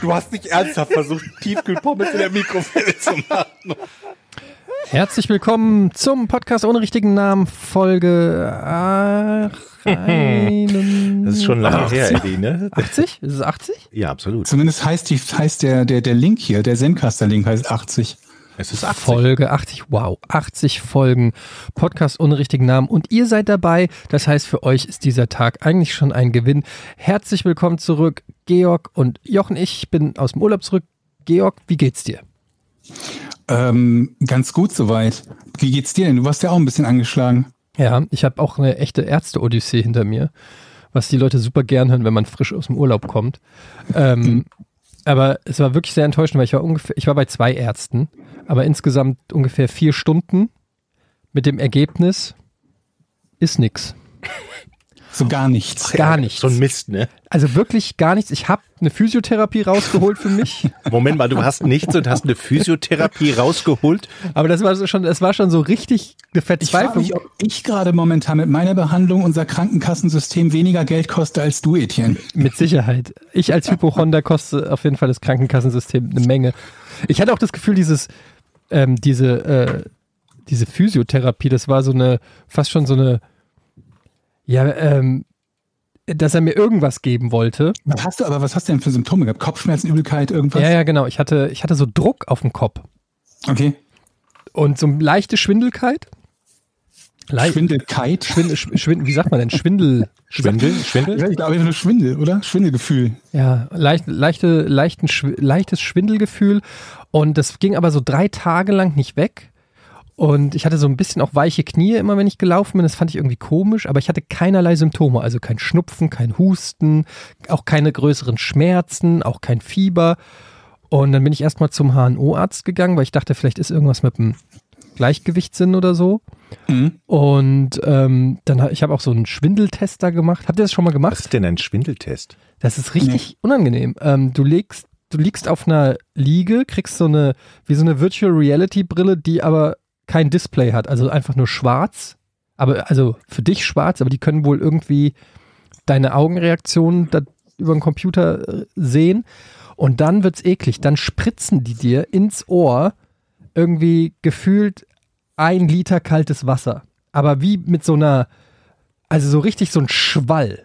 Du hast nicht ernsthaft versucht, Tiefkühlpommes in der Mikrowelle zu machen. Herzlich willkommen zum Podcast ohne richtigen Namen, Folge ach, Das ist schon lange her, Eddie, ne? 80? Ist es 80? Ja, absolut. Zumindest heißt, die, heißt der, der, der Link hier, der Zencaster-Link heißt 80. Es ist 80. Folge 80, wow, 80 Folgen, Podcast ohne richtigen Namen und ihr seid dabei. Das heißt, für euch ist dieser Tag eigentlich schon ein Gewinn. Herzlich willkommen zurück, Georg und Jochen. Ich bin aus dem Urlaub zurück. Georg, wie geht's dir? Ähm, ganz gut soweit. Wie geht's dir denn? Du warst ja auch ein bisschen angeschlagen. Ja, ich habe auch eine echte Ärzte-Odyssee hinter mir, was die Leute super gern hören, wenn man frisch aus dem Urlaub kommt. Ähm, Mhm. Aber es war wirklich sehr enttäuschend, weil ich war ungefähr, ich war bei zwei Ärzten, aber insgesamt ungefähr vier Stunden mit dem Ergebnis ist nix. So gar nichts. Gar nichts. So ein Mist, ne? Also wirklich gar nichts. Ich habe eine Physiotherapie rausgeholt für mich, Moment mal, du hast nichts und hast eine Physiotherapie rausgeholt. aber das war so schon, es war schon so richtig eine Ich frage Verzweiflung. mich, ob ich gerade momentan mit meiner Behandlung unser Krankenkassensystem weniger Geld koste als du, Etienne. Mit Sicherheit. Ich als Hypochonder koste auf jeden Fall das Krankenkassensystem eine Menge. Ich hatte auch das Gefühl, dieses, ähm, diese, äh, diese Physiotherapie, das war so eine, fast schon so eine, ja, ähm, dass er mir irgendwas geben wollte. Was hast du aber, was hast du denn für Symptome gehabt? Kopfschmerzen, Übelkeit, irgendwas? Ja, ja, genau. Ich hatte, ich hatte so Druck auf dem Kopf Okay. und so leichte Schwindelkeit. Leicht, Schwindelkeit. Schwindel, Schwindel, wie sagt man denn? Schwindel. Schwindel? Schwindel? Ja, ich glaube, nur Schwindel, oder? Schwindelgefühl. Ja, leicht, leichte, leichten, Schw- leichtes Schwindelgefühl. Und das ging aber so drei Tage lang nicht weg. Und ich hatte so ein bisschen auch weiche Knie immer, wenn ich gelaufen bin. Das fand ich irgendwie komisch, aber ich hatte keinerlei Symptome. Also kein Schnupfen, kein Husten, auch keine größeren Schmerzen, auch kein Fieber. Und dann bin ich erstmal zum HNO-Arzt gegangen, weil ich dachte, vielleicht ist irgendwas mit dem Gleichgewichtssinn oder so. Mhm. Und ähm, dann ich habe auch so einen Schwindeltest da gemacht. Habt ihr das schon mal gemacht? Was ist denn ein Schwindeltest? Das ist richtig unangenehm. Ähm, du legst, du liegst auf einer Liege, kriegst so eine, wie so eine Virtual Reality Brille, die aber kein Display hat, also einfach nur schwarz. Aber, also für dich schwarz, aber die können wohl irgendwie deine Augenreaktionen da über den Computer äh, sehen. Und dann wird's eklig. Dann spritzen die dir ins Ohr irgendwie gefühlt ein Liter kaltes Wasser. Aber wie mit so einer, also so richtig so ein Schwall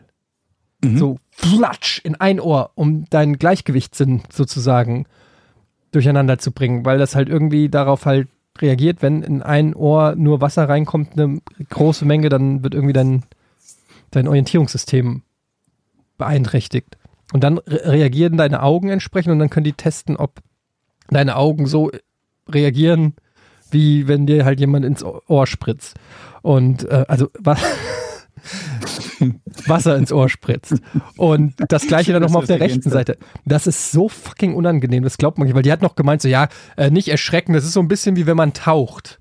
Mhm. so flatsch in ein Ohr, um deinen Gleichgewichtssinn sozusagen durcheinander zu bringen, weil das halt irgendwie darauf halt reagiert, wenn in ein Ohr nur Wasser reinkommt, eine große Menge, dann wird irgendwie dein, dein Orientierungssystem beeinträchtigt. Und dann re reagieren deine Augen entsprechend und dann können die testen, ob deine Augen so reagieren, wie wenn dir halt jemand ins Ohr spritzt. Und äh, also was Wasser ins Ohr spritzt. Und das gleiche dann nochmal auf der rechten Seite. Das ist so fucking unangenehm, das glaubt man nicht, weil die hat noch gemeint, so ja, äh, nicht erschrecken, das ist so ein bisschen wie wenn man taucht.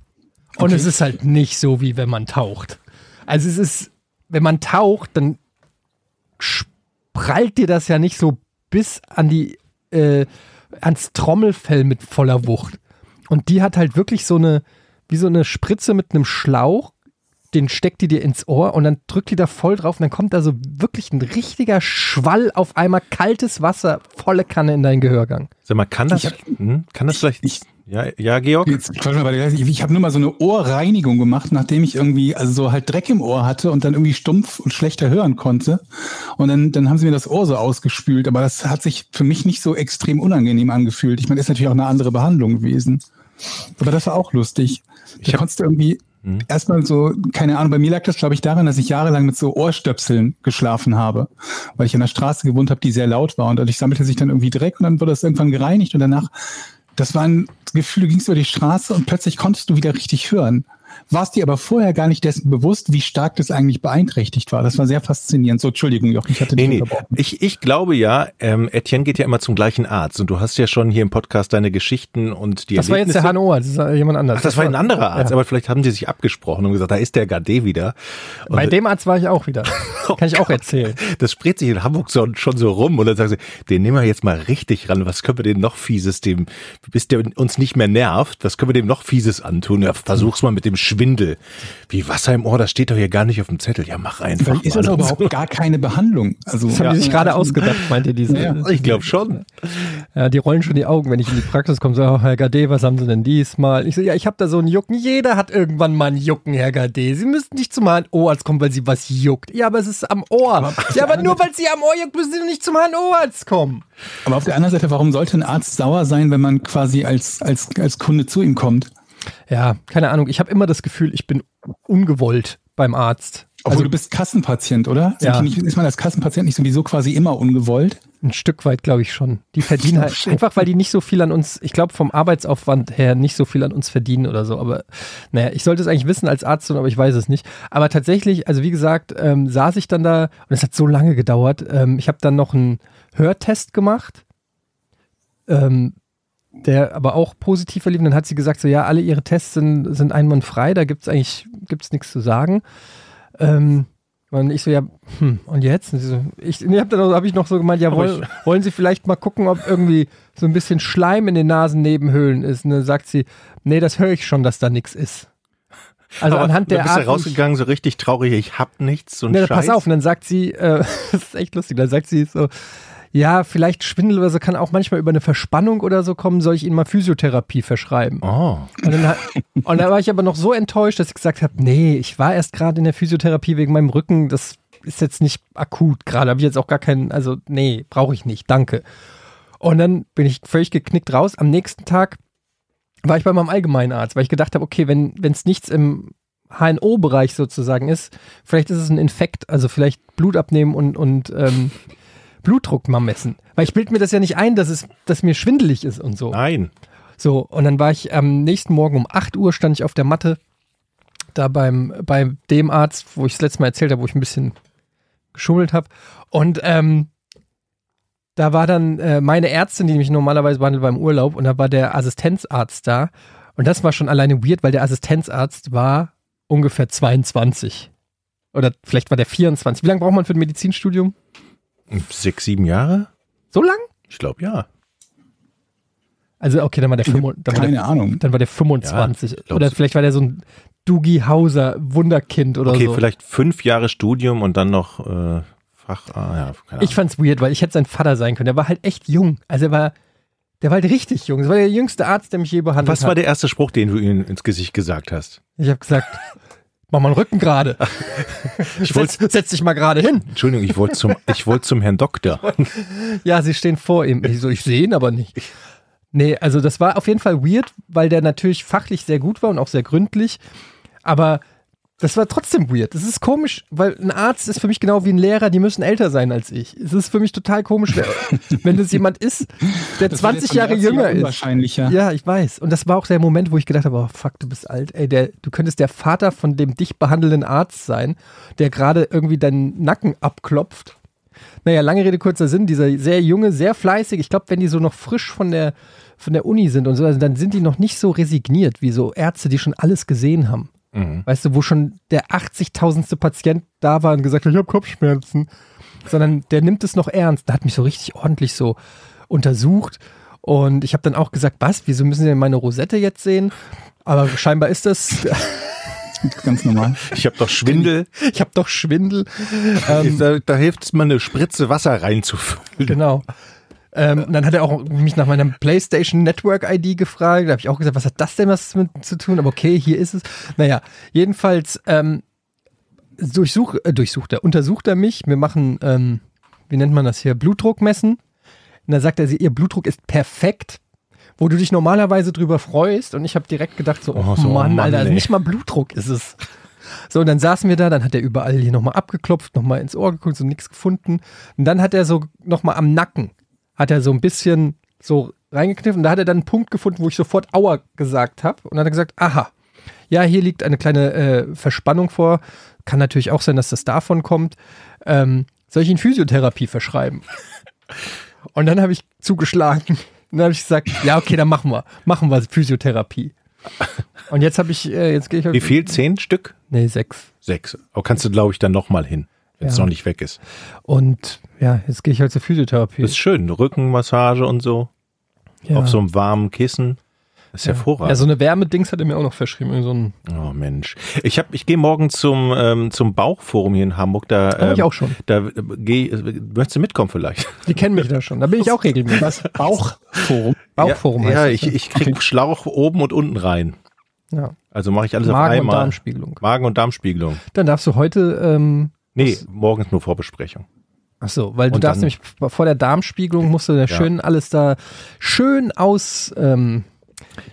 Und Okay. es ist halt nicht so, wie wenn man taucht. Also es ist, wenn man taucht, dann prallt dir das ja nicht so bis an die, äh, ans Trommelfell mit voller Wucht. Und die hat halt wirklich so eine, wie so eine Spritze mit einem Schlauch, den steckt die dir ins Ohr und dann drückt die da voll drauf und dann kommt da so wirklich ein richtiger Schwall auf einmal kaltes Wasser, volle Kanne in deinen Gehörgang. Sag mal, kann das, Ich hab- hm, kann das vielleicht, ich- ja, ja, Georg? Jetzt, ich habe nur mal so eine Ohrreinigung gemacht, nachdem ich irgendwie, also so halt Dreck im Ohr hatte und dann irgendwie stumpf und schlechter hören konnte. Und dann, dann haben sie mir das Ohr so ausgespült, aber das hat sich für mich nicht so extrem unangenehm angefühlt. Ich meine, ist natürlich auch eine andere Behandlung gewesen. Aber das war auch lustig. Ich Da konntest du irgendwie Hm. erstmal so, keine Ahnung, bei mir lag das, glaube ich, daran, dass ich jahrelang mit so Ohrstöpseln geschlafen habe, weil ich an der Straße gewohnt habe, die sehr laut war und dadurch sammelte sich dann irgendwie Dreck und dann wurde das irgendwann gereinigt und danach, das war ein Gefühl, du gingst über die Straße und plötzlich konntest du wieder richtig hören. Warst dir aber vorher gar nicht dessen bewusst, wie stark das eigentlich beeinträchtigt war. Das war sehr faszinierend. So, Entschuldigung, Jochen, ich hatte Nee, nee. Ich, ich glaube ja, ähm, Etienne geht ja immer zum gleichen Arzt und du hast ja schon hier im Podcast deine Geschichten und die Das war jetzt der Erlebnisse- HNO, das ist jemand anderes. Ach, das war ein anderer Arzt, Ja. aber vielleicht haben die sich abgesprochen und gesagt, da ist der Gade wieder. Und Bei dem Arzt war ich auch wieder. Kann ich auch erzählen. das spricht sich in Hamburg so, schon so rum und dann sagen sie, den nehmen wir jetzt mal richtig ran. Was können wir dem noch Fieses, dem, bis der uns nicht mehr nervt, was können wir dem noch Fieses antun? Ja, versuch's mal mit dem Schwindel. Wie Wasser im Ohr, das steht doch hier gar nicht auf dem Zettel. Ja, mach einfach Vielleicht ist das aber auch gar keine Behandlung. Also, Das haben die sich gerade ausgedacht, meint ihr diese. Ja. Ich glaube schon. Ja, die rollen schon die Augen, wenn ich in die Praxis komme. So, oh, Herr Gade, was haben Sie denn diesmal? Ich so, ja, ich habe da so einen Jucken. Jeder hat irgendwann mal einen Jucken, Herr Gade. Sie müssen nicht zum HNO-Arzt kommen, weil Sie was juckt. Ja, aber es ist am Ohr. ja, aber nur weil Sie am Ohr juckt, müssen Sie nicht zum HNO-Arzt kommen. Aber auf der anderen Seite, warum sollte ein Arzt sauer sein, wenn man quasi als, als, als Kunde zu ihm kommt? Ja, keine Ahnung. Ich habe immer das Gefühl, ich bin ungewollt beim Arzt. Obwohl du bist Kassenpatient, oder? Ja. nicht, ist man als Kassenpatient nicht sowieso quasi immer ungewollt? Ein Stück weit, glaube ich schon. Die verdienen halt einfach, weil die nicht so viel an uns, ich glaube vom Arbeitsaufwand her nicht so viel an uns verdienen oder so. Aber naja, ich sollte es eigentlich wissen als Arzt, aber ich weiß es nicht. Aber tatsächlich, also wie gesagt, ähm, saß ich dann da und es hat so lange gedauert. Ähm, ich habe dann noch einen Hörtest gemacht, ähm, der aber auch positiv verlief. Und dann hat sie gesagt, so ja, alle ihre Tests sind, sind einwandfrei, da gibt's eigentlich gibt's nichts zu sagen. Ähm, und ich so, ja, hm, und jetzt? Und sie so, ich, nee, hab dann habe ich noch so gemeint, ja, wollen, wollen Sie vielleicht mal gucken, ob irgendwie so ein bisschen Schleim in den Nasennebenhöhlen ist? Und dann sagt sie, nee, das höre ich schon, dass da nichts ist. Also Aber anhand der bist Art, ich- rausgegangen, so richtig traurig, ich hab nichts, so ein Ne, Scheiß. pass auf, und dann sagt sie, äh, das ist echt lustig, dann sagt sie so, ja, vielleicht Schwindel oder so kann auch manchmal über eine Verspannung oder so kommen, soll ich Ihnen mal Physiotherapie verschreiben? Oh. Und dann, und dann war ich aber noch so enttäuscht, dass ich gesagt habe, nee, ich war erst gerade in der Physiotherapie wegen meinem Rücken, das ist jetzt nicht akut gerade, habe ich jetzt auch gar keinen, also nee, brauche ich nicht, danke. Und dann bin ich völlig geknickt raus. Am nächsten Tag war ich bei meinem Allgemeinarzt, weil ich gedacht habe, okay, wenn es nichts im HNO-Bereich sozusagen ist, vielleicht ist es ein Infekt, also vielleicht Blut abnehmen und, und ähm, Blutdruck mal messen. Weil ich bilde mir das ja nicht ein, dass es, dass mir schwindelig ist und so. Nein. So, und dann war ich am nächsten Morgen um 8 Uhr, stand ich auf der Matte, da beim, bei dem Arzt, wo ich das letzte Mal erzählt habe, wo ich ein bisschen geschummelt habe. Und ähm, da war dann äh, meine Ärztin, die mich normalerweise behandelt beim Urlaub, und da war der Assistenzarzt da. Und das war schon alleine weird, weil der Assistenzarzt war ungefähr 22. Oder vielleicht war der 24. Wie lange braucht man für ein Medizinstudium? Sechs, sieben Jahre? So lang? Ich glaube ja. Also, okay, dann war der, Ich hab 25, dann war der Keine Ahnung. Dann war der 25. Ja, oder vielleicht war der so ein Dougie Hauser Wunderkind oder Okay, so. vielleicht fünf Jahre Studium und dann noch äh, Fach. Ah, ja, keine Ich fand's weird, weil ich hätte sein Vater sein können. Der war halt echt jung. Also er war, der war halt richtig jung. Das war der jüngste Arzt, der mich je behandelt Was war hat. der erste Spruch, den du ihm ins Gesicht gesagt hast? Ich habe gesagt, mach mal den Rücken gerade. Ich setz, setz dich mal gerade hin. Entschuldigung, ich wollte zum, ich wollte zum Herrn Doktor. Ja, sie stehen vor ihm. Ich so, ich sehe ihn aber nicht. Nee, also das war auf jeden Fall weird, weil der natürlich fachlich sehr gut war und auch sehr gründlich. Aber das war trotzdem weird. Das ist komisch, weil ein Arzt ist für mich genau wie ein Lehrer, die müssen älter sein als ich. Es ist für mich total komisch, wenn- das jemand ist, der Das wird 20 jetzt von Jahre jünger ist. Unwahrscheinlicher. Ja, ich weiß. Und das war auch der Moment, wo ich gedacht habe, oh fuck, du bist alt. Ey, der, du könntest der Vater von dem dich behandelnden Arzt sein, der gerade irgendwie deinen Nacken abklopft. Naja, lange Rede, kurzer Sinn, dieser sehr junge, sehr fleißig, ich glaube, wenn die so noch frisch von der, von der Uni sind und so, also dann sind die noch nicht so resigniert wie so Ärzte, die schon alles gesehen haben. Mhm. Weißt du, wo schon der 80.000. Patient da war und gesagt hat, ich habe Kopfschmerzen. Sondern der nimmt es noch ernst. Der hat mich so richtig ordentlich so untersucht. Und ich habe dann auch gesagt, was, wieso müssen Sie denn meine Rosette jetzt sehen? Aber scheinbar ist das, Ganz normal. Ich habe doch Schwindel. ich habe doch Schwindel. Ähm, da, da hilft es mal eine Spritze Wasser reinzufüllen. Genau. Ähm, und dann hat er auch mich nach meiner PlayStation Network ID gefragt. Da habe ich auch gesagt, was hat das denn was mit zu tun? Aber okay, hier ist es. Naja, jedenfalls ähm, durchsuch, äh, durchsucht er, untersucht er mich. Wir machen, ähm, wie nennt man das hier, Blutdruck messen. Und dann sagt er, sie, ihr Blutdruck ist perfekt. Wo du dich normalerweise drüber freust. Und ich habe direkt gedacht, so, oh, Oh, so, Mann, Mann, Alter, also nicht mal Blutdruck ist es. So, und dann saßen wir da, dann hat er überall hier nochmal abgeklopft, nochmal ins Ohr geguckt, so nichts gefunden. Und dann hat er so nochmal am Nacken, hat er so ein bisschen so reingekniffen. Und da hat er dann einen Punkt gefunden, wo ich sofort Aua gesagt habe. Und dann hat er gesagt, aha. ja, hier liegt eine kleine äh, Verspannung vor. Kann natürlich auch sein, dass das davon kommt. Ähm, soll ich Ihnen Physiotherapie verschreiben? Und dann habe ich zugeschlagen. Und dann habe ich gesagt, ja, okay, dann machen wir. Machen wir Physiotherapie. Und jetzt habe ich, äh, jetzt gehe ich. Wie viel? Zehn Stück? Nee, sechs. Sechs. Aber kannst du, glaube ich, dann nochmal hin, wenn es Ja. noch nicht weg ist. Und ja, jetzt gehe ich halt zur Physiotherapie. Das ist schön. Rückenmassage und so. ja. Auf so einem warmen Kissen. Das ist ja, hervorragend. so eine Wärmedings hat er mir auch noch verschrieben. So ein, Oh Mensch. Ich hab, ich gehe morgen zum, ähm, zum Bauchforum hier in Hamburg. Da, ich ähm, auch schon. Da äh, geh, äh, möchtest du mitkommen vielleicht? die kennen mich da schon. Da bin ich auch regelmäßig. Das Bauchforum. Bauchforum ja, heißt ja, das, ich, ich krieg Schlauch oben und unten rein. ja. Also mache ich alles auf Magen- und einmal. Darmspiegelung. Magen- und Darmspiegelung. Dann darfst du heute, ähm, Nee, morgen ist nur Vorbesprechung. ach so, weil du Und darfst dann- nämlich vor der Darmspiegelung musst du da schön alles da schön aus ähm,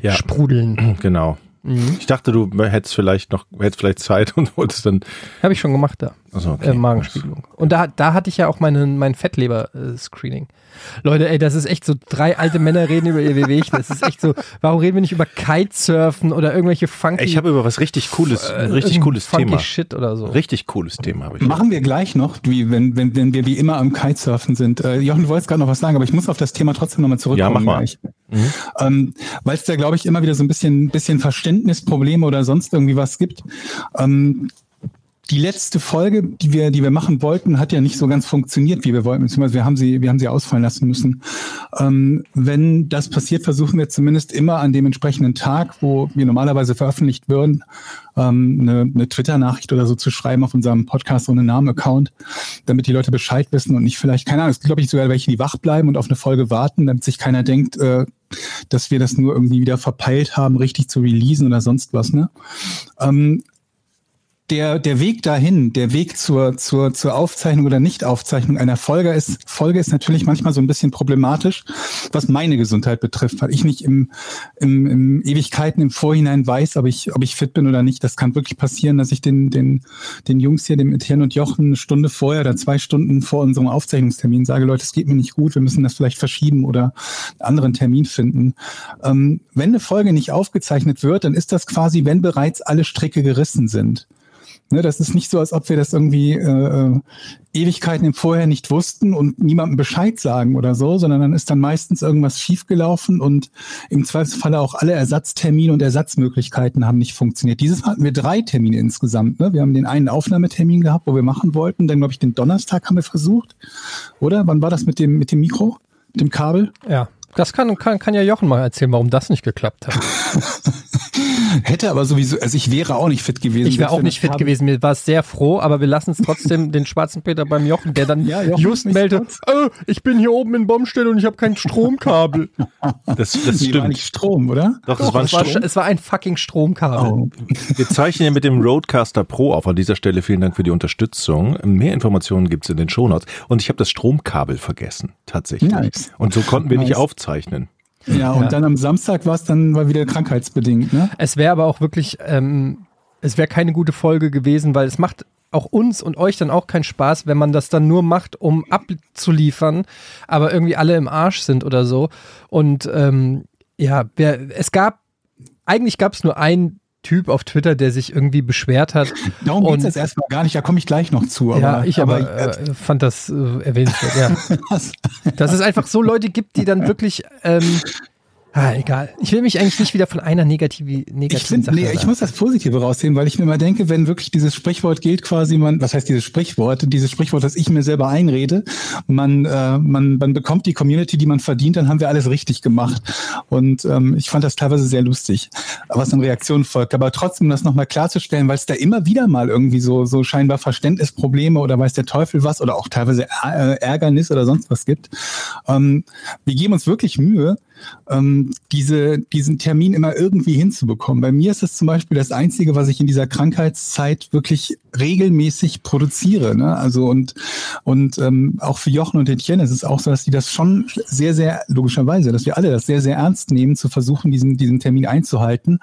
Ja, sprudeln. genau. Mhm. Ich dachte, du hättest vielleicht noch, hättest vielleicht Zeit und wolltest dann. Habe ich schon gemacht da. Also okay. Äh, Magenspiegelung. Und da, da hatte ich ja auch meine, mein Fettleber-Screening. Leute, ey, das ist echt so, drei alte Männer reden über ihr Wehwehchen. Das ist echt so, warum reden wir nicht über Kitesurfen oder irgendwelche funky, Ich habe über was richtig cooles, ein äh, richtig cooles funky Thema. Shit oder so. Richtig cooles Thema habe ich. Machen wir gleich noch, wie, wenn, wenn, wenn wir wie immer am Kitesurfen sind. Äh, Jochen, du wolltest gerade noch was sagen, aber ich muss auf das Thema trotzdem nochmal zurückkommen. Ja, mach mal. gleich. Ähm, Weil es da, glaube ich, immer wieder so ein bisschen, bisschen Verständnisprobleme oder sonst irgendwie was gibt. Ähm, die letzte Folge, die wir, die wir machen wollten, hat ja nicht so ganz funktioniert, wie wir wollten, beziehungsweise wir haben sie, wir haben sie ausfallen lassen müssen. Ähm, wenn das passiert, versuchen wir zumindest immer an dem entsprechenden Tag, wo wir normalerweise veröffentlicht würden, ähm, eine, eine Twitter-Nachricht oder so zu schreiben auf unserem Podcast ohne Namen-Account, damit die Leute Bescheid wissen und nicht vielleicht, keine Ahnung, es gibt, glaube ich, sogar welche, die wach bleiben und auf eine Folge warten, damit sich keiner denkt, äh, dass wir das nur irgendwie wieder verpeilt haben, richtig zu releasen oder sonst was. Ne? Ähm, der, der Weg dahin, der Weg zur, zur, zur Aufzeichnung oder Nicht-Aufzeichnung einer Folge ist, Folge ist natürlich manchmal so ein bisschen problematisch, was meine Gesundheit betrifft, weil ich nicht im, im, im Ewigkeiten im Vorhinein weiß, ob ich, ob ich fit bin oder nicht. Das kann wirklich passieren, dass ich den, den, den Jungs hier, dem Etienne und Jochen, eine Stunde vorher oder zwei Stunden vor unserem Aufzeichnungstermin sage, Leute, es geht mir nicht gut, wir müssen das vielleicht verschieben oder einen anderen Termin finden. Ähm, wenn eine Folge nicht aufgezeichnet wird, dann ist das quasi, wenn bereits alle Stricke gerissen sind. Ne, das ist nicht so, als ob wir das irgendwie äh, äh, Ewigkeiten im Vorher nicht wussten und niemandem Bescheid sagen oder so, sondern dann ist dann meistens irgendwas schiefgelaufen und im Zweifelsfalle auch alle Ersatztermine und Ersatzmöglichkeiten haben nicht funktioniert. Dieses Mal hatten wir drei Termine insgesamt. Ne? Wir haben den einen Aufnahmetermin gehabt, wo wir machen wollten, dann glaube ich den Donnerstag haben wir versucht, oder? Wann war das mit dem mit dem Mikro, mit dem Kabel? Ja. Das kann, kann, kann ja Jochen mal erzählen, warum das nicht geklappt hat. Hätte aber sowieso, also ich wäre auch nicht fit gewesen. Ich wäre auch nicht fit Kabel- gewesen. Mir war es sehr froh, aber wir lassen es trotzdem den schwarzen Peter beim Jochen, der dann Ja, Jochen just meldet, äh, ich bin hier oben in Baumstelle und ich habe kein Stromkabel. Das, das Nee, war stimmt. nicht Strom, oder? Doch, Doch, war ein es, war, Strom. es war ein fucking Stromkabel. Oh. Wir zeichnen ja mit dem Roadcaster Pro auf. An dieser Stelle vielen Dank für die Unterstützung. Mehr Informationen gibt's in den Shownotes. Und ich habe das Stromkabel vergessen, tatsächlich. Nice. Und so konnten wir nicht Nice. Aufzeichnen. Ja, und Ja. dann am Samstag war es dann war wieder krankheitsbedingt, ne? Es wäre aber auch wirklich, ähm, es wäre keine gute Folge gewesen, weil es macht auch uns und euch dann auch keinen Spaß, wenn man das dann nur macht, um abzuliefern, aber irgendwie alle im Arsch sind oder so. Und ähm, ja, wer, es gab, eigentlich gab es nur einen Typ auf Twitter, der sich irgendwie beschwert hat. Darum Und- geht's jetzt erstmal gar nicht, da komme ich gleich noch zu. Aber, ja, ich aber, äh, äh, fand das äh, erwähnenswert, ja. Dass es einfach so Leute gibt, die dann wirklich, ähm, ah, egal. Ich will mich eigentlich nicht wieder von einer negativen, ich negativen finde, Sache. nee, ich muss das Positive rausheben, weil ich mir immer denke, wenn wirklich dieses Sprichwort gilt, quasi man, was heißt dieses Sprichwort? Dieses Sprichwort, das ich mir selber einrede, man, äh, man, man bekommt die Community, die man verdient, dann haben wir alles richtig gemacht. Und ähm, ich fand das teilweise sehr lustig, was an Reaktionen folgt. Aber trotzdem, um das nochmal klarzustellen, weil es da immer wieder mal irgendwie so, so scheinbar Verständnisprobleme oder weiß der Teufel was oder auch teilweise äh, Ärgernis oder sonst was gibt. Ähm, wir geben uns wirklich Mühe, ähm, diese, diesen Termin immer irgendwie hinzubekommen. Bei mir ist es zum Beispiel das Einzige, was ich in dieser Krankheitszeit wirklich regelmäßig produziere. Ne? Also und, und ähm, auch für Jochen und Etienne ist es auch so, dass die das schon sehr, sehr, logischerweise, dass wir alle das sehr, sehr ernst nehmen, zu versuchen, diesen, diesen Termin einzuhalten.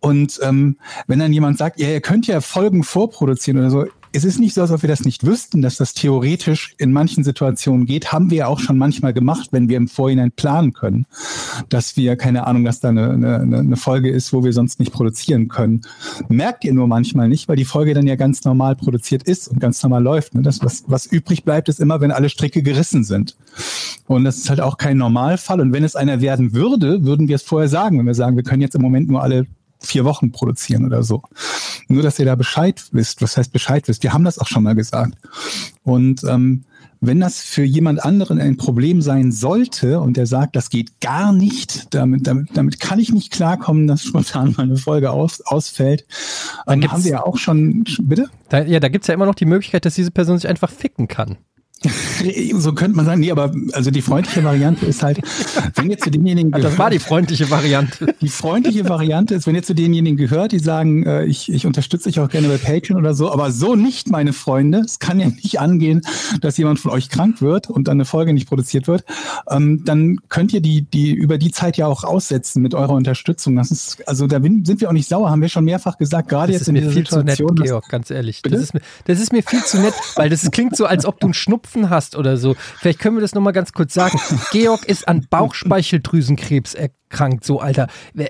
Und ähm, wenn dann jemand sagt, ja, ihr könnt ja Folgen vorproduzieren oder so, es ist nicht so, als ob wir das nicht wüssten, dass das theoretisch in manchen Situationen geht. Haben wir ja auch schon manchmal gemacht, wenn wir im Vorhinein planen können, dass wir, keine Ahnung, dass da eine, eine, eine Folge ist, wo wir sonst nicht produzieren können. Merkt ihr nur manchmal nicht, weil die Folge dann ja ganz normal produziert ist und ganz normal läuft. Ne? Das, was, was übrig bleibt, ist immer, wenn alle Stricke gerissen sind. Und das ist halt auch kein Normalfall. Und wenn es einer werden würde, würden wir es vorher sagen, wenn wir sagen, wir können jetzt im Moment nur alle vier Wochen produzieren oder so. Nur, dass ihr da Bescheid wisst. Was heißt Bescheid wisst? Wir haben das auch schon mal gesagt. Und ähm, wenn das für jemand anderen ein Problem sein sollte und der sagt, das geht gar nicht, damit, damit, damit kann ich nicht klarkommen, dass spontan mal eine Folge aus, ausfällt, dann haben wir ja auch schon, bitte? Da, ja, da gibt's ja immer noch die Möglichkeit, dass diese Person sich einfach ficken kann. So könnte man sagen, nee, aber also die freundliche Variante ist halt, wenn ihr zu denjenigen gehört, Das war die freundliche Variante. Die freundliche Variante ist, wenn ihr zu denjenigen gehört, die sagen, äh, ich, ich unterstütze euch auch gerne bei Patreon oder so, aber so nicht, meine Freunde. Es kann ja nicht angehen, dass jemand von euch krank wird und dann eine Folge nicht produziert wird. Ähm, dann könnt ihr die, die über die Zeit ja auch aussetzen mit eurer Unterstützung. Das ist, also da sind wir auch nicht sauer, haben wir schon mehrfach gesagt, gerade das jetzt in dieser Situation. Nett, Georg, ganz ehrlich. Das ist, mir, das ist mir viel zu nett, weil das klingt so, als ob du einen Schnupfen Schnupfen hast oder so, vielleicht können wir das nochmal ganz kurz sagen. Georg ist an Bauchspeicheldrüsenkrebs erkrankt, so Alter.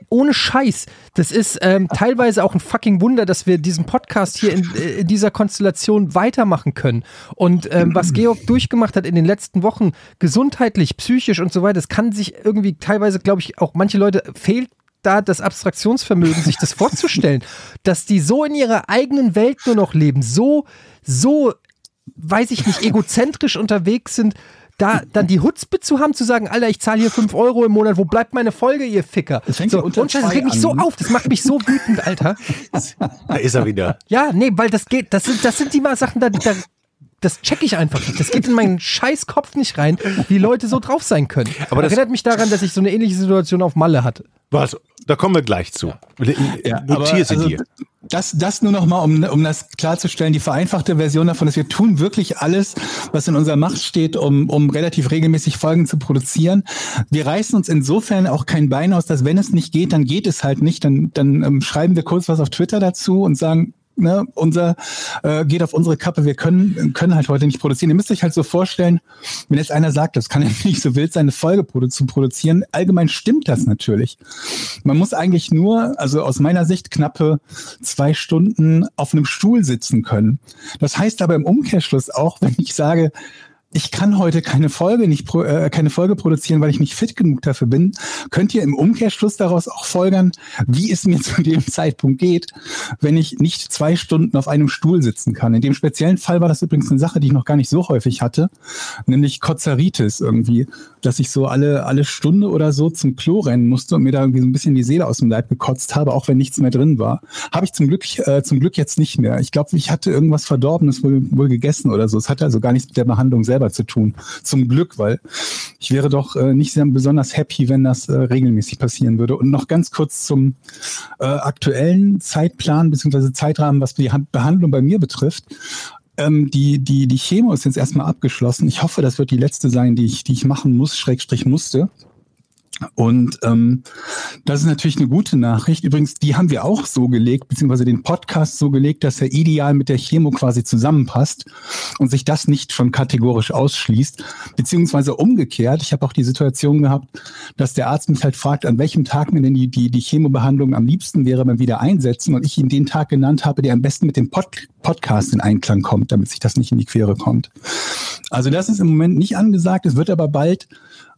Ohne Scheiß. Das ist ähm, teilweise auch ein fucking Wunder, dass wir diesen Podcast hier in, äh, in dieser Konstellation weitermachen können. Und ähm, was Georg durchgemacht hat in den letzten Wochen, gesundheitlich, psychisch und so weiter, das kann sich irgendwie teilweise, glaube ich, auch manche Leute fehlt da das Abstraktionsvermögen, sich das vorzustellen, dass die so in ihrer eigenen Welt nur noch leben, so, so weiß ich nicht, egozentrisch unterwegs sind, da dann die Hutzpe zu haben, zu sagen, Alter, ich zahle hier 5 Euro im Monat, wo bleibt meine Folge, ihr Ficker? Das fängt so, unter und das regt mich so auf, das macht mich so wütend, Alter. Da ist er wieder. Ja, nee, weil das geht, das sind, das sind die mal Sachen, da, da das check ich einfach nicht. Das geht in meinen scheiß Kopf nicht rein, wie Leute so drauf sein können. Aber das- erinnert mich daran, dass ich so eine ähnliche Situation auf Malle hatte. Was? Da kommen wir gleich zu. Ja, Notier aber sie also, dir. Das, das nur noch mal, um, um das klarzustellen, die vereinfachte Version davon ist, wir tun wirklich alles, was in unserer Macht steht, um, um relativ regelmäßig Folgen zu produzieren. Wir reißen uns insofern auch kein Bein aus, dass wenn es nicht geht, dann geht es halt nicht. Dann, dann ähm, schreiben wir kurz was auf Twitter dazu und sagen, ne, unser äh, geht auf unsere Kappe, wir können, können halt heute nicht produzieren. Ihr müsst euch halt so vorstellen, wenn jetzt einer sagt, das kann ja nicht so wild sein, eine Folge produ zu produzieren, allgemein stimmt das natürlich. Man muss eigentlich nur, also aus meiner Sicht, knappe zwei Stunden auf einem Stuhl sitzen können. Das heißt aber im Umkehrschluss auch, wenn ich sage, ich kann heute keine Folge nicht äh, keine Folge produzieren, weil ich nicht fit genug dafür bin, könnt ihr im Umkehrschluss daraus auch folgern, wie es mir zu dem Zeitpunkt geht, wenn ich nicht zwei Stunden auf einem Stuhl sitzen kann. In dem speziellen Fall war das übrigens eine Sache, die ich noch gar nicht so häufig hatte, nämlich Kozeritis irgendwie, dass ich so alle alle Stunde oder so zum Klo rennen musste und mir da irgendwie so ein bisschen die Seele aus dem Leib gekotzt habe, auch wenn nichts mehr drin war. Habe ich zum Glück äh, zum Glück jetzt nicht mehr. Ich glaube, ich hatte irgendwas Verdorbenes wohl, wohl gegessen oder so. Es hatte also gar nichts mit der Behandlung selber zu tun. Zum Glück, weil ich wäre doch äh, nicht sehr besonders happy, wenn das äh, regelmäßig passieren würde. Und noch ganz kurz zum äh, aktuellen Zeitplan bzw. Zeitrahmen, was die Han- Behandlung bei mir betrifft. Ähm, die, die, die Chemo ist jetzt erstmal abgeschlossen. Ich hoffe, das wird die letzte sein, die ich, die ich machen muss, Schrägstrich musste. Und ähm, das ist natürlich eine gute Nachricht. Übrigens, die haben wir auch so gelegt, beziehungsweise den Podcast so gelegt, dass er ideal mit der Chemo quasi zusammenpasst und sich das nicht schon kategorisch ausschließt. Beziehungsweise umgekehrt, ich habe auch die Situation gehabt, dass der Arzt mich halt fragt, an welchem Tag mir denn die, die, die Chemobehandlung am liebsten wäre, beim wieder einsetzen und ich ihm den Tag genannt habe, der am besten mit dem Pod Podcast in Einklang kommt, damit sich das nicht in die Quere kommt. Also das ist im Moment nicht angesagt, es wird aber bald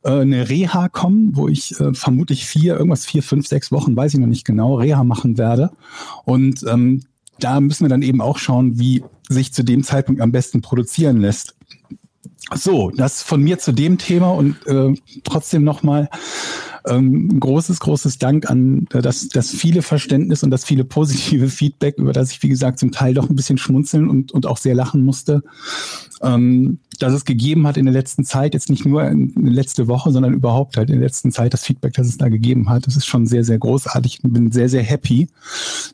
eine Reha kommen, wo ich äh, vermutlich vier, irgendwas vier, fünf, sechs Wochen, weiß ich noch nicht genau, Reha machen werde. Und ähm, da müssen wir dann eben auch schauen, wie sich zu dem Zeitpunkt am besten produzieren lässt. So, das von mir zu dem Thema und äh, trotzdem nochmal ähm, großes, großes Dank an äh, das, das viele Verständnis und das viele positive Feedback, über das ich, wie gesagt, zum Teil doch ein bisschen schmunzeln und, und auch sehr lachen musste. Ähm, dass es gegeben hat in der letzten Zeit, jetzt nicht nur in, in letzte Woche, sondern überhaupt halt in der letzten Zeit, das Feedback, das es da gegeben hat, das ist schon sehr, sehr großartig. Ich bin sehr, sehr happy,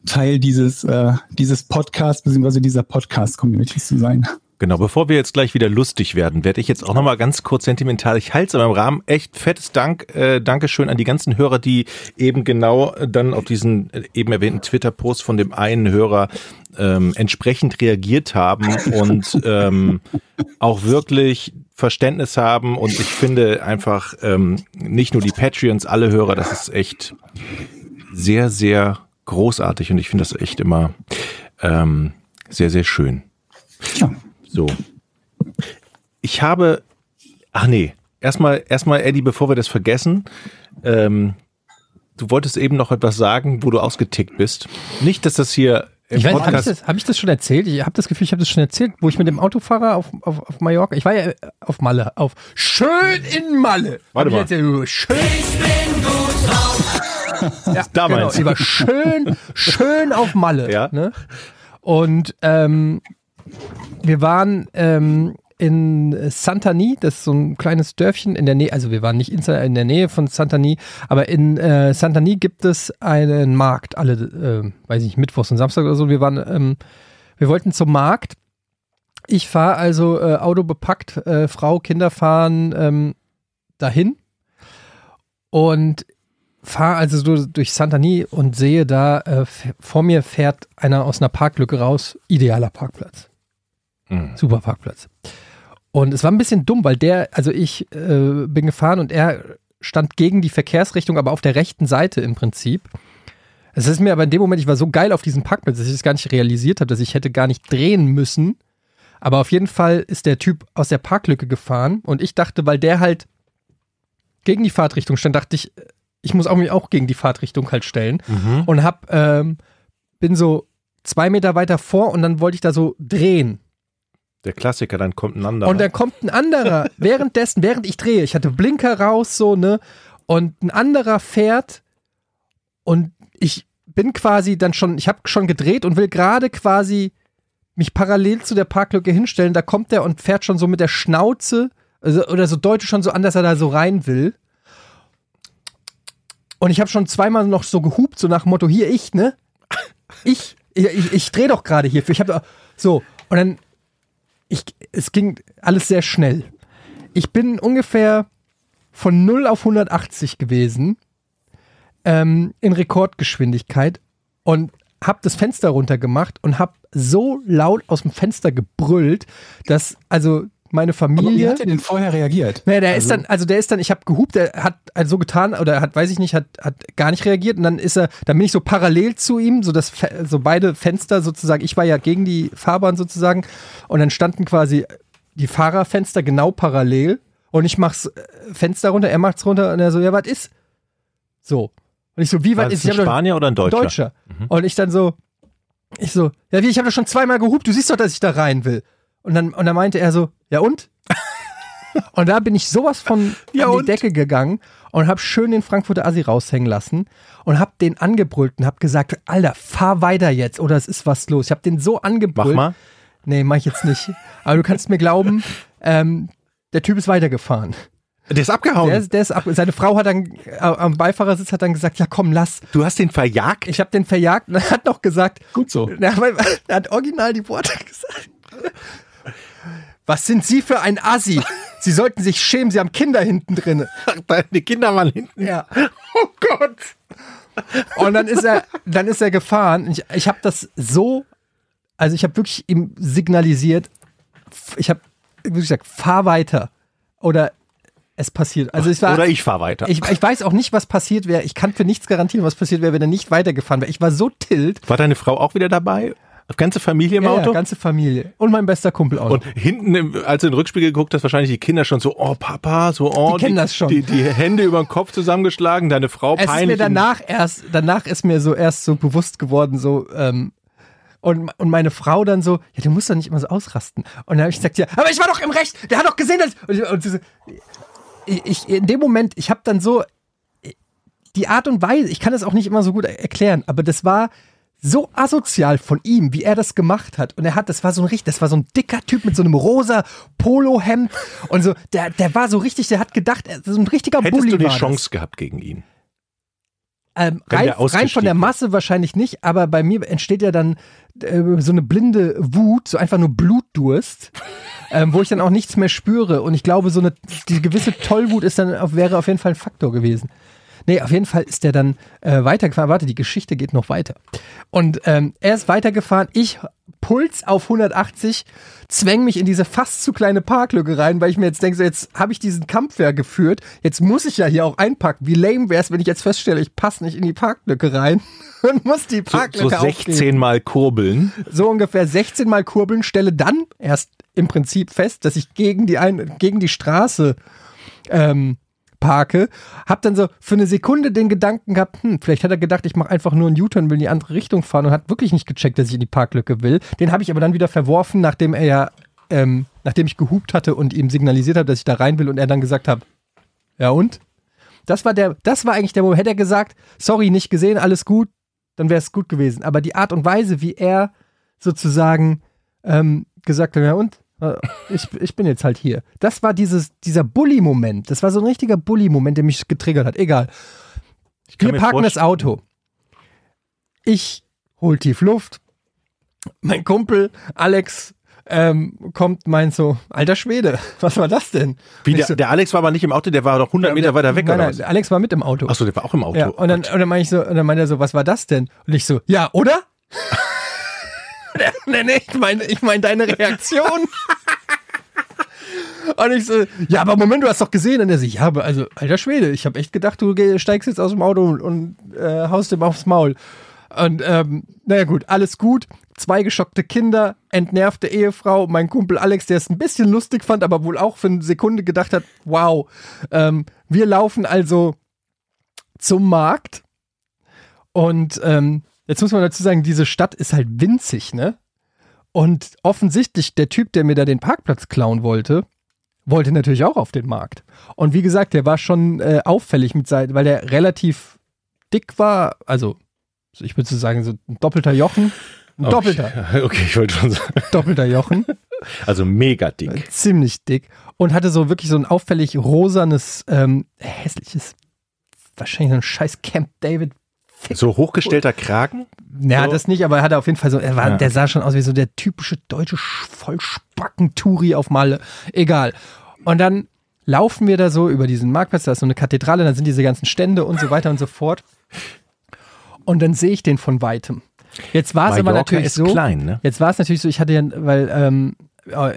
Teil dieses, äh, dieses Podcasts bzw. dieser Podcast-Community zu sein. Genau, bevor wir jetzt gleich wieder lustig werden, werde ich jetzt auch nochmal ganz kurz sentimental. Ich halte es aber im Rahmen. Echt fettes Dank, äh, Dankeschön an die ganzen Hörer, die eben genau dann auf diesen äh, eben erwähnten Twitter-Post von dem einen Hörer ähm, entsprechend reagiert haben und ähm, auch wirklich Verständnis haben. Und ich finde einfach ähm, nicht nur die Patreons, alle Hörer, das ist echt sehr, sehr großartig und ich finde das echt immer ähm, sehr, sehr schön. Ja. So. Ich habe, ach nee, erstmal, erstmal, Eddie, bevor wir das vergessen, ähm, du wolltest eben noch etwas sagen, wo du ausgetickt bist. Nicht, dass das hier im Ich weiß, habe ich, Podcast. das- hab ich das schon erzählt? Ich habe das Gefühl, ich habe das schon erzählt, wo ich mit dem Autofahrer auf, auf, auf Mallorca, ich war ja äh, auf Malle, auf schön in Malle. Warte ich mal. Erzählt, schön. Ja, Da genau, meinst du. ich war schön, schön auf Malle. Ja. Ne? Und ähm, wir waren ähm, in Santani, das ist so ein kleines Dörfchen in der Nähe, also wir waren nicht in, in der Nähe von Santani, aber in äh, Santani gibt es einen Markt, alle, äh, weiß ich nicht, Mittwochs und Samstag oder so. Wir waren, ähm, wir wollten zum Markt. Ich fahre also äh, Auto bepackt, äh, Frau, Kinder fahren ähm, dahin und fahre also so durch Santani und sehe da, äh, vor mir fährt einer aus einer Parklücke raus, idealer Parkplatz. Mhm. Super Parkplatz. Und es war ein bisschen dumm, weil der, also ich äh, bin gefahren und er stand gegen die Verkehrsrichtung, aber auf der rechten Seite im Prinzip. Es ist mir aber in dem Moment, ich war so geil auf diesem Parkplatz, dass ich es gar nicht realisiert habe, dass ich hätte gar nicht drehen müssen. Aber auf jeden Fall ist der Typ aus der Parklücke gefahren und ich dachte, weil der halt gegen die Fahrtrichtung stand, dachte ich, ich muss auch mich auch gegen die Fahrtrichtung halt stellen Mhm. und hab, ähm, bin so zwei Meter weiter vor und dann wollte ich da so drehen. Der Klassiker, dann kommt ein anderer. Und dann kommt ein anderer, währenddessen, während ich drehe, ich hatte Blinker raus, so, ne? Und ein anderer fährt und ich bin quasi dann schon, ich habe schon gedreht und will gerade quasi mich parallel zu der Parklücke hinstellen. Da kommt der und fährt schon so mit der Schnauze also, oder so deutet schon so an, dass er da so rein will. Und ich habe schon zweimal noch so gehupt, so nach dem Motto, hier ich, ne? Ich, ich, ich, ich drehe doch gerade hier. Ich habe so und dann ich, es ging alles sehr schnell. Ich bin ungefähr von 0 auf 180 gewesen ähm, in Rekordgeschwindigkeit und habe das Fenster runtergemacht und habe so laut aus dem Fenster gebrüllt, dass also meine Aber wie Familie hat er denn vorher reagiert? naja, der ist dann, also der ist dann, ich habe gehupt, der hat also so getan oder hat, weiß ich nicht, hat, hat gar nicht reagiert und dann ist er, dann bin ich so parallel zu ihm, so das, Fe- so beide Fenster sozusagen, ich war ja gegen die Fahrbahn sozusagen und dann standen quasi die Fahrerfenster genau parallel und ich mach's äh, Fenster runter, er macht's runter und er so, ja, was ist? So. Und ich so, wie weit ist? Ein Spanier oder ein Deutscher? Deutscher. Und ich dann so, ich so, ja, wie, ich habe doch schon zweimal gehupt, du siehst doch, dass ich da rein will. Und dann, und dann meinte er so, ja und? und da bin ich sowas von Ja, an die und? Decke gegangen und habe schön den Frankfurter Assi raushängen lassen und habe den angebrüllt und habe gesagt, Alter, fahr weiter jetzt oder es ist was los. Ich habe den so Mach angebrüllt. mal. Nee, mach ich jetzt nicht. Aber du kannst mir glauben, ähm, der Typ ist weitergefahren. Der ist abgehauen. Der ist, der ist ab, seine Frau hat dann äh, am Beifahrersitz hat dann gesagt, ja komm, lass. du hast den verjagt? Ich habe den verjagt und er hat noch gesagt, Gut so. na, er hat original die Worte gesagt. Was sind Sie für ein Assi? Sie sollten sich schämen, Sie haben Kinder hinten drin. Die Kinder waren hinten. Ja. Oh Gott. Und dann ist er, dann ist er gefahren. Ich, ich habe das so, also ich habe wirklich ihm signalisiert, ich habe wirklich gesagt, fahr weiter. Oder es passiert. Also es war, Oder ich fahr weiter. ich, ich weiß auch nicht, was passiert wäre. Ich kann für nichts garantieren, was passiert wäre, wenn er nicht weitergefahren wäre. Ich war so tilt. War deine Frau auch wieder dabei? Ganze Familie im Ja, ja, Auto? ganze Familie. Und mein bester Kumpel auch. Und hinten, im, als du in den Rückspiegel geguckt hast, wahrscheinlich die Kinder schon so, oh Papa, so, oh. Die kennen das schon. Die, die Hände über den Kopf zusammengeschlagen, deine Frau es ist peinlich. mir im- danach erst, danach ist mir so erst so bewusst geworden, so, ähm, und, und meine Frau dann so, ja, du musst doch nicht immer so ausrasten. Und dann habe ich gesagt, ja, aber ich war doch im Recht, der hat doch gesehen, dass. Und, und sie so, ich, ich, in dem Moment, ich habe dann so, die Art und Weise, ich kann das auch nicht immer so gut er- erklären, aber das war so asozial von ihm, wie er das gemacht hat. Und er hat, das war so ein richtig, das war so ein dicker Typ mit so einem rosa Polohemd und so, der, der war so richtig, der hat gedacht, er- so ein richtiger Hättest Bully du die war das. Chance gehabt gegen ihn? ähm, rein, rein von der Masse wahrscheinlich nicht, aber bei mir entsteht ja dann äh, so eine blinde Wut, so einfach nur Blutdurst, ähm, wo ich dann auch nichts mehr spüre. Und ich glaube, so eine die gewisse Tollwut ist dann wäre auf jeden Fall ein Faktor gewesen. Nee, auf jeden Fall ist der dann äh, weitergefahren. Warte, die Geschichte geht noch weiter. Und ähm, er ist weitergefahren. Ich Puls auf 180, zwäng mich in diese fast zu kleine Parklücke rein, weil ich mir jetzt denke, so jetzt habe ich diesen Kampf ja geführt. Jetzt muss ich ja hier auch einpacken. Wie lame wäre es, wenn ich jetzt feststelle, ich passe nicht in die Parklücke rein und muss die So, Parklücke so 16 aufgeben. Mal kurbeln. So ungefähr 16 Mal kurbeln, stelle dann erst im Prinzip fest, dass ich gegen die, ein gegen die Straße ähm, parke. Hab dann so für eine Sekunde den Gedanken gehabt, hm, vielleicht hat er gedacht, ich mache einfach nur einen U-Turn, will in die andere Richtung fahren und hat wirklich nicht gecheckt, dass ich in die Parklücke will. Den habe ich aber dann wieder verworfen, nachdem er ja, ähm, nachdem ich gehupt hatte und ihm signalisiert habe, dass ich da rein will und er dann gesagt hat, ja und? Das war der, das war eigentlich der Moment. Hätte er gesagt, sorry, nicht gesehen, alles gut, dann wäre es gut gewesen. Aber die Art und Weise, wie er sozusagen ähm, gesagt hat, ja und? Äh, Ich, ich bin jetzt halt hier. Das war dieses, dieser Bully-Moment. Das war so ein richtiger Bully-Moment, der mich getriggert hat. Egal. Wir parken das Auto. Ich hol tief Luft. Mein Kumpel Alex ähm, kommt, meint so, alter Schwede, was war das denn? Wie der, so, der Alex war aber nicht im Auto, der war doch 100 Meter weiter weg, nein, oder was? Alex war mit im Auto. Achso, der war auch im Auto. Ja, und dann, und dann ich so, und dann meinte er so, was war das denn? Und ich so, ja, oder? nee, nee, ich meine, ich meine deine Reaktion. Und ich so, ja, aber Moment, du hast doch gesehen. Und er so, ja, aber also, alter Schwede, ich habe echt gedacht, du steigst jetzt aus dem Auto und, und äh, haust ihm aufs Maul. Und ähm, naja gut, alles gut. Zwei geschockte Kinder, entnervte Ehefrau, mein Kumpel Alex, der es ein bisschen lustig fand, aber wohl auch für eine Sekunde gedacht hat, wow. Ähm, wir laufen also zum Markt. Und ähm, jetzt muss man dazu sagen, diese Stadt ist halt winzig, ne? Und offensichtlich der Typ, der mir da den Parkplatz klauen wollte, wollte natürlich auch auf den Markt. Und wie gesagt, der war schon äh, auffällig mit seinen, weil der relativ dick war, also so ich würde so sagen, so ein doppelter Jochen. Ein Oh, doppelter, Okay, ich wollte schon sagen. doppelter Jochen. Also mega dick. Ziemlich dick. Und hatte so wirklich so ein auffällig rosanes, ähm, hässliches, wahrscheinlich so ein scheiß Camp David So hochgestellter Kragen? Ja, So. das nicht, aber er hatte auf jeden Fall so, er war, Ja, der sah schon aus wie so der typische deutsche Sch- Vollspacken-Turi auf Malle. Egal. Und dann laufen wir da so über diesen Marktplatz, da ist so eine Kathedrale, dann sind diese ganzen Stände und so weiter und so fort. Und dann sehe ich den von weitem. Jetzt war es aber natürlich ist so. klein, ne? Jetzt war es natürlich so, ich hatte ja, weil ähm,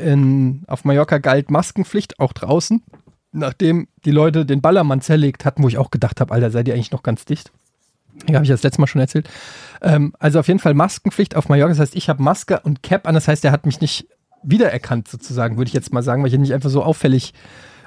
in, auf Mallorca galt Maskenpflicht, auch draußen, nachdem die Leute den Ballermann zerlegt hatten, wo ich auch gedacht habe, Alter, seid ihr eigentlich noch ganz dicht? Ja, habe ich das letzte Mal schon erzählt. Ähm, also auf jeden Fall Maskenpflicht auf Mallorca. Das heißt, ich habe Maske und Cap an. Das heißt, er hat mich nicht wiedererkannt, sozusagen, würde ich jetzt mal sagen, weil ich nicht einfach so auffällig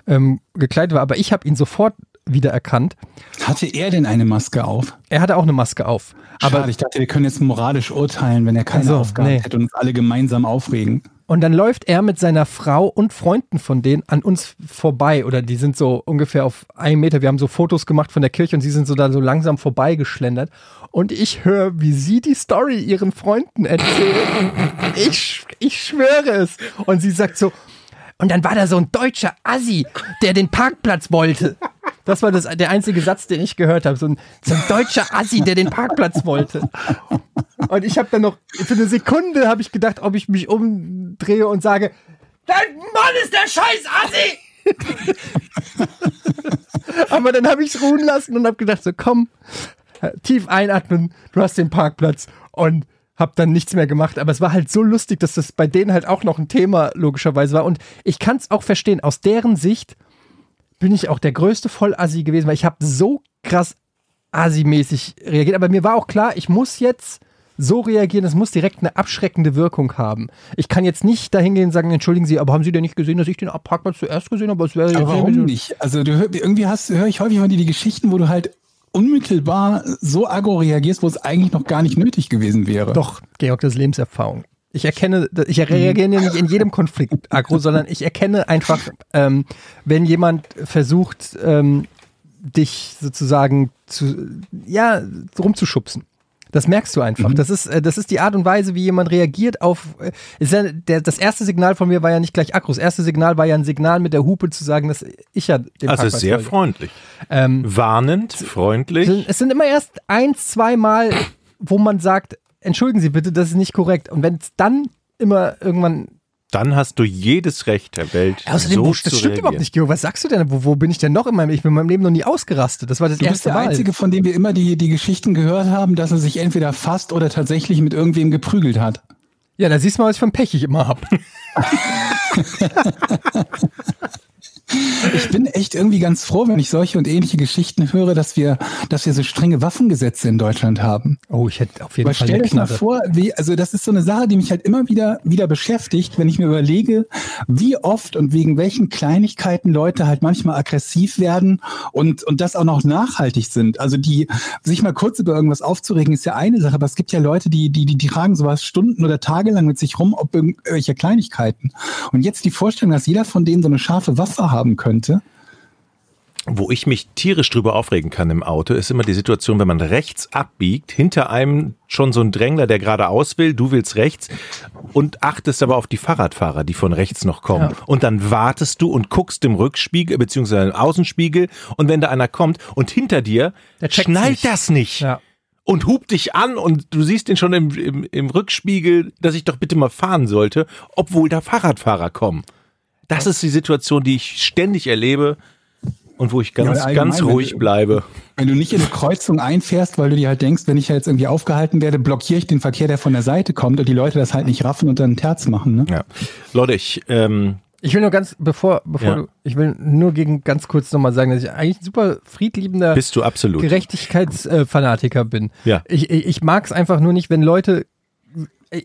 ähm, gekleidet war. Aber ich habe ihn sofort wiedererkannt. Hatte er denn eine Maske auf? Er hatte auch eine Maske auf. Aber Aber ich dachte, wir können jetzt moralisch urteilen, wenn er keine Also, Aufgabe nee. hätte und uns alle gemeinsam aufregen. Und dann läuft er mit seiner Frau und Freunden von denen an uns vorbei. Oder die sind so ungefähr auf einen Meter. Wir haben so Fotos gemacht von der Kirche und sie sind so da so langsam vorbeigeschlendert. Und ich höre, wie sie die Story ihren Freunden erzählt. ich, ich schwöre es. Und sie sagt so, und dann war da so ein deutscher Assi, der den Parkplatz wollte. Das war das, der einzige Satz, den ich gehört habe. So ein, so ein deutscher Assi, der den Parkplatz wollte. Und ich habe dann noch, für eine Sekunde habe ich gedacht, ob ich mich umdrehe und sage, dein Mann ist der scheiß Assi! Aber dann habe ich es ruhen lassen und habe gedacht, so komm, tief einatmen, du hast den Parkplatz und habe dann nichts mehr gemacht. Aber es war halt so lustig, dass das bei denen halt auch noch ein Thema logischerweise war. Und ich kann es auch verstehen, aus deren Sicht bin ich auch der größte Vollassi gewesen, weil ich habe so krass Assi-mäßig reagiert. Aber mir war auch klar, ich muss jetzt so reagieren, es muss direkt eine abschreckende Wirkung haben. Ich kann jetzt nicht dahin gehen und sagen, entschuldigen Sie, aber haben Sie denn nicht gesehen, dass ich den Parkplatz zuerst gesehen habe? Es wäre Aber warum nicht? Also du irgendwie hast höre ich häufig von dir die Geschichten, wo du halt unmittelbar so aggro reagierst, wo es eigentlich noch gar nicht nötig gewesen wäre. Doch, Georg, das ist Lebenserfahrung. Ich erkenne, ich reagiere ja nicht in jedem Konflikt aggro, sondern ich erkenne einfach, ähm, wenn jemand versucht, ähm, dich sozusagen zu, ja, rumzuschubsen. Das merkst du einfach. Das, ist, äh, das ist die Art und Weise, wie jemand reagiert auf. äh, Ist ja, der, das erste Signal von mir war ja nicht gleich Akkus. Das erste Signal war ja ein Signal mit der Hupe zu sagen, dass ich ja den Also Parkplatz sehr wollte. freundlich. Ähm, Warnend, freundlich. es sind immer erst ein, zwei Mal, wo man sagt, entschuldigen Sie bitte, das ist nicht korrekt. Und wenn es dann immer irgendwann. Dann hast du jedes Recht der Welt. Außerdem, so das zu stimmt überhaupt reagieren. nicht, Georg. Was sagst du denn? Wo, wo bin ich denn noch in meinem? Ich bin in meinem Leben noch nie ausgerastet. Das war das Du bist erste der Mal. Einzige, von dem wir immer die, die Geschichten gehört haben, dass er sich entweder fast oder tatsächlich mit irgendwem geprügelt hat. Ja, da siehst du mal, was für ein Pech ich immer hab. Ich bin echt irgendwie ganz froh, wenn ich solche und ähnliche Geschichten höre, dass wir, dass wir so strenge Waffengesetze in Deutschland haben. Oh, ich hätte auf jeden Aber Fall stell euch mal vor, wie, also das ist so eine Sache, die mich halt immer wieder, wieder beschäftigt, wenn ich mir überlege, wie oft und wegen welchen Kleinigkeiten Leute halt manchmal aggressiv werden und, und das auch noch nachhaltig sind. Also die, sich mal kurz über irgendwas aufzuregen, ist ja eine Sache, aber es gibt ja Leute, die, die, die, die tragen sowas Stunden oder tagelang mit sich rum, ob irgendwelche Kleinigkeiten. Und jetzt die Vorstellung, dass jeder von denen so eine scharfe Waffe haben könnte. Wo ich mich tierisch drüber aufregen kann im Auto, ist immer die Situation, wenn man rechts abbiegt, hinter einem schon so ein Drängler, der geradeaus will, du willst rechts und achtest aber auf die Fahrradfahrer, die von rechts noch kommen. Ja. Und dann wartest du und guckst im Rückspiegel beziehungsweise im Außenspiegel und wenn da einer kommt und hinter dir schnallt nicht. das nicht. Ja. Und hupt dich an und du siehst ihn schon im, im, im Rückspiegel, dass ich doch bitte mal fahren sollte, obwohl da Fahrradfahrer kommen. Das ist die Situation, die ich ständig erlebe und wo ich ganz, Ja, ganz wenn ruhig du- bleibe. Wenn du nicht in eine Kreuzung einfährst, weil du dir halt denkst, wenn ich ja jetzt irgendwie aufgehalten werde, blockiere ich den Verkehr, der von der Seite kommt und die Leute das halt nicht raffen und dann einen Terz machen. Ne? Ja. Leute, ich, ähm, Ich will nur ganz, bevor, bevor Ja. du, ich will nur gegen ganz kurz nochmal sagen, dass ich eigentlich ein super friedliebender bist du absolut. Gerechtigkeitsfanatiker bin. Ja. Ich, ich, ich mag es einfach nur nicht, wenn Leute.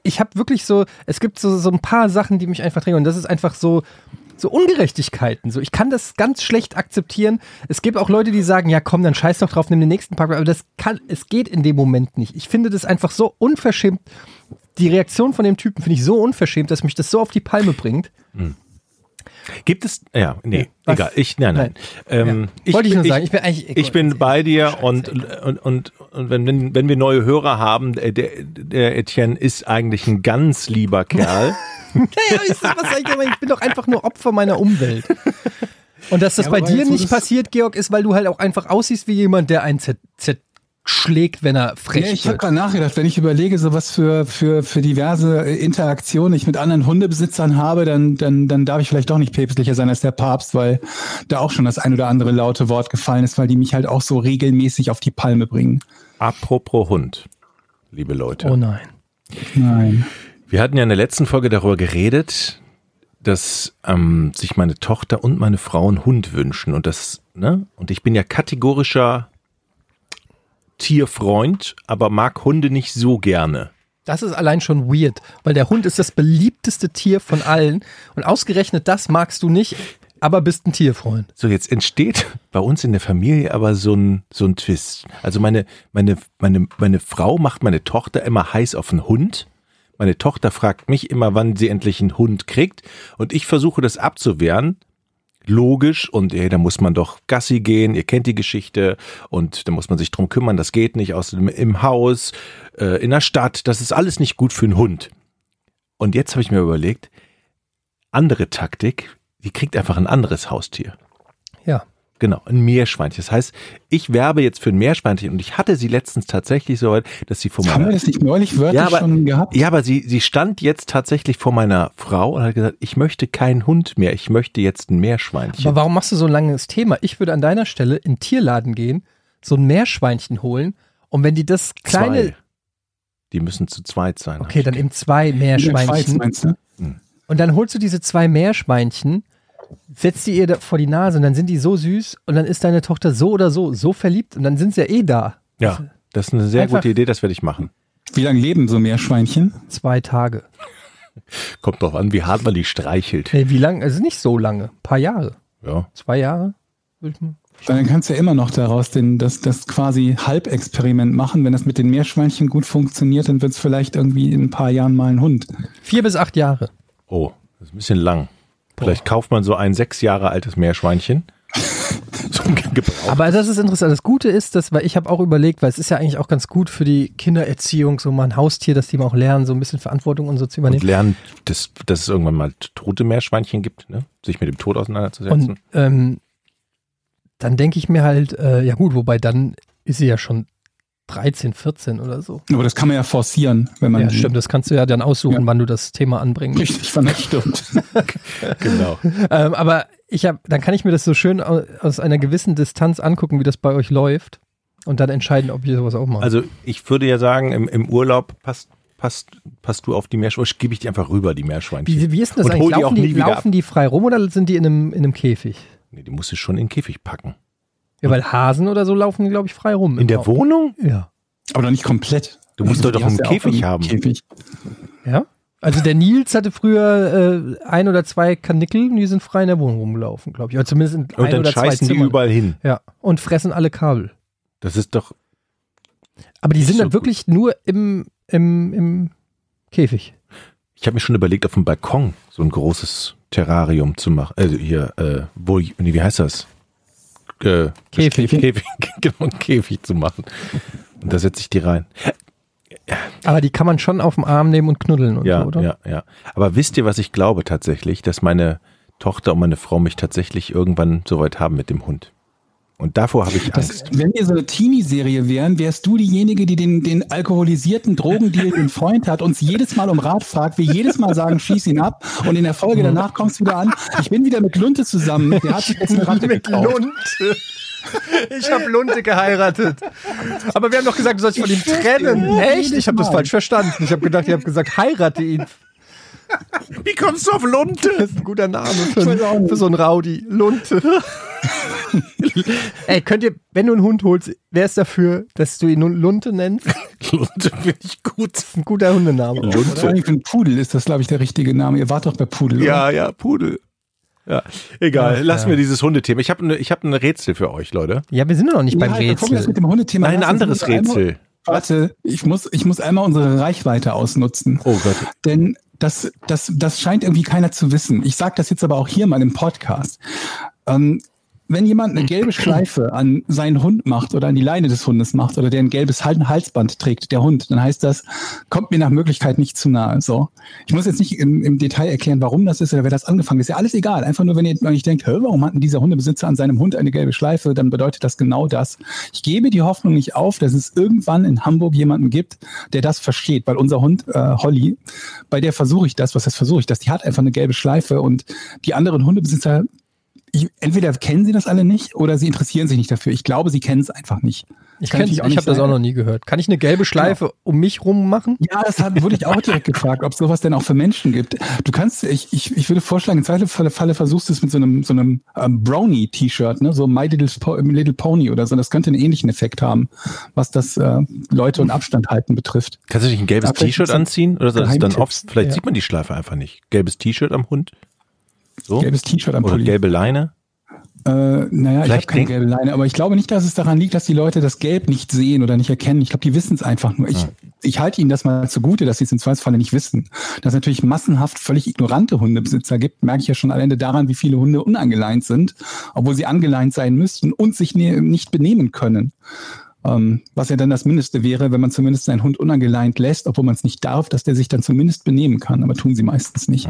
Ich habe wirklich so, es gibt so, so ein paar Sachen, die mich einfach drängen. Und das ist einfach so, so Ungerechtigkeiten. So, ich kann das ganz schlecht akzeptieren. Es gibt auch Leute, die sagen, ja komm, dann scheiß doch drauf, nimm den nächsten Parkplatz. Aber das kann, es geht in dem Moment nicht. Ich finde das einfach so unverschämt. Die Reaktion von dem Typen finde ich so unverschämt, dass mich das so auf die Palme bringt. Gibt es, ja, nee, Was? egal, ich, nein, nein. Ähm, ich, Wollte ich nur bin- sagen. Ich bin eigentlich. Ich bin bei dir und, und, und, und wenn, wenn, wenn wir neue Hörer haben, äh, der, der Etienne ist eigentlich ein ganz lieber Kerl. Naja, ich, sag, was sag ich, denn? ich bin doch einfach nur Opfer meiner Umwelt. Und dass das Ja, bei dir nicht passiert, Georg, ist, weil du halt auch einfach aussiehst wie jemand, der einen zerschlägt, zerschlägt, wenn er frech Ja, ich habe gerade nachgedacht, wenn ich überlege, so was für, für, für diverse äh, Interaktionen ich mit anderen Hundebesitzern habe, dann, dann, dann darf ich vielleicht doch nicht päpstlicher sein als der Papst, weil da auch schon das ein oder andere laute Wort gefallen ist, weil die mich halt auch so regelmäßig auf die Palme bringen. Apropos Hund, liebe Leute. Oh nein. Nein. Wir hatten ja in der letzten Folge darüber geredet, dass ähm, sich meine Tochter und meine Frau einen Hund wünschen und das, ne? Und ich bin ja kategorischer Tierfreund, aber mag Hunde nicht so gerne. Das ist allein schon weird, weil der Hund ist das beliebteste Tier von allen und ausgerechnet das magst du nicht, aber bist ein Tierfreund. So, jetzt entsteht bei uns in der Familie aber so ein, so ein Twist. Also meine, meine, meine, meine Frau macht meine Tochter immer heiß auf einen Hund. Meine Tochter fragt mich immer, wann sie endlich einen Hund kriegt. Und ich versuche das abzuwehren. Logisch. Und ey, da muss man doch Gassi gehen. Ihr kennt die Geschichte. Und da muss man sich drum kümmern. Das geht nicht. Außerdem im Haus, äh, in der Stadt. Das ist alles nicht gut für einen Hund. Und jetzt habe ich mir überlegt, andere Taktik. Die kriegt einfach ein anderes Haustier. Ja. Genau, ein Meerschweinchen. Das heißt, ich werbe jetzt für ein Meerschweinchen und ich hatte sie letztens tatsächlich so weit, dass sie vor Haben wir meiner das nicht neulich wörtlich ja, aber, schon gehabt? ja, aber sie, sie stand jetzt tatsächlich vor meiner Frau und hat gesagt, ich möchte keinen Hund mehr, ich möchte jetzt ein Meerschweinchen. Aber warum machst du so ein langes Thema? Ich würde an deiner Stelle in den Tierladen gehen, so ein Meerschweinchen holen und wenn die das kleine, Zwei. Die müssen zu zweit sein. okay, dann eben zwei In der Schweiz, Meerschweinchen meinst du? und dann holst du diese zwei Meerschweinchen, setzt die ihr da vor die Nase und dann sind die so süß und dann ist deine Tochter so oder so so verliebt und dann sind sie ja eh da. Ja, das ist eine sehr Einfach- gute Idee, das werde ich machen. Wie lange leben so Meerschweinchen? Zwei Tage. Kommt drauf an, wie hart man die streichelt. Nee, wie lange? Also nicht so lange. Ein paar Jahre. Ja. Zwei Jahre? Würde ich mal- Dann kannst du ja immer noch daraus den, das, das quasi Halbexperiment machen. Wenn das mit den Meerschweinchen gut funktioniert, dann wird es vielleicht irgendwie in ein paar Jahren mal ein Hund. Vier bis acht Jahre. Oh, das ist ein bisschen lang. Vielleicht kauft man so ein sechs Jahre altes Meerschweinchen. Aber das ist interessant. Das Gute ist, dass, weil ich habe auch überlegt, weil es ist ja eigentlich auch ganz gut für die Kindererziehung, so mal ein Haustier, dass die mal auch lernen, so ein bisschen Verantwortung und so zu und übernehmen. lernen, dass, dass es irgendwann mal tote Meerschweinchen gibt, ne? sich mit dem Tod auseinanderzusetzen. Und ähm, dann denke ich mir halt, äh, ja gut, wobei dann ist sie ja schon 13, 14 oder so. Aber das kann man ja forcieren, wenn man. Ja, stimmt, das kannst du ja dann aussuchen, Ja. wann du das Thema anbringst. Richtig, das stimmt. genau. Ähm, aber ich habe, dann kann ich mir das so schön au- aus einer gewissen Distanz angucken, wie das bei euch läuft und dann entscheiden, ob ihr sowas auch macht. Also ich würde ja sagen, im, im Urlaub passt, passt, passt du auf die Meerschweinchen, gebe ich die einfach rüber, die Meerschweinchen. wie, wie ist denn das Und eigentlich? die auch Laufen die, wieder laufen die frei rum oder sind die in einem, in einem Käfig? Nee, die musst du schon in den Käfig packen. Ja, weil Hasen oder so laufen, glaube ich, frei rum. In der Raum. Wohnung? Ja. Aber doch nicht komplett. Du musst Also, doch die doch einen Käfig haben. Käfig. Ja? Also der Nils hatte früher äh, ein oder zwei Kanickel und die sind frei in der Wohnung rumgelaufen, glaube ich. Oder zumindest in Und ein dann oder zwei scheißen die Zimmern. überall hin. Ja. Und fressen alle Kabel. Das ist doch, Aber die sind So dann wirklich nur im, im, im Käfig. ich habe mir schon überlegt, auf dem Balkon so ein großes Terrarium zu machen. Also hier, äh, wo, nee, wie heißt das? Äh, Käfig. Käfig, genau, Käfig zu machen. Und da setze ich die rein. Aber die kann man schon auf den Arm nehmen und knuddeln und Ja, so, oder? ja, ja. Aber wisst ihr, was ich glaube tatsächlich? Dass meine Tochter und meine Frau mich tatsächlich irgendwann so weit haben mit dem Hund. Und davor habe ich Das, Angst. wenn wir so eine Teenie-Serie wären, wärst du diejenige, die den, den alkoholisierten Drogendeal, den Freund hat, uns jedes Mal um Rat fragt, wir jedes Mal sagen, schieß ihn ab und in der Folge danach kommst du wieder an, ich bin wieder mit Lunte zusammen, der hat sich jetzt eine Ratte gekauft. Lunte. Ich habe Lunte geheiratet. Aber wir haben doch gesagt, du sollst dich von ihm trennen. Echt? Ich habe das falsch verstanden. Ich habe gedacht, ihr habt gesagt, heirate ihn. Wie kommst du auf Lunte? Das ist ein guter Name für, für so einen Rowdy. Lunte. Ey, könnt ihr, wenn du einen Hund holst, wer ist dafür, dass du ihn nun Lunte nennst? Das Lunte finde ich gut. ist ein guter Hundename. Lunte. Vor allem für einen Pudel ist das, glaube ich, der richtige Name. Ihr wart doch bei Pudel. Ja, ja, Pudel. Ja, egal. Ach, Lassen ja. wir dieses Hundethema. Ich habe ne, ich hab ein Rätsel für euch, Leute. Ja, wir sind doch noch nicht Oder? beim Ja, bevor wir das Rätsel. mit dem Hundethema Nein, ein anderes einmal- Rätsel. Warte, ich muss, ich muss einmal unsere Reichweite ausnutzen. Oh Gott. Denn das, das, das scheint irgendwie keiner zu wissen. Ich sage das jetzt aber auch hier mal im Podcast. Ähm, wenn jemand eine gelbe Schleife an seinen Hund macht oder an die Leine des Hundes macht oder der ein gelbes Hal- Halsband trägt, der Hund, dann heißt das, kommt mir nach Möglichkeit nicht zu nahe. So. Ich muss jetzt nicht im, im Detail erklären, warum das ist oder wer das angefangen. Ist ja alles egal. Einfach nur, wenn ihr ich denkt, warum hat denn dieser Hundebesitzer an seinem Hund eine gelbe Schleife, dann bedeutet das genau das. Ich gebe die Hoffnung nicht auf, dass es irgendwann in Hamburg jemanden gibt, der das versteht, weil unser Hund äh, Holly, bei der versuche ich das, was heißt versuche ich das, die hat einfach eine gelbe Schleife und die anderen Hundebesitzer, ich, entweder kennen sie das alle nicht oder sie interessieren sich nicht dafür. Ich glaube, sie kennen es einfach nicht. Ich, ich nicht habe das auch noch nie gehört. Kann ich eine gelbe Schleife um mich rum machen? Ja, das hat, wurde ich auch direkt gefragt, ob es sowas denn auch für Menschen gibt. Du kannst, ich, ich, ich würde vorschlagen, im zweiten Falle, Falle versuchst du es mit so einem, so einem ähm, Brownie-T-Shirt, ne? so My Little, po Little Pony oder so. Das könnte einen ähnlichen Effekt haben, was das äh, Leute und Abstand halten betrifft. Kannst du nicht ein gelbes T-Shirt anziehen? Oder soll das dann oft? Vielleicht Ja. sieht man die Schleife einfach nicht. Gelbes T-Shirt am Hund? So? Gelbes T-Shirt am Oder Pulli. gelbe Leine? Äh, naja, ich habe Vielleicht keine gelbe Leine, aber ich glaube nicht, dass es daran liegt, dass die Leute das Gelb nicht sehen oder nicht erkennen. Ich glaube, die wissen es einfach nur. Ich, ich halte ihnen das mal zugute, dass sie es im Zweifelsfalle nicht wissen. Dass es natürlich massenhaft völlig ignorante Hundebesitzer gibt, merke ich ja schon alleine daran, wie viele Hunde unangeleint sind, obwohl sie angeleint sein müssten und sich ne nicht benehmen können. Ähm, was ja dann das Mindeste wäre, wenn man zumindest seinen Hund unangeleint lässt, obwohl man es nicht darf, dass der sich dann zumindest benehmen kann. Aber tun sie meistens nicht.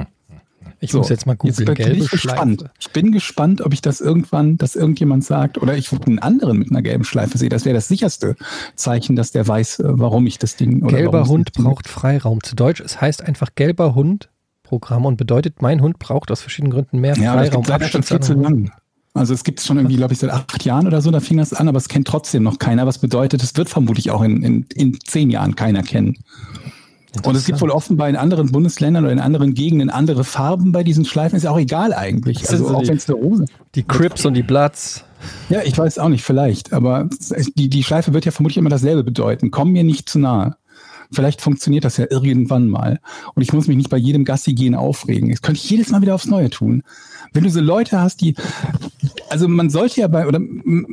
Ich So, muss jetzt mal googeln. bin gelbe ich gespannt. Ich bin gespannt, ob ich das irgendwann, dass irgendjemand sagt, oder ich einen anderen mit einer gelben Schleife sehe. Das wäre das sicherste Zeichen, dass der weiß, äh, warum ich das Ding. Oder Gelber Hund das braucht Freiraum. Zu Deutsch, es heißt einfach gelber Hund Programm und bedeutet, mein Hund braucht aus verschiedenen Gründen mehr Ja, das Freiraum. gibt leider schon viel zu lang. Also es gibt es schon irgendwie, glaube ich, seit acht Jahren oder so, da fing das an, aber es kennt trotzdem noch keiner. Was bedeutet, es wird vermutlich auch in, in, in zehn Jahren keiner kennen. Und es gibt wohl offenbar in anderen Bundesländern oder in anderen Gegenden andere Farben bei diesen Schleifen. Ist ja auch egal eigentlich. Das Also so auch die- wenn es eine Rose. Die Crips und die Bloods. Ja, ich weiß auch nicht, vielleicht. Aber die, die Schleife wird ja vermutlich immer dasselbe bedeuten. Komm mir nicht zu nahe. Vielleicht funktioniert das ja irgendwann mal. Und ich muss mich nicht bei jedem Gassi gehen aufregen. Das könnte ich jedes Mal wieder aufs Neue tun. Wenn du so Leute hast, die, also man sollte ja bei, oder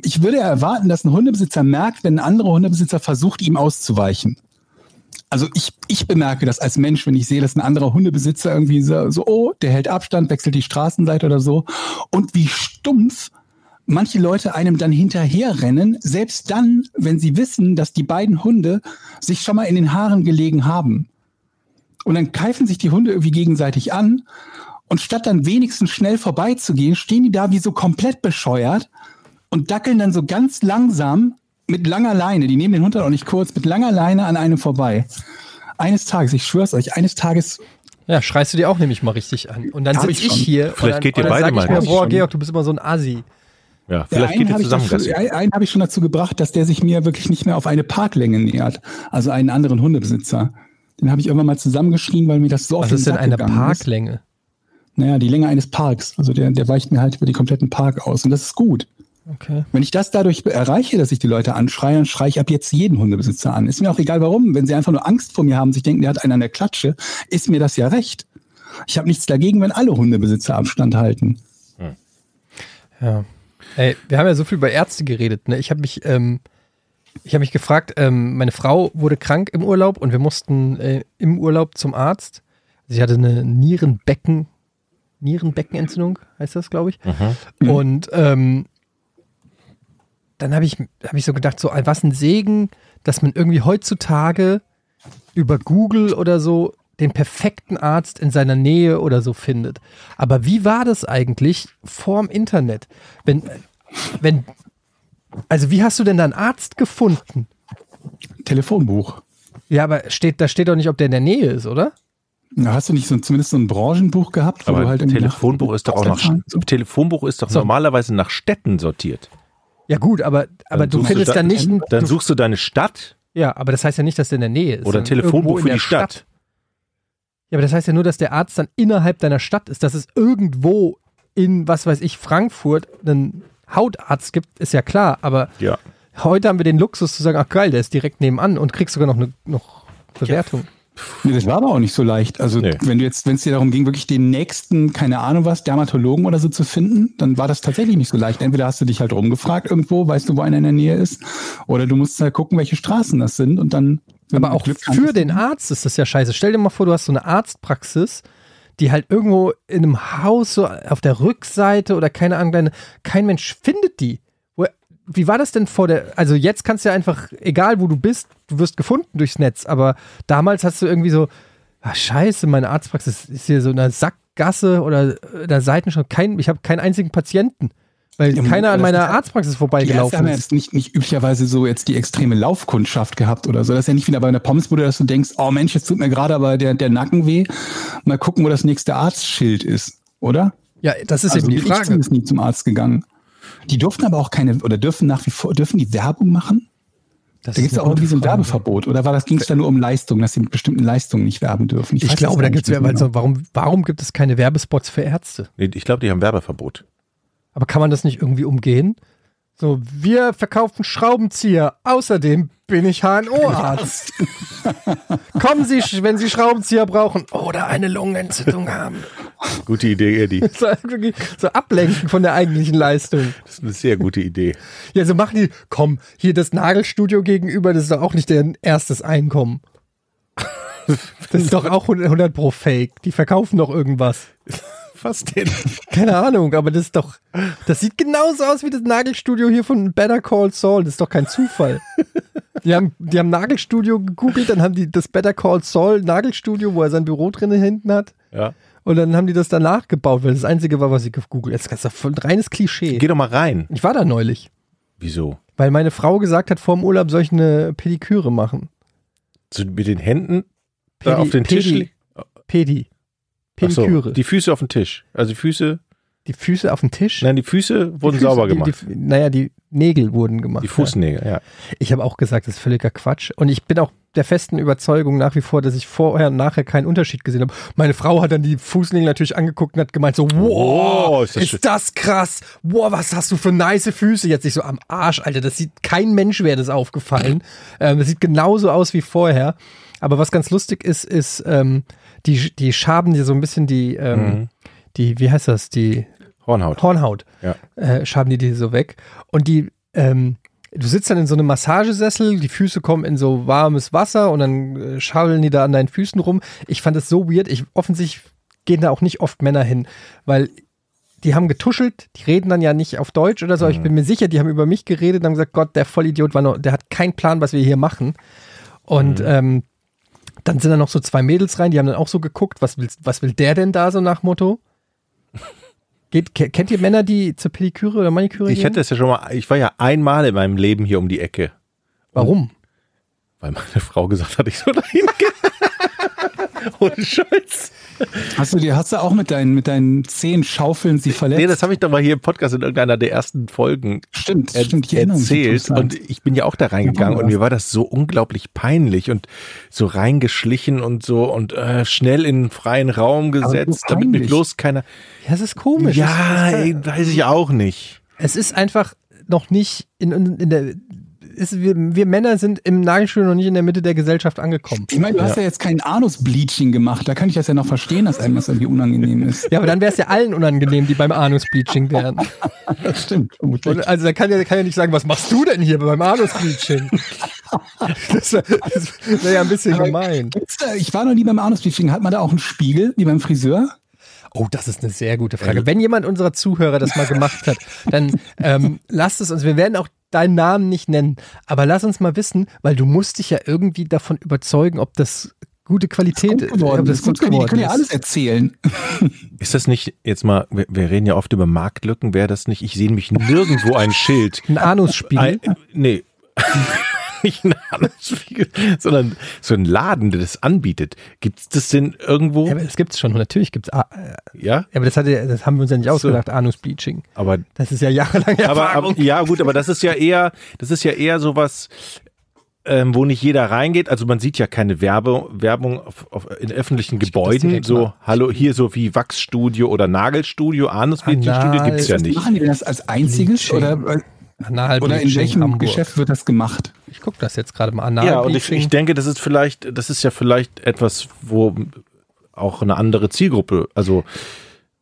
ich würde ja erwarten, dass ein Hundebesitzer merkt, wenn ein anderer Hundebesitzer versucht, ihm auszuweichen. Also ich, ich bemerke das als Mensch, wenn ich sehe, dass ein anderer Hundebesitzer irgendwie so, so, oh, der hält Abstand, wechselt die Straßenseite oder so. Und wie stumpf manche Leute einem dann hinterherrennen, selbst dann, wenn sie wissen, dass die beiden Hunde sich schon mal in den Haaren gelegen haben. Und dann keifen sich die Hunde irgendwie gegenseitig an. Und statt dann wenigstens schnell vorbeizugehen, stehen die da wie so komplett bescheuert und dackeln dann so ganz langsam mit langer Leine, die nehmen den Hund dann auch nicht kurz, mit langer Leine an einem vorbei. Eines Tages, ich schwör's euch, eines Tages Ja, schreist du dir auch nämlich mal richtig an. Und dann sitze ich ich hier Vielleicht und dann, geht ihr und dann beide mal. ich mir, boah, schon. Georg, du bist immer so ein Assi. Ja, Ja, vielleicht einen geht ihr habe ich, zusammen dazu- einen, einen hab ich schon dazu gebracht, dass der sich mir wirklich nicht mehr auf eine Parklänge nähert. Also einen anderen Hundebesitzer. Den habe ich irgendwann mal zusammengeschrien, weil mir das so auf Was den ist denn eine gegangen ist. Parklänge? Naja, die Länge eines Parks. Also der, der weicht mir halt über den kompletten Park aus. Und das ist gut. Okay. Wenn ich das dadurch erreiche, dass ich die Leute anschreie, dann schreie ich ab jetzt jeden Hundebesitzer an. Ist mir auch egal warum. Wenn sie einfach nur Angst vor mir haben, sich denken, der hat einen an der Klatsche, ist mir das ja recht. Ich habe nichts dagegen, wenn alle Hundebesitzer Abstand halten. Ja. Ey, wir haben ja so viel über Ärzte geredet. Ne? Ich habe mich, ähm, ich habe mich gefragt, ähm, meine Frau wurde krank im Urlaub und wir mussten äh, im Urlaub zum Arzt. Sie hatte eine Nierenbecken, Nierenbeckenentzündung, heißt das, glaube ich. Mhm. Und ähm, dann habe ich, hab ich so gedacht, so was ein Segen, dass man irgendwie heutzutage über Google oder so den perfekten Arzt in seiner Nähe oder so findet. Aber wie war das eigentlich vorm Internet? Wenn, wenn, also wie hast du denn da einen Arzt gefunden? Telefonbuch. Ja, aber steht, da steht doch nicht, ob der in der Nähe ist, oder? Na, Hast du nicht so, zumindest so ein Branchenbuch gehabt? wo Aber du halt Telefonbuch nach- ist doch auch so? Telefonbuch ist doch So. normalerweise nach Städten sortiert. Ja gut, aber, aber du findest da- dann nicht, ein- Dann suchst du deine Stadt ja, aber das heißt ja nicht, dass der in der Nähe ist. oder ein irgendwo Telefonbuch für die Stadt. Ja, aber das heißt ja nur, dass der Arzt dann innerhalb deiner Stadt ist, dass es irgendwo in, was weiß ich, Frankfurt einen Hautarzt gibt, ist ja klar, aber Ja. heute haben wir den Luxus zu sagen, ach geil, der ist direkt nebenan und kriegst sogar noch eine noch Bewertung. Nee, das war aber auch nicht so leicht. Also Nee. wenn du jetzt, wenn es dir darum ging, wirklich den nächsten, keine Ahnung was, Dermatologen oder so zu finden, dann war das tatsächlich nicht so leicht. Entweder hast du dich halt rumgefragt irgendwo, weißt du, wo einer in der Nähe ist, oder du musst halt gucken, welche Straßen das sind und dann. wenn Aber auch Glück für den Arzt ist das ja scheiße. Stell dir mal vor, du hast so eine Arztpraxis, die halt irgendwo in einem Haus so auf der Rückseite oder keine Ahnung, kein Mensch findet die. Wie war das denn vor der, also jetzt kannst du ja einfach, egal wo du bist, du wirst gefunden durchs Netz, aber damals hast du irgendwie so, ah scheiße, meine Arztpraxis ist hier so in einer Sackgasse oder in der Seitenstraße, kein, ich habe keinen einzigen Patienten, weil Ja, keiner an meiner Arztpraxis Die vorbeigelaufen haben ja ist. jetzt nicht, nicht üblicherweise so jetzt die extreme Laufkundschaft gehabt oder so. Das ist ja nicht wieder bei einer Pommesbude, dass du denkst, oh Mensch, jetzt tut mir gerade aber der, der Nacken weh. Mal gucken, wo das nächste Arztschild ist, oder? Ja, das ist also eben die bin Ich Frage. zumindest nie zum Arzt gegangen. Die durften aber auch keine, oder dürfen nach wie vor, dürfen die Werbung machen? Das Da gibt es auch irgendwie so ein. Werbeverbot. Oder war das, ging es da nur um Leistungen, dass sie mit bestimmten Leistungen nicht werben dürfen? Ich, das glaube, da gibt es, mehr weil genau. so, warum, warum gibt es keine Werbespots für Ärzte? Nee, ich glaube, die haben Werbeverbot. Aber kann man das nicht irgendwie umgehen? So, wir verkaufen Schraubenzieher. Außerdem bin ich HNO-Arzt. Kommen Sie, wenn Sie Schraubenzieher brauchen oder eine Lungenentzündung haben. Gute Idee, Eddie. So, so ablenken von der eigentlichen Leistung. Das ist eine sehr gute Idee. Ja, so machen die, komm, hier das Nagelstudio gegenüber, das ist doch auch nicht deren erstes Einkommen. Das ist doch auch 100 100 pro Fake. Die verkaufen doch irgendwas. Was denn? Keine Ahnung, aber das ist doch. Das sieht genauso aus wie das Nagelstudio hier von Better Call Saul. Das ist doch kein Zufall. Die haben, die haben Nagelstudio gegoogelt, dann haben die das Better Call Saul Nagelstudio, wo er sein Büro drinnen hinten hat. Ja. Und dann haben die das danach gebaut, weil das einzige war, was ich gegoogelt habe. Das ist doch ein reines Klischee. Geh doch mal rein. Ich war da neulich, Wieso? weil meine Frau gesagt hat, vor dem Urlaub soll ich eine Pediküre machen. So mit den Händen da Pedi- auf den Tisch. Pedi- li- Pedi. Ach so, Pediküre. die Füße auf den Tisch. Also die Füße, die Füße auf dem Tisch? nein, die Füße wurden Die Füße, sauber die, gemacht. Die, naja, die Nägel wurden gemacht. Die ja. Fußnägel, ja. Ich habe auch gesagt, das ist völliger Quatsch. Und ich bin auch der festen Überzeugung nach wie vor, dass ich vorher und nachher keinen Unterschied gesehen habe. Meine Frau hat dann die Fußnägel natürlich angeguckt und hat gemeint so, wow, Oh, ist, ist das das, schön. krass. Wow, was hast du für nice Füße? Jetzt nicht so am Arsch, Alter. Das sieht, kein Mensch wäre das aufgefallen. ähm, das sieht genauso aus wie vorher. Aber was ganz lustig ist, ist, ähm, die, die schaben dir so ein bisschen die, ähm, Mhm. die, wie heißt das, die Hornhaut. Hornhaut Ja. äh, schaben die die so weg. Und die, ähm, du sitzt dann in so einem Massagesessel, die Füße kommen in so warmes Wasser und dann äh, schaukeln die da an deinen Füßen rum. Ich fand das so weird. Ich offensichtlich gehen da auch nicht oft Männer hin, weil die haben getuschelt, die reden dann ja nicht auf Deutsch oder so. aber Ich bin mir sicher, die haben über mich geredet und haben gesagt, Gott, der Vollidiot war noch, der hat keinen Plan, was wir hier machen. Und ähm, dann sind da noch so zwei Mädels rein, die haben dann auch so geguckt, was will, was will der denn da so nach Motto? Geht, ke- kennt ihr Männer, die zur Pediküre oder Maniküre Ich gehen? hätte es ja schon mal, ich war ja einmal in meinem Leben hier um die Ecke, Warum? weil meine Frau gesagt hat, ich soll da hingehen. Ohne Scheiß. Hast du dir, hast du auch mit deinen, mit deinen zehn Schaufeln sie verletzt? Nee, das habe ich doch mal hier im Podcast in irgendeiner der ersten Folgen stimmt, er stimmt. Ich erinnere mich, erzählt und ich bin ja auch da reingegangen Ja, und mir war das so unglaublich peinlich und so reingeschlichen und so und äh, schnell in den freien Raum gesetzt, so damit mich bloß keiner. Ja, es ist komisch. Ja, es, ist, ey, weiß ich auch nicht. es ist einfach noch nicht in, in, in der. Ist, wir, wir Männer sind im Nagelstuhl noch nicht in der Mitte der Gesellschaft angekommen. Ich meine, du hast ja jetzt kein Anus-Bleaching gemacht. Da kann ich das ja noch verstehen, dass einem das irgendwie unangenehm ist. Ja, aber dann wäre es ja allen unangenehm, die beim Anus-Bleaching wären. Das stimmt. Und also da kann ja, kann ja nicht sagen, was machst du denn hier beim Anus-Bleaching? Das wäre wär ja ein bisschen gemein. Gibt's da- Ich war noch nie beim Anus-Bleaching. Hat man da auch einen Spiegel, wie beim Friseur? Oh, das ist eine sehr gute Frage. Wenn jemand unserer Zuhörer das mal gemacht hat, dann ähm, lasst es uns. Wir werden auch deinen Namen nicht nennen, aber lass uns mal wissen, weil du musst dich ja irgendwie davon überzeugen, ob das gute Qualität Gut geworden. ob das Das gut geworden können ja alles ist. erzählen. Ist das nicht jetzt mal, wir, wir reden ja oft über Marktlücken, wäre das nicht, ich sehe nämlich nirgendwo ein Schild. Ein Anusspiegel. Ein, nee. Nicht ein Handelsspiegel, sondern so ein Laden, der das anbietet. Gibt es das denn irgendwo? Ja, aber das gibt's schon. Natürlich gibt's. Ah, äh, Ja, ja, aber das, hat, ja- das haben wir uns ja nicht ausgedacht, Anus-Bleaching. aber Das ist ja jahrelang aber, Erfahrung. aber ja gut, aber das ist ja eher, das ist ja eher sowas, ähm, wo nicht jeder reingeht. Also man sieht ja keine Werbe, Werbung auf, auf, in öffentlichen das Gebäuden. So, mal. hallo, hier so wie Wachsstudio oder Nagelstudio, Anusbleaching-Studio Anal- gibt's ja nicht. Machen die das als einziges Bleaching. Oder, oder in welchem Hamburg. Geschäft wird das gemacht? Ich gucke das jetzt gerade mal. Ja, und ich, ich denke, das ist vielleicht, das ist ja vielleicht etwas, wo auch eine andere Zielgruppe, also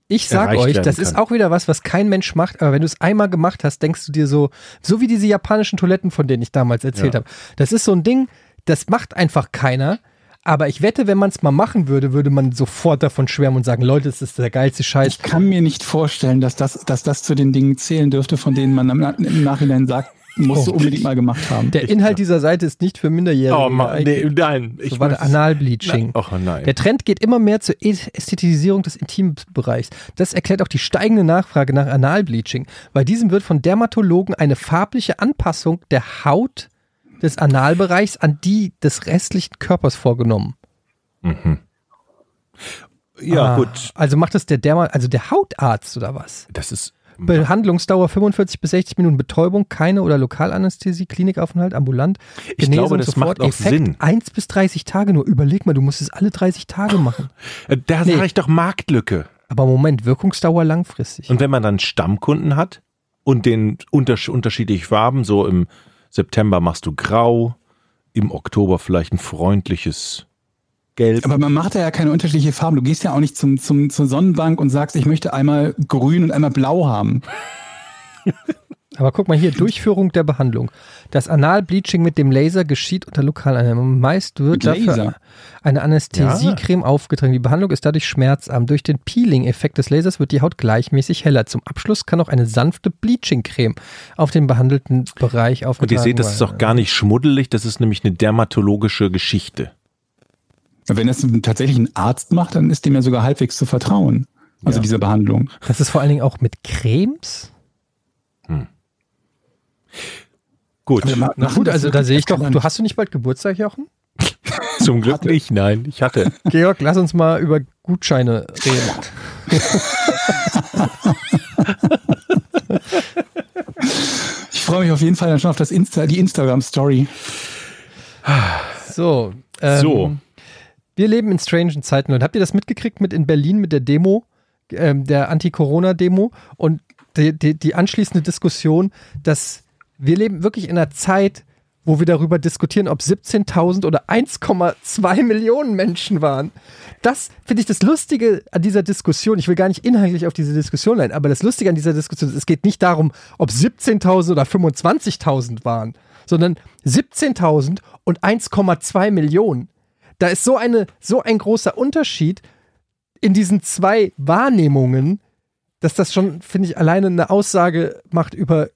Ich sag euch, das ist kann. auch wieder was, was kein Mensch macht, aber wenn du es einmal gemacht hast, denkst du dir so, so wie diese japanischen Toiletten, von denen ich damals erzählt Ja. habe. Das ist so ein Ding, das macht einfach keiner. Aber ich wette, wenn man es mal machen würde, würde man sofort davon schwärmen und sagen, Leute, das ist der geilste Scheiß. Ich kann mir nicht vorstellen, dass das, dass das zu den Dingen zählen dürfte, von denen man im Nachhinein sagt, musst du Oh. unbedingt mal gemacht haben. Der Inhalt dieser Seite ist nicht für Minderjährige. oh Mann, nee, geeignet. nein. Ich so war Analbleaching. Oh nein. Der Trend geht immer mehr zur Ästhetisierung des Intimbereichs. Das erklärt auch die steigende Nachfrage nach Analbleaching. Bei diesem wird von Dermatologen eine farbliche Anpassung der Haut des Analbereichs an die des restlichen Körpers vorgenommen. ja, Ah, gut. Also macht das der Derma, also der Hautarzt oder was? Das ist. Behandlungsdauer 45 bis 60 Minuten Betäubung, keine oder Lokalanästhesie, Klinikaufenthalt, ambulant. Ich glaube, das macht auch Effekt Sinn. 1 bis 30 Tage nur. Überleg mal, du musst es alle 30 Tage machen. Äh, Da Nee. sage ich doch Marktlücke. Aber Moment, Wirkungsdauer langfristig. Und wenn man dann Stammkunden hat und den untersch unterschiedliche Farben, so im September machst du grau, im Oktober vielleicht ein freundliches Gelb. Aber man macht da ja keine unterschiedliche Farben. Du gehst ja auch nicht zum, zum, zur Sonnenbank und sagst, ich möchte einmal grün und einmal blau haben. Aber guck mal hier, Durchführung der Behandlung. Das Analbleaching mit dem Laser geschieht unter Lokalannahme. Meist wird Mit dafür Laser? eine Anästhesiecreme aufgetragen. Die Behandlung ist dadurch schmerzarm. Durch den Peeling-Effekt des Lasers wird die Haut gleichmäßig heller. Zum Abschluss kann auch eine sanfte Bleaching-Creme auf den behandelten Bereich Und aufgetragen ihr seht, das ist werden. auch gar nicht schmuddelig, das ist nämlich eine dermatologische Geschichte. Wenn das tatsächlich ein Arzt macht, dann ist dem ja sogar halbwegs zu vertrauen. Also Ja. diese Behandlung. Das ist vor allen Dingen auch mit Cremes. Gut, ma- Na gut, also da sehe ich doch, du hast du nicht bald Geburtstag, Jochen? zum Glück nicht, nein, ich hatte. Georg, lass uns mal über Gutscheine reden. Ich freue mich auf jeden Fall dann schon auf das Insta, die Instagram-Story. So. Ähm, So. Wir leben in strangen Zeiten. Und habt ihr das mitgekriegt mit in Berlin mit der Demo, ähm, der Anti-Corona-Demo und die, die, die anschließende Diskussion, dass wir leben wirklich in einer Zeit, wo wir darüber diskutieren, ob 17.000 oder 1,2 Millionen Menschen waren. Das finde ich das Lustige an dieser Diskussion. Ich will gar nicht inhaltlich auf diese Diskussion ein, aber das Lustige an dieser Diskussion ist, es geht nicht darum, ob 17.000 oder 25.000 waren, sondern 17.000 und 1,2 Millionen. Da ist so, eine, so ein großer Unterschied in diesen zwei Wahrnehmungen. dass das schon, finde ich, alleine eine Aussage macht über,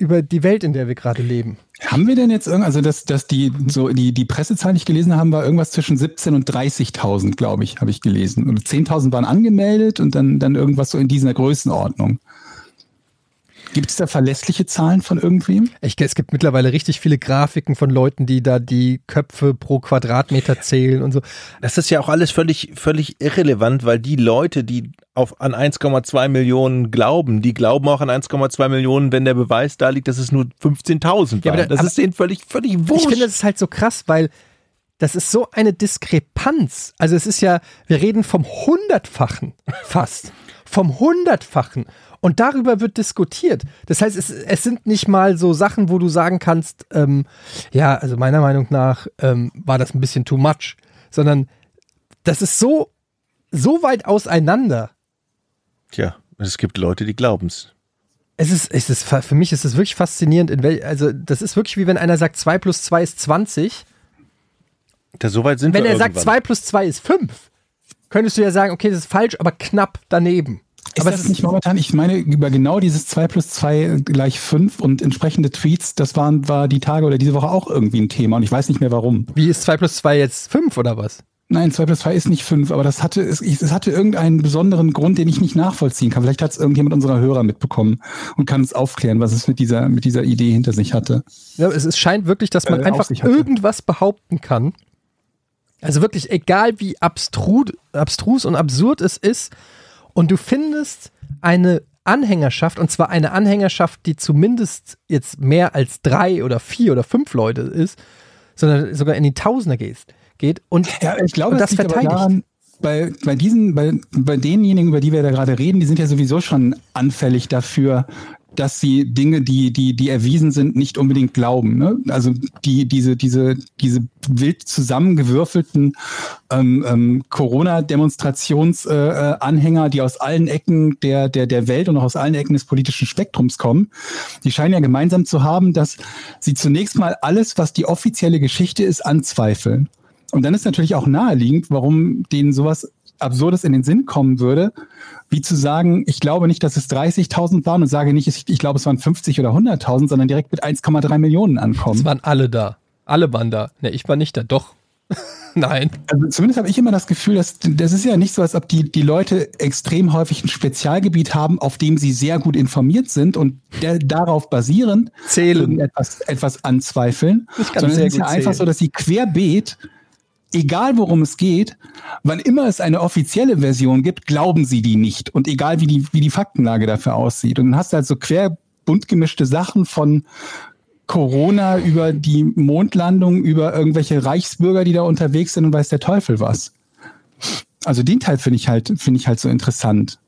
über die Welt, in der wir gerade leben. Haben wir denn jetzt irgend, also dass, dass die, so die, die Pressezahl, die ich gelesen habe, war irgendwas zwischen 17 und 30.000, glaube ich, habe ich gelesen. Und 10.000 waren angemeldet und dann, dann irgendwas so in dieser Größenordnung. Gibt es da verlässliche Zahlen von irgendwem? Ich, es gibt mittlerweile richtig viele Grafiken von Leuten, die da die Köpfe pro Quadratmeter zählen und so. Das ist ja auch alles völlig, völlig irrelevant, weil die Leute, die auf, an 1,2 Millionen glauben, die glauben auch an 1,2 Millionen, wenn der Beweis da liegt, dass es nur 15.000 Ja, waren. aber da- das ist denen völlig, völlig wurscht. Ich finde, das ist halt so krass, weil das ist so eine Diskrepanz. Also es ist ja, wir reden vom Hundertfachen fast. Vom Hundertfachen. Und darüber wird diskutiert. Das heißt, es, es sind nicht mal so Sachen, wo du sagen kannst, ähm, ja, also meiner Meinung nach ähm, war das ein bisschen too much, sondern das ist so, so weit auseinander. Tja, es gibt Leute, die glauben's. Es ist, es ist, für mich ist es wirklich faszinierend, in wel, also das ist wirklich wie wenn einer sagt, 2 plus 2 ist 20 Da, so weit sind Wenn wir er sagt, irgendwann. 2 plus 2 ist 5, könntest du ja sagen, okay, das ist falsch, aber knapp daneben. Ist aber das es nicht momentan, ich meine, über genau dieses 2 plus 2 gleich 5 und entsprechende Tweets, das waren, war die Tage oder diese Woche auch irgendwie ein Thema und ich weiß nicht mehr warum. wie ist 2 plus 2 jetzt 5 oder was? Nein, 2 plus 2 ist nicht 5, aber das hatte, es, es hatte irgendeinen besonderen Grund, den ich nicht nachvollziehen kann. Vielleicht hat es irgendjemand unserer Hörer mitbekommen und kann uns aufklären, was es mit dieser, mit dieser Idee hinter sich hatte. Ja, es, es scheint wirklich, dass man Äh, einfach irgendwas behaupten kann. Also wirklich, egal wie abstrud, abstrus und absurd es ist, und du findest eine Anhängerschaft, und zwar eine Anhängerschaft, die zumindest jetzt mehr als drei oder vier oder fünf Leute ist, sondern sogar in die Tausender gehst, geht und, Ja, ich glaube, und das das verteidigt. daran, bei, bei diesen, bei, bei denjenigen, über die wir da gerade reden, die sind ja sowieso schon anfällig dafür, dass sie Dinge, die, die, die erwiesen sind, nicht unbedingt glauben. Ne? Also die, diese, diese, diese wild zusammengewürfelten ähm, ähm, Corona-Demonstrationsanhänger, äh, Anhänger, die aus allen Ecken der, der, der Welt und auch aus allen Ecken des politischen Spektrums kommen, die scheinen ja gemeinsam zu haben, dass sie zunächst mal alles, was die offizielle Geschichte ist, anzweifeln. Und dann ist natürlich auch naheliegend, warum denen sowas Absurdes in den Sinn kommen würde, wie zu sagen, ich glaube nicht, dass es 30.000 waren und sage nicht, ich, ich glaube, es waren 50 oder 100.000, sondern direkt mit 1,3 Millionen Es ankommen. waren alle da. Alle waren da. Ne, ich war nicht da. Doch. Nein. Also zumindest habe ich immer das Gefühl, dass das ist ja nicht so, als ob die, die Leute extrem häufig ein Spezialgebiet haben, auf dem sie sehr gut informiert sind und der, darauf basierend Zählen. etwas, etwas anzweifeln. Sondern sehr es ist ja gut einfach zählen. so, dass sie querbeet, egal worum es geht, wann immer es eine offizielle Version gibt, glauben sie die nicht. Und egal wie die, wie die Faktenlage dafür aussieht. Und dann hast du halt so quer bunt gemischte Sachen von Corona über die Mondlandung, über irgendwelche Reichsbürger, die da unterwegs sind und weiß der Teufel was. Also den Teil finde ich halt, finde ich halt so interessant.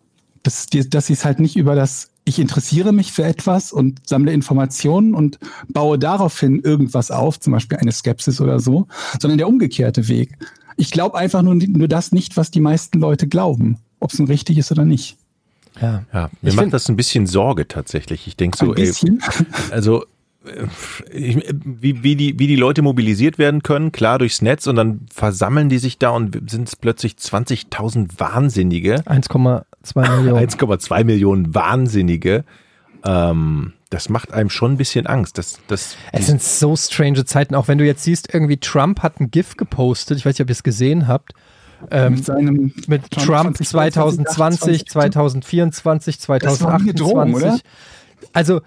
Dass, dass sie es halt nicht über das, ich interessiere mich für etwas und sammle Informationen und baue daraufhin irgendwas auf, zum Beispiel eine Skepsis oder so, sondern der umgekehrte Weg. Ich glaube einfach nur, nur das nicht, was die meisten Leute glauben, ob es nun richtig ist oder nicht. Ja. Ja, mir Ich macht das ein bisschen Sorge tatsächlich. Ich denke so, Ein ey, bisschen. also äh, ich, wie, wie, die, wie die Leute mobilisiert werden können, klar durchs Netz und dann versammeln die sich da und sind es plötzlich 20.000 Wahnsinnige, 1,2 Millionen. 1,2 Millionen Wahnsinnige. Ähm, das macht einem schon ein bisschen Angst. Das, das, Es sind so strange Zeiten, auch wenn du jetzt siehst, irgendwie Trump hat ein GIF gepostet, ich weiß nicht, ob ihr es gesehen habt, ähm, mit seinem mit Trump 2020, 2024, Das war wie eine Drohung, 2028. oder? Also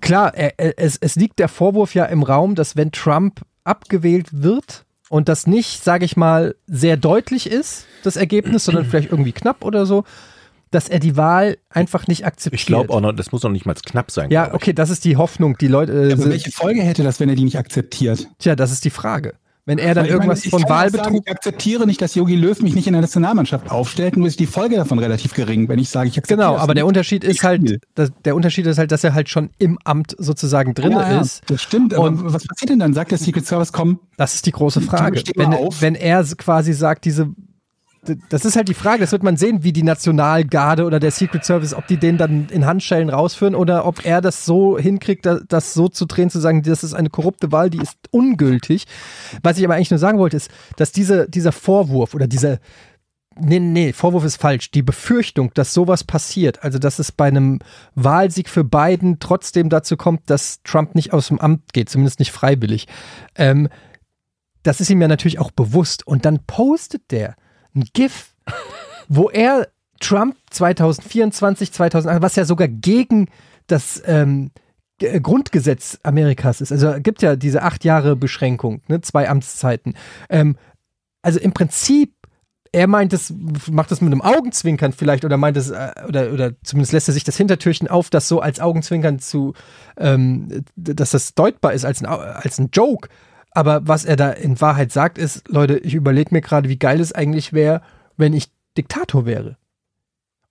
klar, er, er, es, es liegt der Vorwurf ja im Raum, dass wenn Trump abgewählt wird und das nicht, sage ich mal, sehr deutlich ist, das Ergebnis, sondern vielleicht irgendwie knapp oder so, dass er die Wahl einfach nicht akzeptiert. ich glaube auch noch, das muss noch nicht mal knapp sein. Ja, okay, das ist die Hoffnung. Die Leute, äh, Aber sind, welche Folge hätte das, wenn er die nicht akzeptiert? tja, das ist die Frage. Wenn er dann meine, irgendwas ich von ja Wahlbetrug Sagen, ich akzeptiere nicht, dass Jogi Löw mich nicht in der Nationalmannschaft aufstellt, nur ist die Folge davon relativ gering, wenn ich sage, ich akzeptiere Genau, das aber der. Unterschied ist halt, dass, der Unterschied ist halt, dass er halt schon im Amt sozusagen drin ja, ja, ist. Das stimmt, aber Und- was passiert denn dann? Sagt der Secret Service, komm, Das ist die große Frage. Wenn, wenn er quasi sagt, diese, das ist halt die Frage, das wird man sehen, wie die Nationalgarde oder der Secret Service, ob die den dann in Handschellen rausführen oder ob er das so hinkriegt, da- das so zu drehen, zu sagen, das ist eine korrupte Wahl, die ist ungültig. Was ich aber eigentlich nur sagen wollte, ist, dass diese, dieser Vorwurf oder dieser, nee, nee, Vorwurf ist falsch. Die Befürchtung, dass sowas passiert, also dass es bei einem Wahlsieg für Biden trotzdem dazu kommt, dass Trump nicht aus dem Amt geht, zumindest nicht freiwillig, ähm, das ist ihm ja natürlich auch bewusst. Und dann postet der ein GIF, wo er Trump 2024, 2008, was ja sogar gegen das ähm, G- Grundgesetz Amerikas ist. Also gibt ja diese acht Jahre Beschränkung, ne, zwei Amtszeiten. Ähm, also im Prinzip, er meint es, macht das mit einem Augenzwinkern vielleicht oder meint es, äh, oder, oder zumindest lässt er sich das Hintertürchen auf, das so als Augenzwinkern zu, ähm, dass das deutbar ist als ein, als ein Joke. Aber was er da in Wahrheit sagt, ist, Leute, ich überlege mir gerade, wie geil es eigentlich wäre, wenn ich Diktator wäre.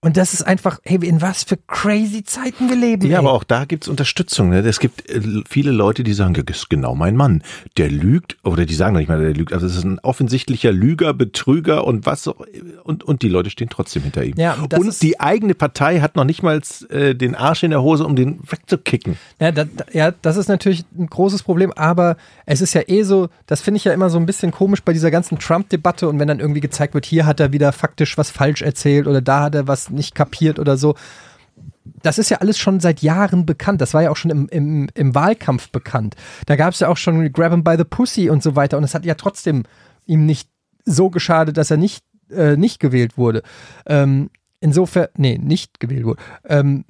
Und das ist einfach, hey, in was für crazy Zeiten wir leben. Ja, ey. aber auch da gibt's Unterstützung. Ne? Es gibt äh, viele Leute, die sagen, das ist genau mein Mann. Der lügt, oder die sagen noch nicht mal, der lügt. Also es ist ein offensichtlicher Lüger, Betrüger und was auch- und und die Leute stehen trotzdem hinter ihm. Ja, und und die eigene Partei hat noch nicht mal äh, den Arsch in der Hose, um den wegzukicken. Ja, da, ja, das ist natürlich ein großes Problem, aber es ist ja eh so, das finde ich ja immer so ein bisschen komisch bei dieser ganzen Trump-Debatte und wenn dann irgendwie gezeigt wird, hier hat er wieder faktisch was falsch erzählt oder da hat er was nicht kapiert oder so. Das ist ja alles schon seit Jahren bekannt. Das war ja auch schon im, im, im Wahlkampf bekannt. Da gab es ja auch schon Grab him by the Pussy und so weiter und es hat ja trotzdem ihm nicht so geschadet, dass er nicht, äh, nicht gewählt wurde. Ähm, insofern, nee, nicht gewählt wurde. Ähm,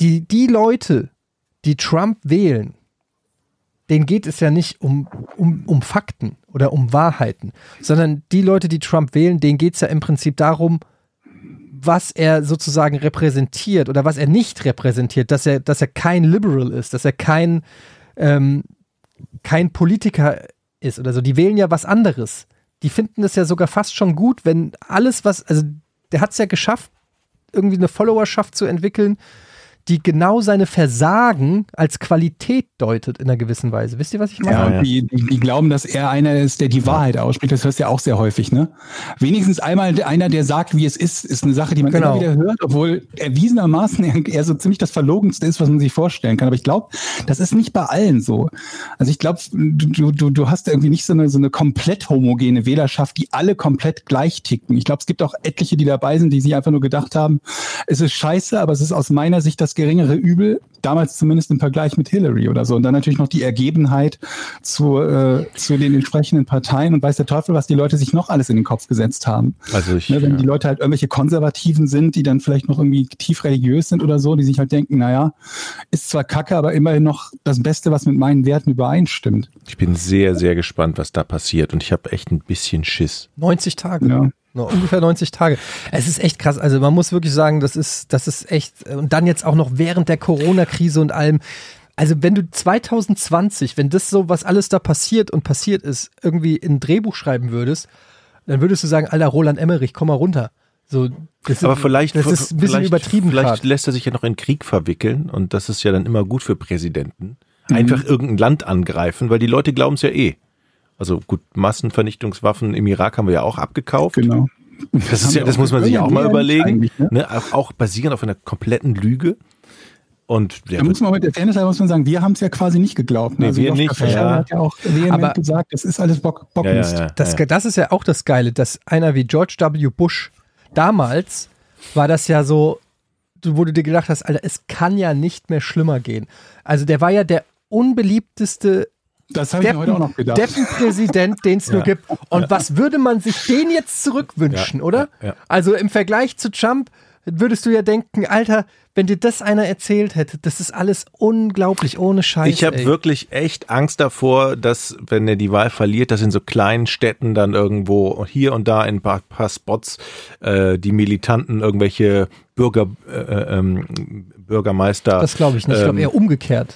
die, die Leute, die Trump wählen, denen geht es ja nicht um, um, um Fakten oder um Wahrheiten, sondern die Leute, die Trump wählen, denen geht es ja im Prinzip darum, was er sozusagen repräsentiert oder was er nicht repräsentiert, dass er, dass er kein Liberal ist, dass er kein, ähm, kein Politiker ist oder so. Die wählen ja was anderes. Die finden es ja sogar fast schon gut, wenn alles, was, also der hat es ja geschafft, irgendwie eine Followerschaft zu entwickeln, die genau seine Versagen als Qualität deutet in einer gewissen Weise. Wisst ihr, was ich meine? Ja, Ja, ja. und Die, die, die glauben, dass er einer ist, der die Wahrheit ausspricht. Das hörst du ja auch sehr häufig, ne? Wenigstens einmal einer, der sagt, wie es ist, ist eine Sache, die man Genau. immer wieder hört, obwohl erwiesenermaßen er, er so ziemlich das Verlogenste ist, was man sich vorstellen kann. Aber ich glaube, das ist nicht bei allen so. Also ich glaube, du, du, du hast irgendwie nicht so eine, so eine komplett homogene Wählerschaft, die alle komplett gleich ticken. Ich glaube, es gibt auch etliche, die dabei sind, die sich einfach nur gedacht haben, es ist scheiße, aber es ist aus meiner Sicht das geringere Übel, damals zumindest im Vergleich mit Hillary oder so. Und dann natürlich noch die Ergebenheit zu, äh, zu den entsprechenden Parteien und weiß der Teufel, was die Leute sich noch alles in den Kopf gesetzt haben. Also ich, Ne, wenn ja. die Leute halt irgendwelche Konservativen sind, die dann vielleicht noch irgendwie tief religiös sind oder so, die sich halt denken, naja, ist zwar kacke, aber immerhin noch das Beste, was mit meinen Werten übereinstimmt. ich bin sehr, sehr gespannt, was da passiert und ich habe echt ein bisschen Schiss. 90 Tage. Ja. Noch ungefähr 90 Tage. Es ist echt krass. Also man muss wirklich sagen, das ist, das ist echt, und dann jetzt auch noch während der Corona-Krise und allem. Also wenn du 2020, wenn das so, was alles da passiert und passiert ist, irgendwie in ein Drehbuch schreiben würdest, dann würdest du sagen, alter Roland Emmerich, komm mal runter. So, das Aber ist, vielleicht, das ist ein bisschen vielleicht, übertrieben Vielleicht grad. lässt er sich ja noch in Krieg verwickeln und das ist ja dann immer gut für Präsidenten. Mhm. Einfach irgendein Land angreifen, weil die Leute glauben es ja eh. Also gut, Massenvernichtungswaffen im Irak haben wir ja auch abgekauft. Genau. Das, ist ja, das muss man sich auch mal überlegen. ne? Ne? Auch, auch basierend auf einer kompletten Lüge. Und der Da muss man mit der Fairness muss man sagen, wir haben es ja quasi nicht geglaubt. ne? Nee, wir Joschka nicht, Fischer ja. hat ja auch vehement Aber- gesagt, das ist alles Bock, Bockmist. ja, ja, Das, ja. das ist ja auch das Geile, dass einer wie George W. Bush damals war das ja so, du- wo du dir gedacht hast, Alter, es kann ja nicht mehr schlimmer gehen. Also der war ja der unbeliebteste Das habe ich mir heute auch noch gedacht. Deppenpräsident, den es nur Ja. gibt. Und was würde man sich den jetzt zurückwünschen, Ja, oder? ja, ja. Also im Vergleich zu Trump würdest du ja denken, Alter, wenn dir das einer erzählt hätte, das ist alles unglaublich ohne Scheiß. Ich habe wirklich echt Angst davor, dass, wenn er die Wahl verliert, dass in so kleinen Städten dann irgendwo hier und da in ein paar, paar Spots äh, die Militanten irgendwelche Bürger, äh, ähm, Bürgermeister. Das glaube ich nicht. Ich glaube ähm, eher umgekehrt.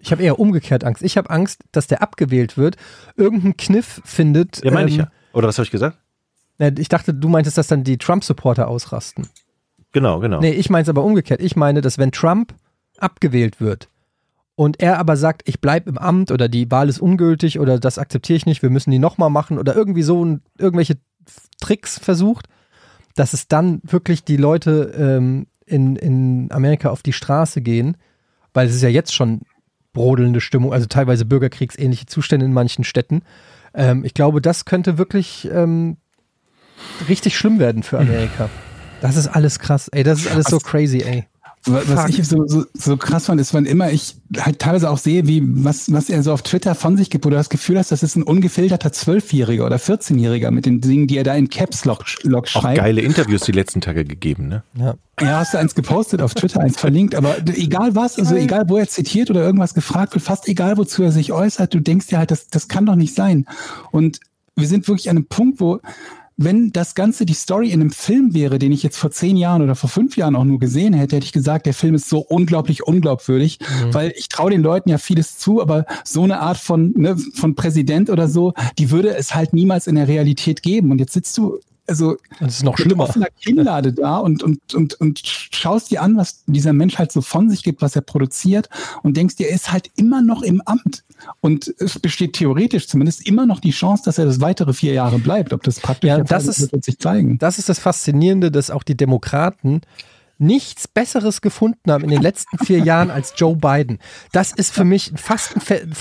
Ich habe eher umgekehrt Angst. Ich habe Angst, dass der abgewählt wird, irgendeinen Kniff findet. Ja, meine ich ähm, ja. Oder was habe ich gesagt? Ich dachte, du meintest, dass dann die Trump-Supporter ausrasten. Genau, genau. Nee, ich meine es aber umgekehrt. Ich meine, dass wenn Trump abgewählt wird und er aber sagt, ich bleibe im Amt oder die Wahl ist ungültig oder das akzeptiere ich nicht, wir müssen die nochmal machen oder irgendwie so irgendwelche Tricks versucht, dass es dann wirklich die Leute ähm, in, in Amerika auf die Straße gehen, weil es ist ja jetzt schon brodelnde Stimmung, also teilweise bürgerkriegsähnliche Zustände in manchen Städten. Ähm, ich glaube, das könnte wirklich ähm, richtig schlimm werden für Amerika. Das ist alles krass, ey. Das ist alles so crazy, ey. Was ich so, so, so krass fand, ist, wann immer ich halt teilweise auch sehe, wie was, was er so auf Twitter von sich gibt, wo du das Gefühl hast, das ist ein ungefilterter Zwölfjähriger oder 14-Jähriger mit den Dingen, die er da in Caps Lock, Lock Auch schreibt. geile Interviews die letzten Tage gegeben, ne? Ja. Ja, hast du eins gepostet auf Twitter, eins verlinkt, aber egal was, also egal wo er zitiert oder irgendwas gefragt wird, fast egal wozu er sich äußert, du denkst dir halt, das, das kann doch nicht sein. Und wir sind wirklich an einem Punkt, wo wenn das Ganze die Story in einem Film wäre, den ich jetzt vor zehn Jahren oder vor fünf Jahren auch nur gesehen hätte, hätte ich gesagt, der Film ist so unglaublich unglaubwürdig, weil ich traue den Leuten ja vieles zu, aber so eine Art von, ne, von Präsident oder so, die würde es halt niemals in der Realität geben. Und jetzt sitzt du, also Das ist noch schlimmer. offener Kinnlade da und, und, und, und schaust dir an, was dieser Mensch halt so von sich gibt, was er produziert und denkst dir, er ist halt immer noch im Amt. Und es besteht theoretisch zumindest immer noch die Chance, dass er das weitere vier Jahre bleibt. Ob das praktisch Ja, das ist- wird sich zeigen. Das ist das Faszinierende, dass auch die Demokraten nichts Besseres gefunden haben in den letzten vier Jahren als Joe Biden. Das ist für mich fast, ein, Phän-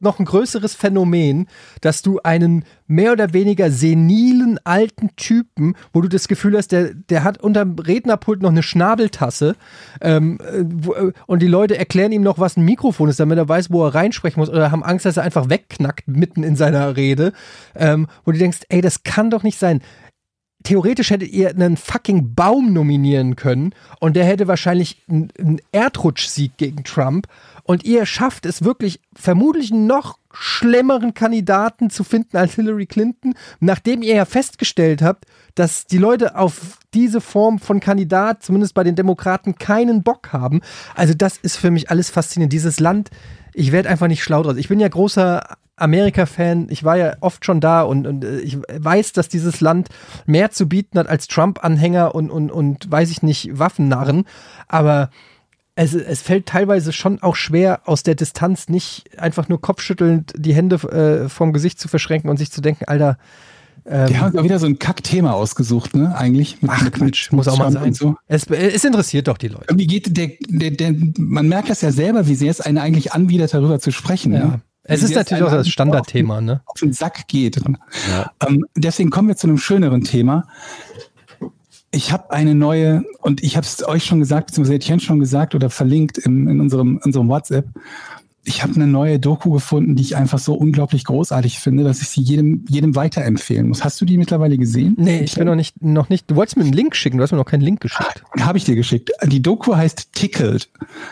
noch ein größeres Phänomen, dass du einen mehr oder weniger senilen alten Typen, wo du das Gefühl hast, der, der hat unterm Rednerpult noch eine Schnabeltasse ähm, äh, äh, und die Leute erklären ihm noch, was ein Mikrofon ist, damit er weiß, wo er reinsprechen muss oder haben Angst, dass er einfach wegknackt mitten in seiner Rede, ähm, wo du denkst, ey, das kann doch nicht sein theoretisch hättet ihr einen fucking Baum nominieren können und der hätte wahrscheinlich einen, Erdrutschsieg gegen Trump und ihr schafft es wirklich vermutlich einen noch schlimmeren Kandidaten zu finden als Hillary Clinton, nachdem ihr ja festgestellt habt, dass die Leute auf diese Form von Kandidat, zumindest bei den Demokraten, keinen Bock haben. Also das ist für mich alles faszinierend. Dieses Land, ich werde einfach nicht schlau draus. Ich bin ja großer Amerika-Fan, ich war ja oft schon da und, und äh, ich weiß, dass dieses Land mehr zu bieten hat als Trump-Anhänger und, und, und weiß ich nicht, Waffennarren. Aber es, es fällt teilweise schon auch schwer, aus der Distanz nicht einfach nur kopfschüttelnd die Hände äh, vom Gesicht zu verschränken und sich zu denken, Alter, ähm, Die haben auch wieder so ein Kackthema ausgesucht, ne? Eigentlich. Mit, ach Quatsch, muss auch mal sein. So. Es, es interessiert doch die Leute. Irgendwie geht der, der, der, man merkt das ja selber, wie sehr es einen eigentlich anwidert, darüber zu sprechen. Ja. Ne? Es ist natürlich auch das Standardthema, ne? auf den Sack geht. Ähm, deswegen kommen wir zu einem schöneren Thema. Ich habe eine neue, und ich habe es euch schon gesagt, beziehungsweise Etienne schon gesagt oder verlinkt in, in unserem, unserem WhatsApp. Ich habe eine neue Doku gefunden, die ich einfach so unglaublich großartig finde, dass ich sie jedem, jedem weiterempfehlen muss. Hast du die mittlerweile gesehen? Nee, ich bin noch nicht, noch nicht. Du wolltest mir einen Link schicken, du hast mir noch keinen Link geschickt. Habe ich dir geschickt. Die Doku heißt Tickled,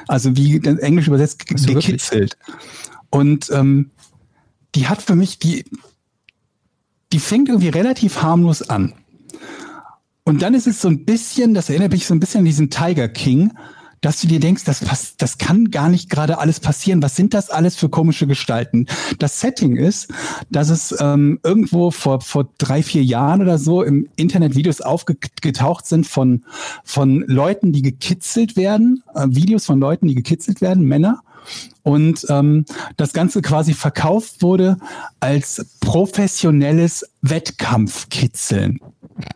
also wie Englisch übersetzt so, wirklich? Und ähm, die hat für mich die, die fängt irgendwie relativ harmlos an. Und dann ist es so ein bisschen, das erinnert mich so ein bisschen an diesen Tiger King, dass du dir denkst, das, pass- das kann gar nicht gerade alles passieren. Was sind das alles für komische Gestalten? Das Setting ist, dass es ähm, irgendwo vor, vor drei, vier Jahren oder so im Internet Videos aufgetaucht sind von, von Leuten, die gekitzelt werden, äh, Videos von Leuten, die gekitzelt werden, Männer. Und ähm, das Ganze quasi verkauft wurde als professionelles Wettkampfkitzeln.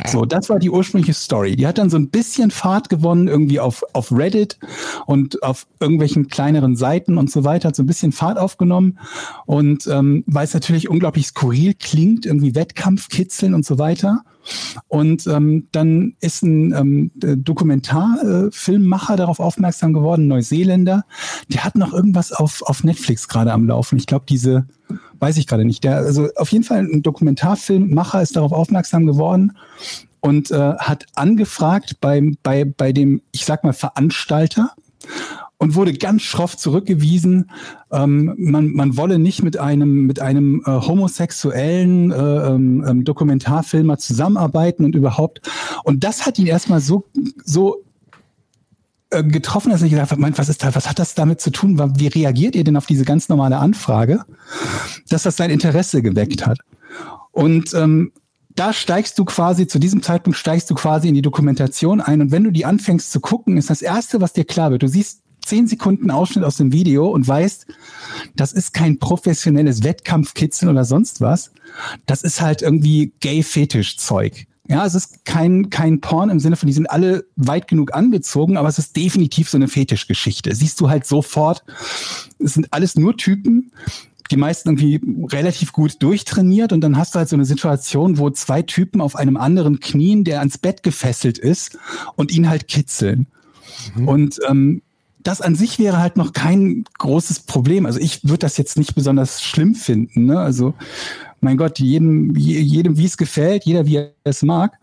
So, das war die ursprüngliche Story. Die hat dann so ein bisschen Fahrt gewonnen, irgendwie auf, auf Reddit und auf irgendwelchen kleineren Seiten und so weiter, hat so ein bisschen Fahrt aufgenommen. Und ähm, weil es natürlich unglaublich skurril klingt, irgendwie Wettkampfkitzeln und so weiter. Und ähm, dann ist ein ähm, Dokumentarfilmmacher darauf aufmerksam geworden, Neuseeländer. Der hat noch irgendwas auf, auf Netflix gerade am Laufen. Ich glaube, diese, weiß ich gerade nicht. Der, also auf jeden Fall ein Dokumentarfilmmacher ist darauf aufmerksam geworden und äh, hat angefragt beim, bei, bei dem, ich sag mal, Veranstalter und wurde ganz schroff zurückgewiesen. Ähm, man, man wolle nicht mit einem, mit einem äh, homosexuellen äh, ähm, ähm, Dokumentarfilmer zusammenarbeiten und überhaupt. Und das hat ihn erstmal so, so getroffen, dass ich gedacht habe, was ist da, was hat das damit zu tun? Wie reagiert ihr denn auf diese ganz normale Anfrage? Dass das sein Interesse geweckt hat. Und ähm, da steigst du quasi, zu diesem Zeitpunkt steigst du quasi in die Dokumentation ein. Und wenn du die anfängst zu gucken, ist das Erste, was dir klar wird, du siehst zehn Sekunden Ausschnitt aus dem Video und weißt, das ist kein professionelles Wettkampfkitzeln oder sonst was. Das ist halt irgendwie Gay-Fetisch-Zeug. Ja, es ist kein, kein Porn im Sinne von, die sind alle weit genug angezogen, aber es ist definitiv so eine Fetischgeschichte. Siehst du halt sofort, es sind alles nur Typen, die meisten irgendwie relativ gut durchtrainiert und dann hast du halt so eine Situation, wo zwei Typen auf einem anderen knien, der ans Bett gefesselt ist und ihn halt kitzeln. Mhm. Und ähm, das an sich wäre halt noch kein großes Problem. Also ich würde das jetzt nicht besonders schlimm finden. Ne? Also mein Gott, jedem, jedem wie es gefällt, jeder wie er es mag.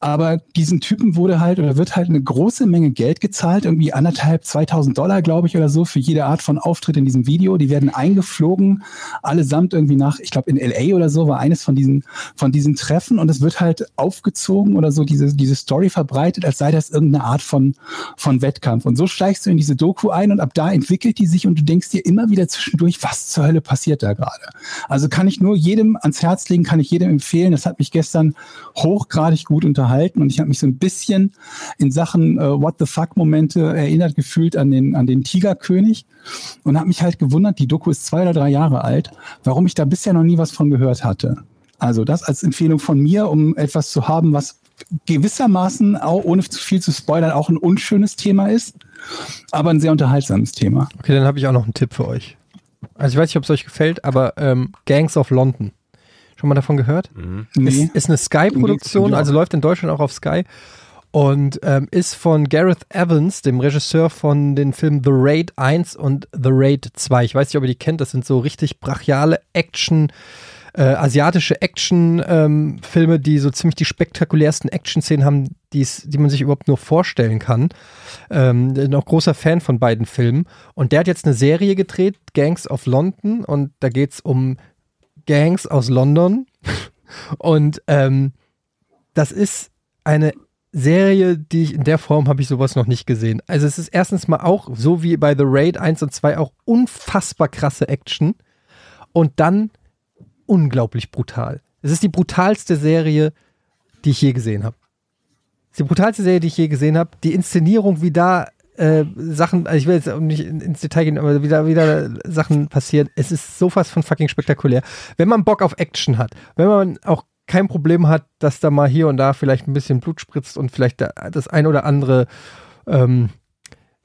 Aber diesen Typen wurde halt oder wird halt eine große Menge Geld gezahlt, irgendwie anderthalb, 2000 Dollar, glaube ich, oder so, für jede Art von Auftritt in diesem Video. Die werden eingeflogen, allesamt irgendwie nach, ich glaube, in LA oder so war eines von diesen, von diesen Treffen und es wird halt aufgezogen oder so diese, diese Story verbreitet, als sei das irgendeine Art von, von Wettkampf. Und so steigst du in diese Doku ein und ab da entwickelt die sich und du denkst dir immer wieder zwischendurch, was zur Hölle passiert da gerade? Also kann ich nur jedem ans Herz legen, kann ich jedem empfehlen. Das hat mich gestern hochgradig gut unterhalten und ich habe mich so ein bisschen in Sachen äh, What the fuck Momente erinnert gefühlt an den an den Tigerkönig und habe mich halt gewundert, die Doku ist zwei oder drei Jahre alt, warum ich da bisher noch nie was von gehört hatte. Also das als Empfehlung von mir, um etwas zu haben, was gewissermaßen auch ohne zu viel zu spoilern auch ein unschönes Thema ist, aber ein sehr unterhaltsames Thema. Okay, dann habe ich auch noch einen Tipp für euch. Also ich weiß nicht, ob es euch gefällt, aber ähm, Gangs of London. Schon mal davon gehört? Mhm. Nee. Ist, ist eine Sky-Produktion, also läuft in Deutschland auch auf Sky und ähm, ist von Gareth Evans, dem Regisseur von den Filmen The Raid 1 und The Raid 2. Ich weiß nicht, ob ihr die kennt, das sind so richtig brachiale Action, äh, asiatische Action-Filme, ähm, die so ziemlich die spektakulärsten Action-Szenen haben, die man sich überhaupt nur vorstellen kann. Ähm, noch großer Fan von beiden Filmen. Und der hat jetzt eine Serie gedreht, Gangs of London, und da geht es um Gangs aus London. Und ähm, das ist eine Serie, die ich in der Form habe ich sowas noch nicht gesehen. Also es ist erstens mal auch, so wie bei The Raid 1 und 2, auch unfassbar krasse Action und dann unglaublich brutal. Es ist die brutalste Serie, die ich je gesehen habe. Es ist die brutalste Serie, die ich je gesehen habe. Die Inszenierung, wie da äh, Sachen, also ich will jetzt nicht ins Detail gehen, aber wieder, wieder Sachen passieren. Es ist so fast von fucking spektakulär. Wenn man Bock auf Action hat, wenn man auch kein Problem hat, dass da mal hier und da vielleicht ein bisschen Blut spritzt und vielleicht das ein oder andere ähm,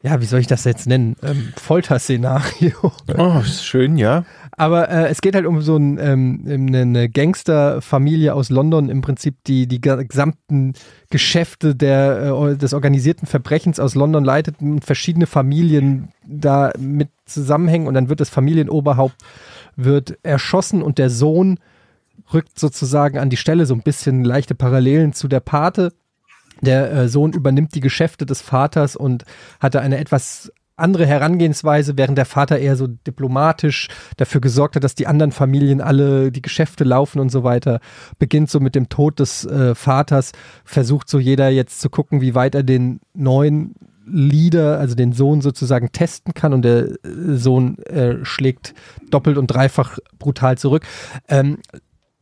ja, wie soll ich das jetzt nennen? Ähm, Folterszenario. Oh, ist schön, ja. Aber äh, es geht halt um so ein, ähm, eine Gangsterfamilie aus London, im Prinzip, die die gesamten Geschäfte der, äh, des organisierten Verbrechens aus London leitet und verschiedene Familien da mit zusammenhängen und dann wird das Familienoberhaupt wird erschossen und der Sohn rückt sozusagen an die Stelle, so ein bisschen leichte Parallelen zu der Pate der äh, Sohn übernimmt die Geschäfte des Vaters und hatte eine etwas andere Herangehensweise, während der Vater eher so diplomatisch dafür gesorgt hat, dass die anderen Familien alle die Geschäfte laufen und so weiter. Beginnt so mit dem Tod des äh, Vaters, versucht so jeder jetzt zu gucken, wie weit er den neuen Leader, also den Sohn sozusagen testen kann und der äh, Sohn äh, schlägt doppelt und dreifach brutal zurück. Ähm,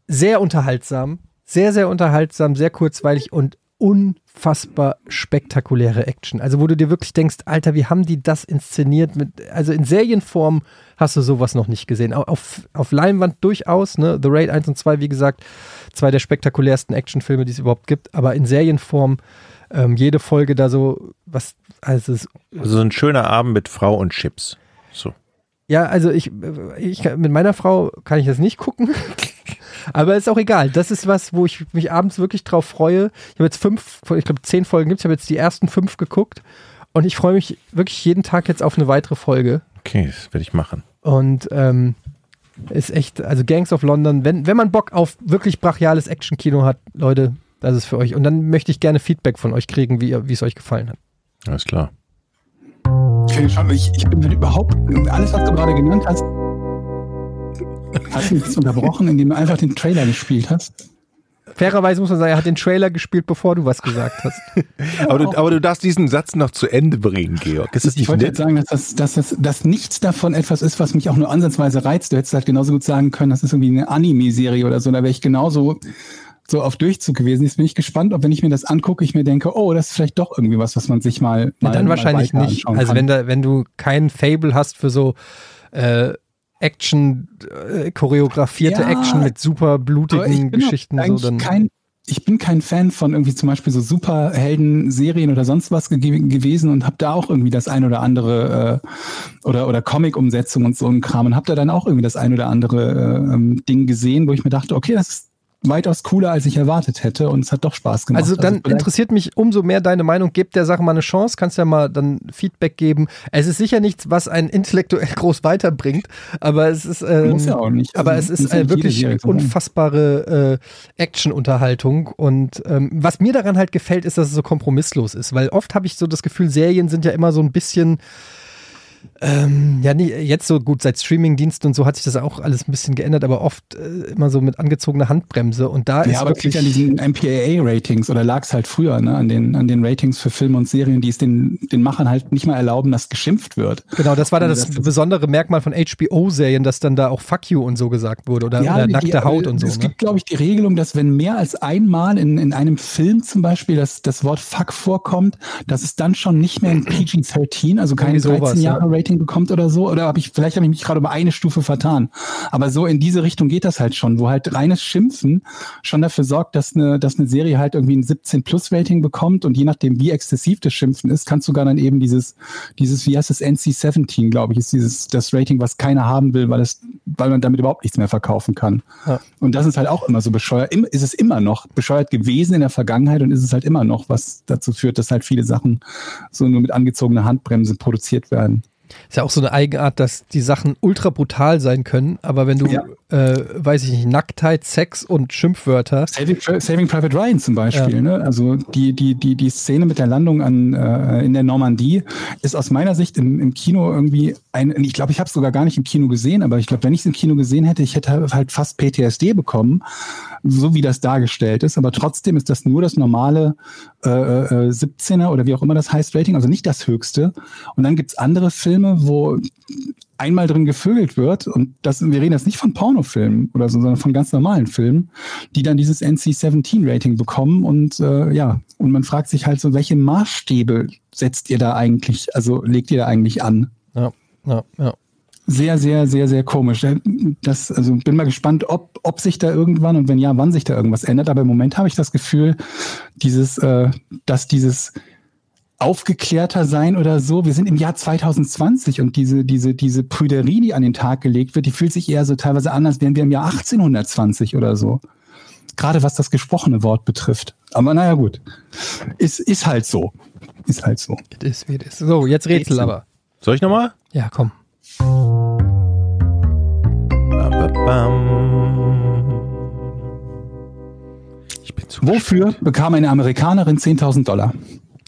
sehr unterhaltsam, sehr, sehr unterhaltsam, sehr kurzweilig und unfassbar spektakuläre Action. Also wo du dir wirklich denkst, Alter, wie haben die das inszeniert? Mit, also in Serienform hast du sowas noch nicht gesehen. Auf, auf Leinwand durchaus, ne? The Raid 1 und 2, wie gesagt, zwei der spektakulärsten Actionfilme, die es überhaupt gibt, aber in Serienform ähm, jede Folge da so, was, also, also ein schöner Abend mit Frau und Chips. So. Ja, also ich, ich mit meiner Frau kann ich das nicht gucken. Aber ist auch egal. Das ist was, wo ich mich abends wirklich drauf freue. Ich habe jetzt fünf, ich glaube zehn Folgen gibt es. Ich habe jetzt die ersten fünf geguckt. Und ich freue mich wirklich jeden Tag jetzt auf eine weitere Folge. Okay, das werde ich machen. Und ähm, ist echt, also Gangs of London, wenn, wenn man Bock auf wirklich brachiales Action-Kino hat, Leute, das ist für euch. Und dann möchte ich gerne Feedback von euch kriegen, wie, wie es euch gefallen hat. Alles klar. Ich, ich bin halt überhaupt, alles, was du gerade genannt hast, Hast du mich unterbrochen, indem du einfach den Trailer gespielt hast? Fairerweise muss man sagen, er hat den Trailer gespielt, bevor du was gesagt hast. aber, du, aber, du, darfst diesen Satz noch zu Ende bringen, Georg. Ist das ich wollte jetzt sagen, dass, das, dass, das, dass nichts davon etwas ist, was mich auch nur ansatzweise reizt. Du hättest halt genauso gut sagen können, das ist irgendwie eine Anime-Serie oder so. Da wäre ich genauso so auf Durchzug gewesen. Jetzt bin ich gespannt, ob wenn ich mir das angucke, ich mir denke, oh, das ist vielleicht doch irgendwie was, was man sich mal. mal dann mal wahrscheinlich nicht. Also wenn, da, wenn du kein Fable hast für so äh, Action, äh, choreografierte ja, Action mit super blutigen Geschichten. So, dann kein, ich bin kein Fan von irgendwie zum Beispiel so Superhelden-Serien oder sonst was ge gewesen und habe da auch irgendwie das ein oder andere äh, oder oder Comic-Umsetzung und so ein Kram und habe da dann auch irgendwie das ein oder andere äh, ähm, Ding gesehen, wo ich mir dachte, okay, das ist weitaus cooler, als ich erwartet hätte und es hat doch Spaß gemacht. Also dann interessiert mich umso mehr deine Meinung. Gebt der Sache mal eine Chance, kannst ja mal dann Feedback geben. Es ist sicher nichts, was einen intellektuell groß weiterbringt, aber es ist, ähm, Muss ja auch nicht. aber Also, es ist äh, wirklich unfassbare äh, Action-Unterhaltung und ähm, was mir daran halt gefällt, ist, dass es so kompromisslos ist, weil oft habe ich so das Gefühl, Serien sind ja immer so ein bisschen ähm, ja, nee, jetzt so gut, seit Streamingdiensten und so hat sich das auch alles ein bisschen geändert, aber oft äh, immer so mit angezogener Handbremse. Und da ist Ja, aber liegt an diesen MPAA-Ratings oder lag es halt früher, ne, an den, an den Ratings für Filme und Serien, die es den, den Machern halt nicht mal erlauben, dass geschimpft wird. Genau, das war dann Also das, das besondere Merkmal von HBO-Serien, dass dann da auch Fuck you und so gesagt wurde oder, oder die- nackte die- Haut und so. Es Ne? gibt, glaube ich, die Regelung, dass wenn mehr als einmal in, in einem Film zum Beispiel das, das Wort Fuck vorkommt, dass es dann schon nicht mehr ein PG-13, also kein Irgendwie sowas, 13-Jahre-Rating bekommt oder so. Oder habe ich, vielleicht habe ich mich gerade über eine Stufe vertan. Aber so in diese Richtung geht das halt schon, wo halt reines Schimpfen schon dafür sorgt, dass eine, dass eine Serie halt irgendwie ein 17-Plus-Rating bekommt und je nachdem, wie exzessiv das Schimpfen ist, kannst du sogar dann eben dieses, dieses, wie heißt das, NC-17, glaube ich, ist dieses, das Rating, was keiner haben will, weil es, weil man damit überhaupt nichts mehr verkaufen kann. Ja. Und das ist halt auch immer so bescheuert. Ist es immer noch bescheuert gewesen in der Vergangenheit und ist es halt immer noch, was dazu führt, dass halt viele Sachen so nur mit angezogener Handbremse produziert werden. Ist ja auch so eine Eigenart, dass die Sachen ultra brutal sein können, aber wenn du, Ja. äh, weiß ich nicht, Nacktheit, Sex und Schimpfwörter, Saving, Saving Private Ryan zum Beispiel, Ja. ne? Also die, die, die, die Szene mit der Landung an, äh, in der Normandie ist aus meiner Sicht im, im Kino irgendwie ein, ich glaube, ich habe es sogar gar nicht im Kino gesehen, aber ich glaube, wenn ich es im Kino gesehen hätte, ich hätte halt fast PTSD bekommen, so wie das dargestellt ist. Aber trotzdem ist das nur das normale äh, äh, 17er oder wie auch immer das heißt, Rating, also nicht das höchste. Und dann gibt's andere Filme, wo einmal drin gevögelt wird und das, wir reden jetzt nicht von Pornofilmen oder so, sondern von ganz normalen Filmen, die dann dieses NC-17-Rating bekommen und äh, ja, und man fragt sich halt so, welche Maßstäbe setzt ihr da eigentlich, also legt ihr da eigentlich an? ja, ja, ja. Sehr, sehr, sehr, sehr komisch. Das, also bin mal gespannt, ob, ob sich da irgendwann und wenn ja, wann sich da irgendwas ändert. Aber im Moment habe ich das Gefühl, dieses, äh, dass dieses aufgeklärter sein oder so. Wir sind im Jahr 2020 und diese, diese, diese Prüderie, die an den Tag gelegt wird, die fühlt sich eher so teilweise an, als wären wir im Jahr 1820 oder so. Gerade was das gesprochene Wort betrifft. Aber naja, gut. Ist, ist halt so. Ist halt so. It is, it is. So, jetzt Rätsel Rätsel. aber. Soll ich nochmal? Ja, komm. Ich bin zu Wofür bekam eine Amerikanerin 10.000 Dollar?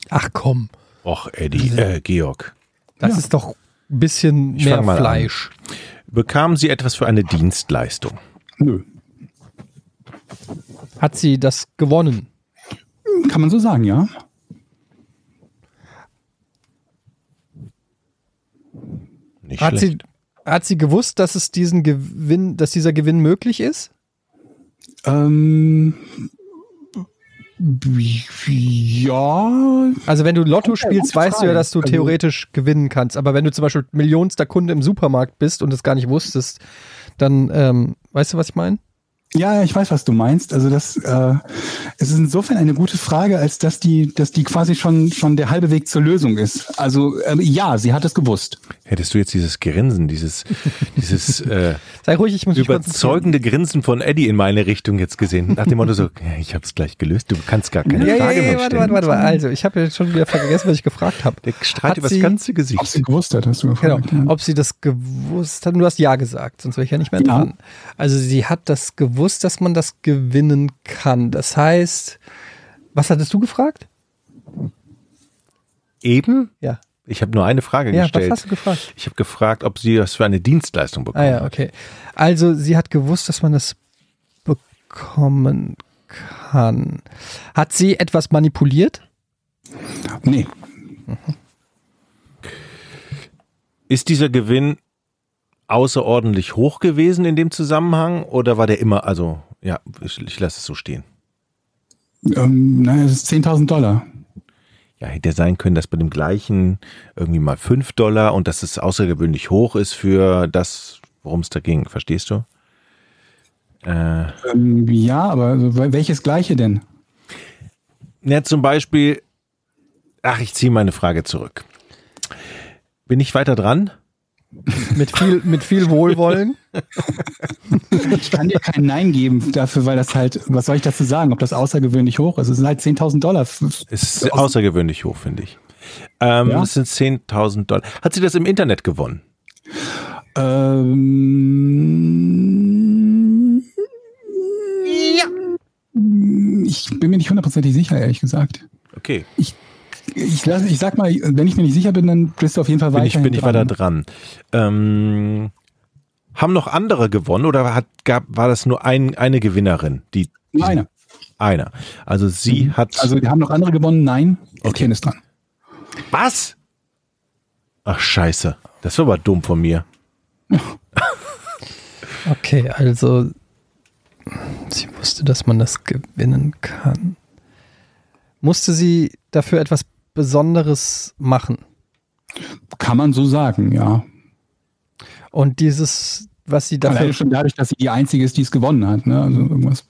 Ach komm, Och, Eddie, äh, Georg. das Ja. ist doch ein bisschen Ich mehr mal an. Fleisch. Bekamen Sie etwas für eine Dienstleistung? Nö. Hat sie das gewonnen? Kann man so sagen, ja. Nicht Hat schlecht. sie, hat sie gewusst, dass es diesen Gewinn, dass dieser Gewinn möglich ist? Ähm, ja. Also wenn du Lotto spielst, weißt du ja, dass du Also- theoretisch gewinnen kannst. Aber wenn du zum Beispiel millionster Kunde im Supermarkt bist und es gar nicht wusstest, dann ähm, weißt du, was ich meine? Ja, ich weiß, was du meinst. Also das äh, es ist insofern eine gute Frage, als dass die, dass die quasi schon schon der halbe Weg zur Lösung ist. Also ähm, ja, sie hat es gewusst. Hättest du jetzt dieses Grinsen, dieses, dieses äh, Sei ruhig, ich muss überzeugende Grinsen von Eddie in meine Richtung jetzt gesehen, nach dem Motto so, ja, ich hab's gleich gelöst, du kannst gar keine Ja, ja, Frage ja, mehr ja, warte, stellen. warte, warte. Also, ich habe jetzt schon wieder vergessen, was ich gefragt habe. Der strahlt Hat übers sie- ganze Ob Gesicht. sie gewusst hat, hast du Genau. gefragt. ja. Ob sie das gewusst hat, du hast Ja gesagt, sonst wäre ich ja nicht mehr Ja. dran. Also sie hat das gewusst, dass man das gewinnen kann. Das heißt, was hattest du gefragt? Eben? Ja. Ich habe nur eine Frage Ja, was gestellt. hast du gefragt? Ich habe gefragt, ob sie das für eine Dienstleistung bekommen Ah ja, hat. okay. Also sie hat gewusst, dass man das bekommen kann. Hat sie etwas manipuliert? Nee. Ist dieser Gewinn außerordentlich hoch gewesen in dem Zusammenhang oder war der immer, also ja, ich, ich lasse es so stehen. Ähm, naja, es ist 10.000 Dollar. Ja, hätte sein können, dass bei dem gleichen irgendwie mal 5 Dollar und dass es außergewöhnlich hoch ist für das, worum es da ging. Verstehst du? Äh, Ähm, ja, aber also, wel- welches gleiche denn? ja, zum Beispiel, ach, ich ziehe meine Frage zurück. Bin ich weiter dran? Mit viel, mit viel Wohlwollen. Ich kann dir kein Nein geben dafür, weil das halt, was soll ich dazu sagen, ob das außergewöhnlich hoch ist? Es sind halt 10.000 Dollar. Es ist außergewöhnlich hoch, finde ich. Ähm, Ja? Es sind 10.000 Dollar. Hat sie das im Internet gewonnen? Ähm, Ich bin mir nicht hundertprozentig sicher, ehrlich gesagt. Okay, Ich, lass, ich sag mal, wenn ich mir nicht sicher bin, dann bist du auf jeden Fall bin weiter. ich, bin ich weiter dran. Ähm, haben noch andere gewonnen oder hat, gab, war das nur ein, eine Gewinnerin? Die, Nur einer. einer. Also sie hat. Also, wir haben noch andere gewonnen? Nein. Okay. Ist dran. was? Ach, scheiße. Das war aber dumm von mir. Okay, also sie wusste, dass man das gewinnen kann. Musste sie dafür etwas Besonderes machen? Kann man so sagen, ja. Und dieses, was sie Alleine dafür, schon dadurch, dass sie die einzige ist, die es gewonnen hat. Ne? Also irgendwas.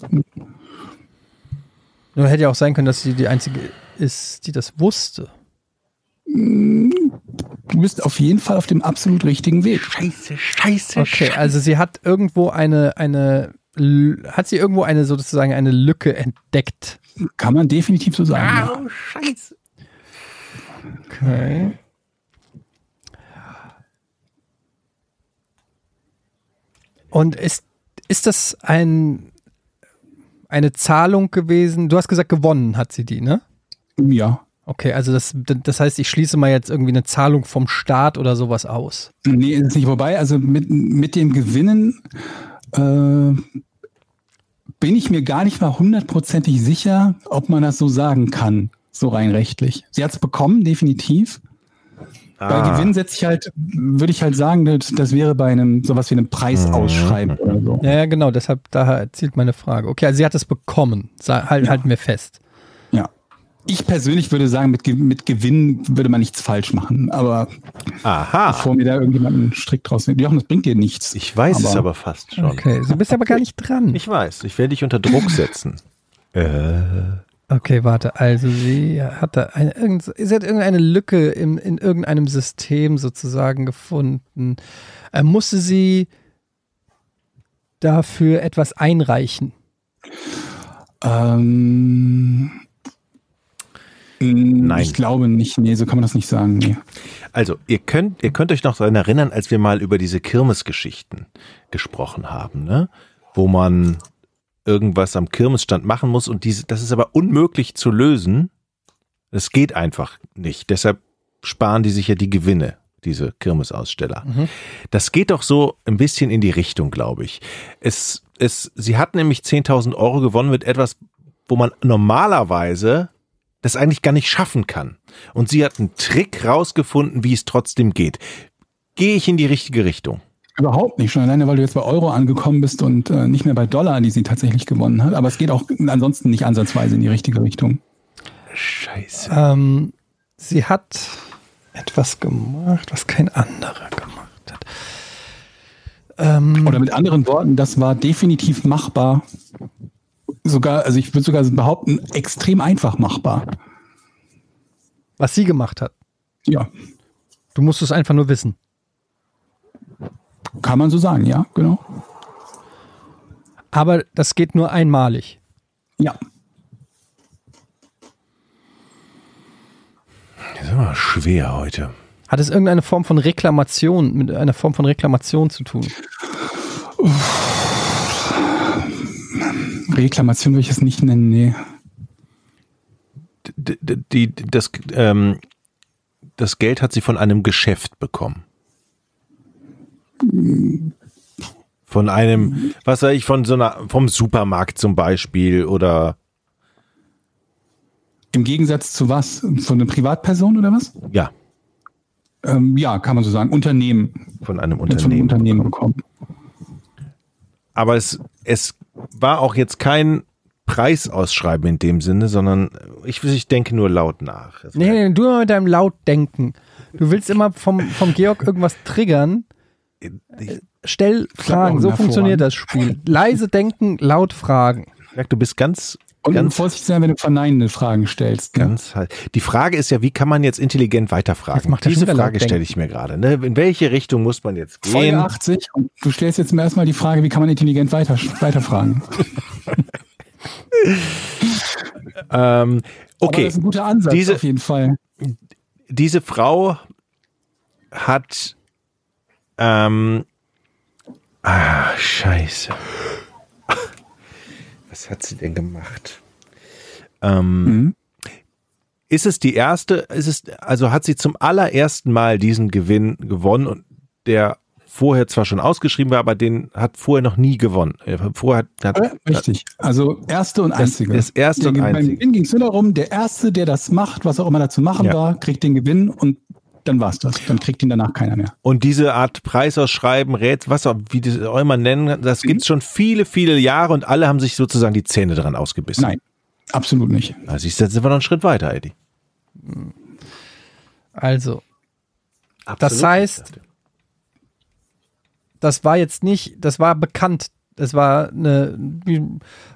nur hätte ja auch sein können, dass sie die einzige ist, die das wusste. Du bist auf jeden Fall auf dem absolut richtigen Weg. Scheiße, scheiße, Okay, also sie hat irgendwo eine, eine, hat sie irgendwo eine sozusagen eine Lücke entdeckt. Kann man definitiv so sagen. ja. Au, scheiße. Okay. Und ist, ist das ein, eine Zahlung gewesen? Du hast gesagt, gewonnen hat sie die, ne? Ja. Okay, also das, das heißt, ich schließe mal jetzt irgendwie eine Zahlung vom Staat oder sowas aus. Nee, ist nicht vorbei. Also mit, mit dem Gewinnen äh, bin ich mir gar nicht mal hundertprozentig sicher, ob man das so sagen kann, so rein rechtlich. Sie hat es bekommen, definitiv. Bei Ah. Gewinn setze ich halt, würde ich halt sagen, das, das wäre bei einem sowas wie einem Preisausschreiben oder so. Ja, ja, genau, deshalb daher zielt meine Frage. Okay, also sie hat es bekommen. Halt, Ja. Halten wir fest. Ja. Ich persönlich würde sagen, mit, mit Gewinn würde man nichts falsch machen. Aber Aha. bevor mir da irgendjemand einen Strick draus nimmt, Jochen, das bringt dir nichts. Ich weiß es aber fast schon. Okay, du bist aber gar nicht dran. Ich weiß, ich werde dich unter Druck setzen. Äh, Okay, warte. Also sie hatte eine, irgend, sie hat irgendeine Lücke im, in irgendeinem System sozusagen gefunden. Äh, musste sie dafür etwas einreichen? Ähm, Nein. Ich glaube nicht. Nee, so kann man das nicht sagen. Nee. Also, ihr könnt, ihr könnt euch noch daran erinnern, als wir mal über diese Kirmesgeschichten gesprochen haben, ne? Wo man irgendwas am Kirmesstand machen muss und diese, das ist aber unmöglich zu lösen. Das geht einfach nicht. Deshalb sparen die sich ja die Gewinne, diese Kirmesaussteller. Das geht doch so ein bisschen in die Richtung, glaube ich. Es, es, sie hat nämlich 10.000 Euro gewonnen mit etwas, wo man normalerweise das eigentlich gar nicht schaffen kann. Und sie hat einen Trick rausgefunden, wie es trotzdem geht. Gehe ich in die richtige Richtung? Überhaupt nicht. Schon alleine, weil du jetzt bei Euro angekommen bist und äh, nicht mehr bei Dollar, die sie tatsächlich gewonnen hat. Aber es geht auch ansonsten nicht ansatzweise in die richtige Richtung. Scheiße. Ähm, sie hat etwas gemacht, was kein anderer gemacht hat. Ähm, Oder mit anderen Worten, das war definitiv machbar. Sogar, also ich würde sogar behaupten, extrem einfach machbar. was sie gemacht hat. Ja, Du musst es einfach nur wissen. Kann man so sagen, ja, genau. Aber das geht nur einmalig. Ja. Das ist aber schwer heute. Hat es irgendeine Form von Reklamation, mit einer Form von Reklamation zu tun? Reklamation würde ich es nicht nennen, nee. D d- die, das, ähm, das Geld hat sie von einem Geschäft bekommen. Von einem, was weiß ich, von so einer, vom Supermarkt zum Beispiel oder Im Gegensatz zu was? Von einer Privatperson oder was? ja, Ähm, ja, kann man so sagen. Unternehmen. von einem Von einem Unternehmen. Unternehmen bekommen. Aber es, es war auch jetzt kein Preisausschreiben in dem Sinne, sondern ich, ich denke nur laut nach. Nee, nee, du immer mit deinem Lautdenken. Du willst immer vom, vom Georg irgendwas triggern. Ich, stell Fragen. So funktioniert das Spiel. Leise denken, laut fragen. Merk, du bist ganz, Und ganz, vorsichtig sein, wenn du verneinende Fragen stellst. Ne? ganz halt. Die Frage ist ja, wie kann man jetzt intelligent weiterfragen? Jetzt macht Diese Frage stelle ich mir gerade. Ne? In welche Richtung muss man jetzt Folge gehen? 80 und du stellst jetzt erstmal die Frage, wie kann man intelligent weiter, weiterfragen? Ähm, Aber okay, das ist ein guter Ansatz Diese- auf jeden Fall. diese Frau hat ähm, ah, scheiße. Was hat sie denn gemacht? Ähm, Mhm. Ist es die erste, ist es, also hat sie zum allerersten Mal diesen Gewinn gewonnen und der vorher zwar schon ausgeschrieben war, aber den hat vorher noch nie gewonnen. Hat Vorher hat, Ja, richtig. Also erste und einzige. das erste der, und Beim einzige. Gewinn ging es nur darum, der Erste, der das macht, was auch immer da zu machen Ja. war, kriegt den Gewinn und dann war's das. Dann kriegt ihn danach keiner mehr. Und diese Art Preisausschreiben, Rätsel, was auch, wie das auch immer nennen, das Mhm. gibt's schon viele, viele Jahre und alle haben sich sozusagen die Zähne dran ausgebissen. Nein, absolut nicht. Also siehst du, jetzt sind wir noch einen Schritt weiter, Eddie. Also, Das heißt- das war jetzt nicht, das war bekannt. Das war eine,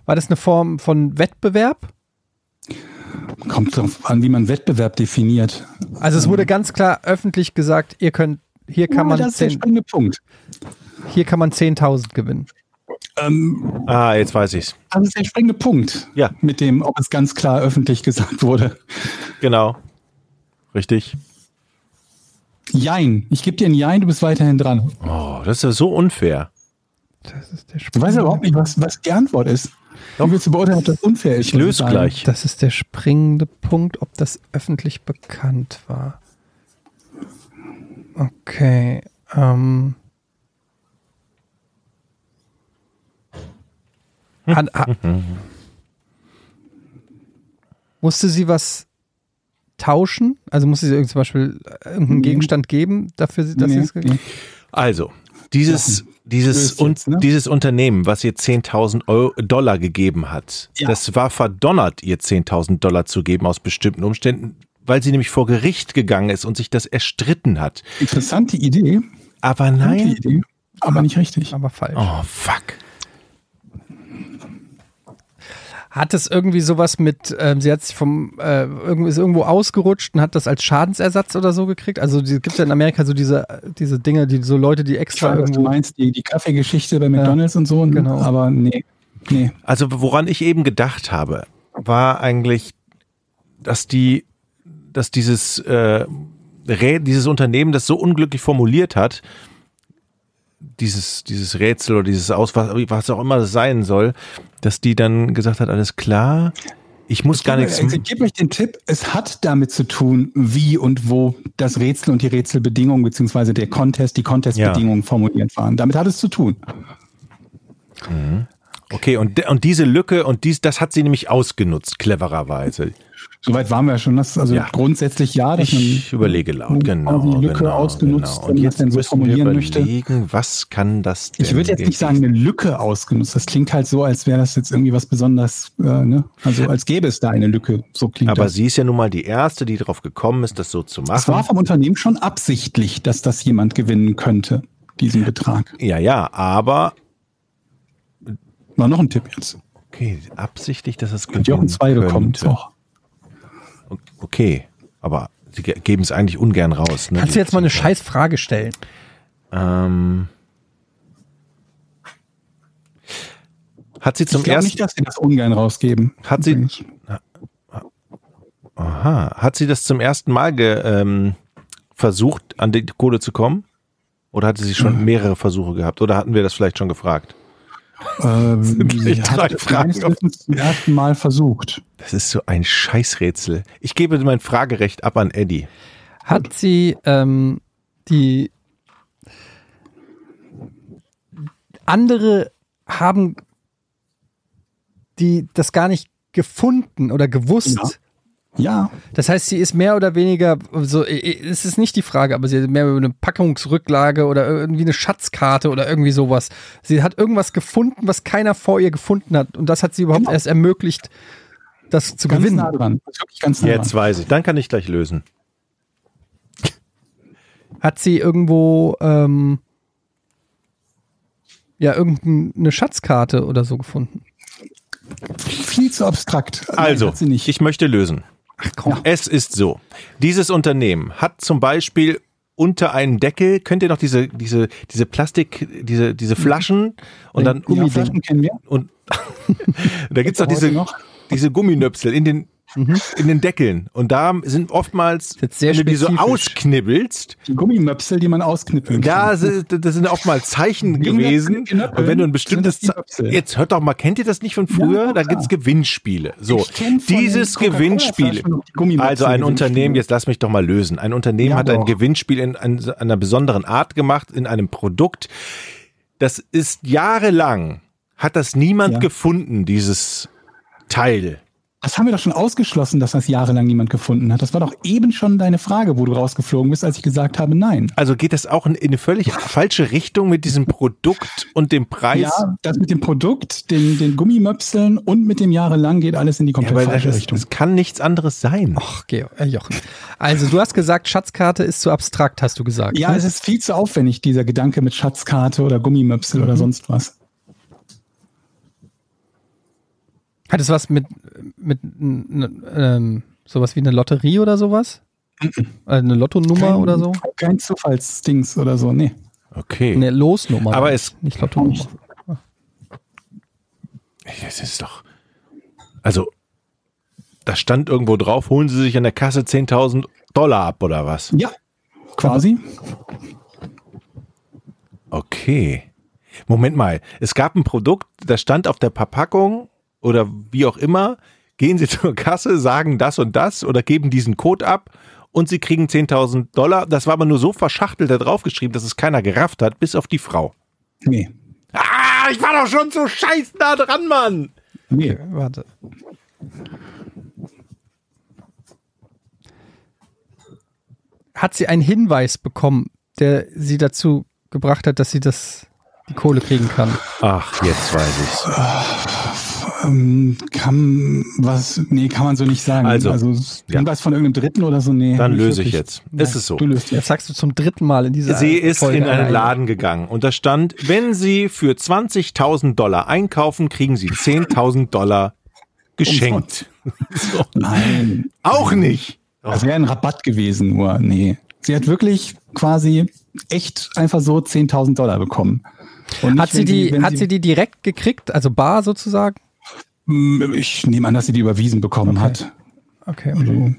war das eine Form von Wettbewerb? Kommt drauf an, wie man Wettbewerb definiert. Also es wurde ganz klar öffentlich gesagt, ihr könnt, hier kann Ja, man, das ist der 10, springende Punkt. hier kann man 10.000 gewinnen. Ähm, Ah, jetzt weiß ich's. das ist der springende Punkt. Ja. Mit dem, ob es ganz klar öffentlich gesagt wurde. Genau. Richtig. Jein. Ich gebe dir ein Jein, du bist weiterhin dran. Oh, das ist ja so unfair. Das ist der Du weißt überhaupt nicht, was, was die Antwort ist. Wie willst du beurteilen, ob das unfair ist? Ich löse gleich. Das ist der springende Punkt, ob das öffentlich bekannt war. Okay. Ähm. Hat, ha, musste sie was tauschen? Also musste sie zum Beispiel irgendeinen Nee. Gegenstand geben, dafür, dass sie Nee, es ge- nee. Also, dieses, dieses, jetzt, ne? dieses Unternehmen, was ihr 10.000 Euro- Dollar gegeben hat, Ja. das war verdonnert, ihr 10.000 Dollar zu geben aus bestimmten Umständen, weil sie nämlich vor Gericht gegangen ist und sich das erstritten hat. Interessante Idee. Aber nein. Idee. Aber nicht richtig. aber falsch. Oh, fuck. Hat es irgendwie sowas mit, ähm, sie hat sich vom, äh, irgendwie ist irgendwo ausgerutscht und hat das als Schadensersatz oder so gekriegt? Also gibt es ja in Amerika so diese, diese Dinge, die so Leute, die Ich extra weiß, was du irgendwo. meinst, die, die Kaffeegeschichte bei McDonalds und so. ne? genau. Aber nee. Nee. Also woran ich eben gedacht habe, war eigentlich, dass die, dass dieses, äh, dieses Unternehmen das so unglücklich formuliert hat, dieses, dieses Rätsel oder dieses Aus, was, was auch immer das sein soll, dass die dann gesagt hat, alles klar, ich muss gar nichts. Ich gebe euch den Tipp, es hat damit zu tun, wie und wo das Rätsel und die Rätselbedingungen beziehungsweise der Contest, die Contestbedingungen formuliert waren. Damit hat es zu tun. Okay, und, und diese Lücke und dies, das hat sie nämlich ausgenutzt, clevererweise. Soweit waren wir ja schon. Das, also Ja. grundsätzlich ja, dass Ich überlege laut, genau. die Lücke genau, ausgenutzt, genau. wenn Und man jetzt das denn so formulieren möchte. was kann das denn Ich würde jetzt nicht sagen, eine Lücke ausgenutzt. Das klingt halt so, als wäre das jetzt irgendwie was besonders, äh, ne? Also als gäbe es da eine Lücke. So klingt Aber das. sie ist ja nun mal die Erste, die darauf gekommen ist, das so zu Es machen. war vom Unternehmen schon absichtlich, dass das jemand gewinnen könnte, diesen Betrag. ja, ja, aber War noch ein Tipp jetzt. okay, absichtlich, dass es Könnt ihr auch ein gewinnen Zwei bekommen. könnte. Okay, aber sie ge- geben es eigentlich ungern raus. Ne? Kannst du jetzt mal eine scheiß Frage stellen? Ähm, hat sie zum ich glaube ersten nicht, dass sie das ungern rausgeben. Hat sie- Übrigens. Aha. Hat sie das zum ersten Mal ge, ähm, versucht, an die Kohle zu kommen? Oder hatte sie schon mehrere Versuche gehabt? Oder hatten wir das vielleicht schon gefragt? Ähm, sie drei hat Wissens zum ersten Mal versucht. Das ist so ein Scheißrätsel. Ich gebe mein Fragerecht ab an Eddie. Hat sie ähm, die andere haben die das gar nicht gefunden oder gewusst. Ja. Ja, Das heißt, sie ist mehr oder weniger so, es ist nicht die Frage, aber sie hat mehr über eine Packungsrücklage oder irgendwie eine Schatzkarte oder irgendwie sowas. Sie hat irgendwas gefunden, was keiner vor ihr gefunden hat und das hat sie überhaupt Genau. erst ermöglicht, das zu ganz gewinnen. nah dran. Das ist Wirklich ganz nah Jetzt dran. weiß ich. Dann kann ich gleich lösen. Hat sie irgendwo ähm, ja irgendeine Schatzkarte oder so gefunden. Viel zu abstrakt. Nein, Also, nicht. ich möchte lösen. Ach komm. Es ist so. Dieses Unternehmen hat zum Beispiel unter einem Deckel, könnt ihr noch diese, diese, diese Plastik, diese, diese Flaschen und dann ja, Gummiding. Flaschen kennen wir. und da gibt's noch Heute diese, noch? diese Gumminöpsel in den, in den Deckeln. Und da sind oftmals, wenn du die so ausknibbelst, Die Gummimöpsel, die man ausknippeln da kann. sind, das sind oftmals Zeichen gewesen. Und wenn du ein bestimmtes, jetzt hört doch mal, kennt ihr das nicht von früher? Ja, da klar. gibt's Gewinnspiele. So, Ich kenn von dieses Gewinnspiel. Also ein Unternehmen, jetzt lass mich doch mal lösen. Ein Unternehmen Ja, hat ein. Gewinnspiel in, einer besonderen Art gemacht, in einem Produkt. Das ist jahrelang, hat das niemand Ja. gefunden, dieses Teil. Das haben wir doch schon ausgeschlossen, dass das jahrelang niemand gefunden hat. Das war doch eben schon deine Frage, wo du rausgeflogen bist, als ich gesagt habe, nein. Also geht das auch in, in eine völlig falsche Richtung mit diesem Produkt und dem Preis? Ja, das mit dem Produkt, den, den Gummimöpseln und mit dem jahrelang geht alles in die Ja, komplett aber falsche das, Richtung. das kann nichts anderes sein. Ach, Georg, äh, Jochen. Also, du hast gesagt, Schatzkarte ist zu abstrakt, hast du gesagt. Ja, ne? es ist viel zu aufwendig, dieser Gedanke mit Schatzkarte oder Gummimöpsel Mhm. oder sonst was. Hat es was mit, mit ähm, sowas wie eine Lotterie oder sowas? Äh, eine Lottonummer oder so? Kein Zufallsdings oder so, nee. Okay. Eine Losnummer. Aber es- nicht Lottonummer. Es ist doch. Also, da stand irgendwo drauf, holen Sie sich an der Kasse 10.000 Dollar ab oder was? Ja, quasi. Okay. Moment mal. Es gab ein Produkt, das stand auf der Verpackung oder wie auch immer. Gehen Sie zur Kasse, sagen das und das oder geben diesen Code ab und Sie kriegen 10.000 Dollar. Das war aber nur so verschachtelt da draufgeschrieben, dass es keiner gerafft hat, bis auf die Frau. Nee. Ah, ich war doch schon so scheiß nah dran, Mann. Nee. Warte. Hat sie einen Hinweis bekommen, der sie dazu gebracht hat, dass sie das die Kohle kriegen kann? Ach, jetzt weiß ich's. Ähm, kann was, nee, kann man so nicht sagen. Also, also ja. von irgendeinem Dritten oder so, nee. Dann löse ich jetzt. Es ist so. Du löst jetzt. Jetzt sagst du zum dritten Mal in dieser Sie ist Folge in einen. Laden gegangen und da stand, wenn Sie für 20.000 Dollar einkaufen, kriegen Sie 10.000 Dollar geschenkt. so. Nein. Auch nicht. Das wäre ein Rabatt gewesen, nur, nee. Sie hat wirklich quasi echt einfach so 10.000 Dollar bekommen. Und nicht, Hat sie die, wenn hat sie die direkt gekriegt, also bar sozusagen? Mm, Ich nehme an, dass sie die überwiesen bekommen Okay. hat. Okay. Also,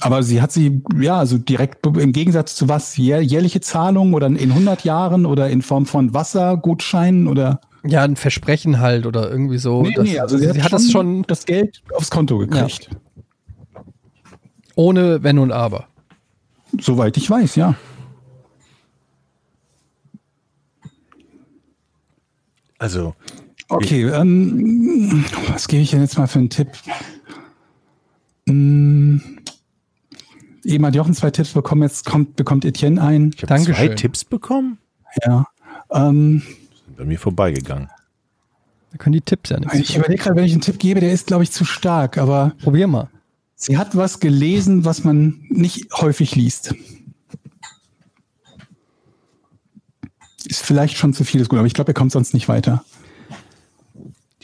aber sie hat sie, ja, also direkt im Gegensatz zu was, jähr- jährliche Zahlungen oder in 100 Jahren oder in Form von Wassergutscheinen oder? Ja, ein Versprechen halt oder irgendwie so. das- also sie, hat das schon das Geld aufs Konto gekriegt. ohne Wenn und Aber. Soweit ich weiß, ja. Also, Okay, ähm, was gebe ich denn jetzt mal für einen Tipp? Hm, eben hat Jochen zwei Tipps bekommen, jetzt kommt, bekommt Etienne ein. ich habe zwei. Tipps bekommen. Ja. Ähm, Sind bei mir vorbeigegangen. Da können die Tipps ja nichts. ich überlege gerade, wenn ich einen Tipp gebe, der ist, glaube ich, zu stark, aber Probier mal. sie hat was gelesen, was man nicht häufig liest. Ist vielleicht schon zu vieles gut, aber ich glaube, er kommt sonst nicht weiter.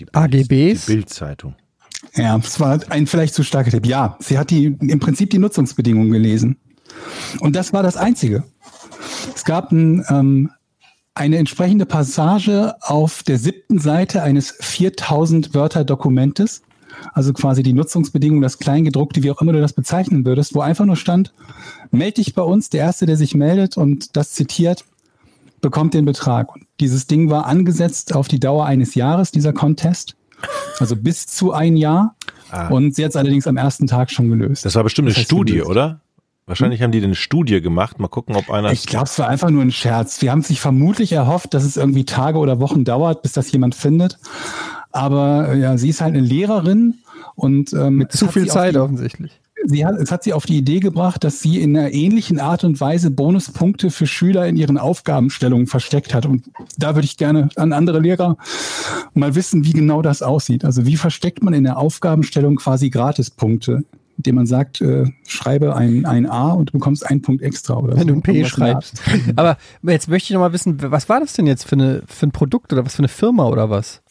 Die, AGBs? Die Bildzeitung. Ja, es war ein vielleicht zu starker Tipp. Ja, sie hat die, im Prinzip die Nutzungsbedingungen gelesen. Und das war das Einzige. Es gab ein, ähm, eine entsprechende Passage auf der siebten Seite eines 4000 Wörter Dokumentes. Also quasi die Nutzungsbedingungen, das Kleingedruckte, wie auch immer du das bezeichnen würdest, wo einfach nur stand, melde dich bei uns, der Erste, der sich meldet und das zitiert, bekommt den Betrag. Und dieses Ding war angesetzt auf die Dauer eines Jahres, dieser Contest. Also bis zu ein Jahr. Ah. Und sie hat es allerdings am ersten Tag schon gelöst. Das war bestimmt eine Das heißt Studie, gelöst. oder? Wahrscheinlich haben die eine Studie gemacht. Mal gucken, ob einer. Ich glaube, es war einfach nur ein Scherz. Wir haben sich vermutlich erhofft, dass es irgendwie Tage oder Wochen dauert, bis das jemand findet. Aber äh, ja, sie ist halt eine Lehrerin und ähm, Mit zu viel Zeit die- offensichtlich. Sie hat, es hat sie auf die Idee gebracht, dass sie in einer ähnlichen Art und Weise Bonuspunkte für Schüler in ihren Aufgabenstellungen versteckt hat. Und da würde ich gerne an andere Lehrer mal wissen, wie genau das aussieht. Also wie versteckt man in der Aufgabenstellung quasi Gratispunkte? indem man sagt, äh, schreibe ein, ein A und du bekommst einen Punkt extra oder Wenn so. du ein P schreibst. Aber jetzt möchte ich noch mal wissen, was war das denn jetzt für, eine, für ein Produkt oder was für eine Firma oder was?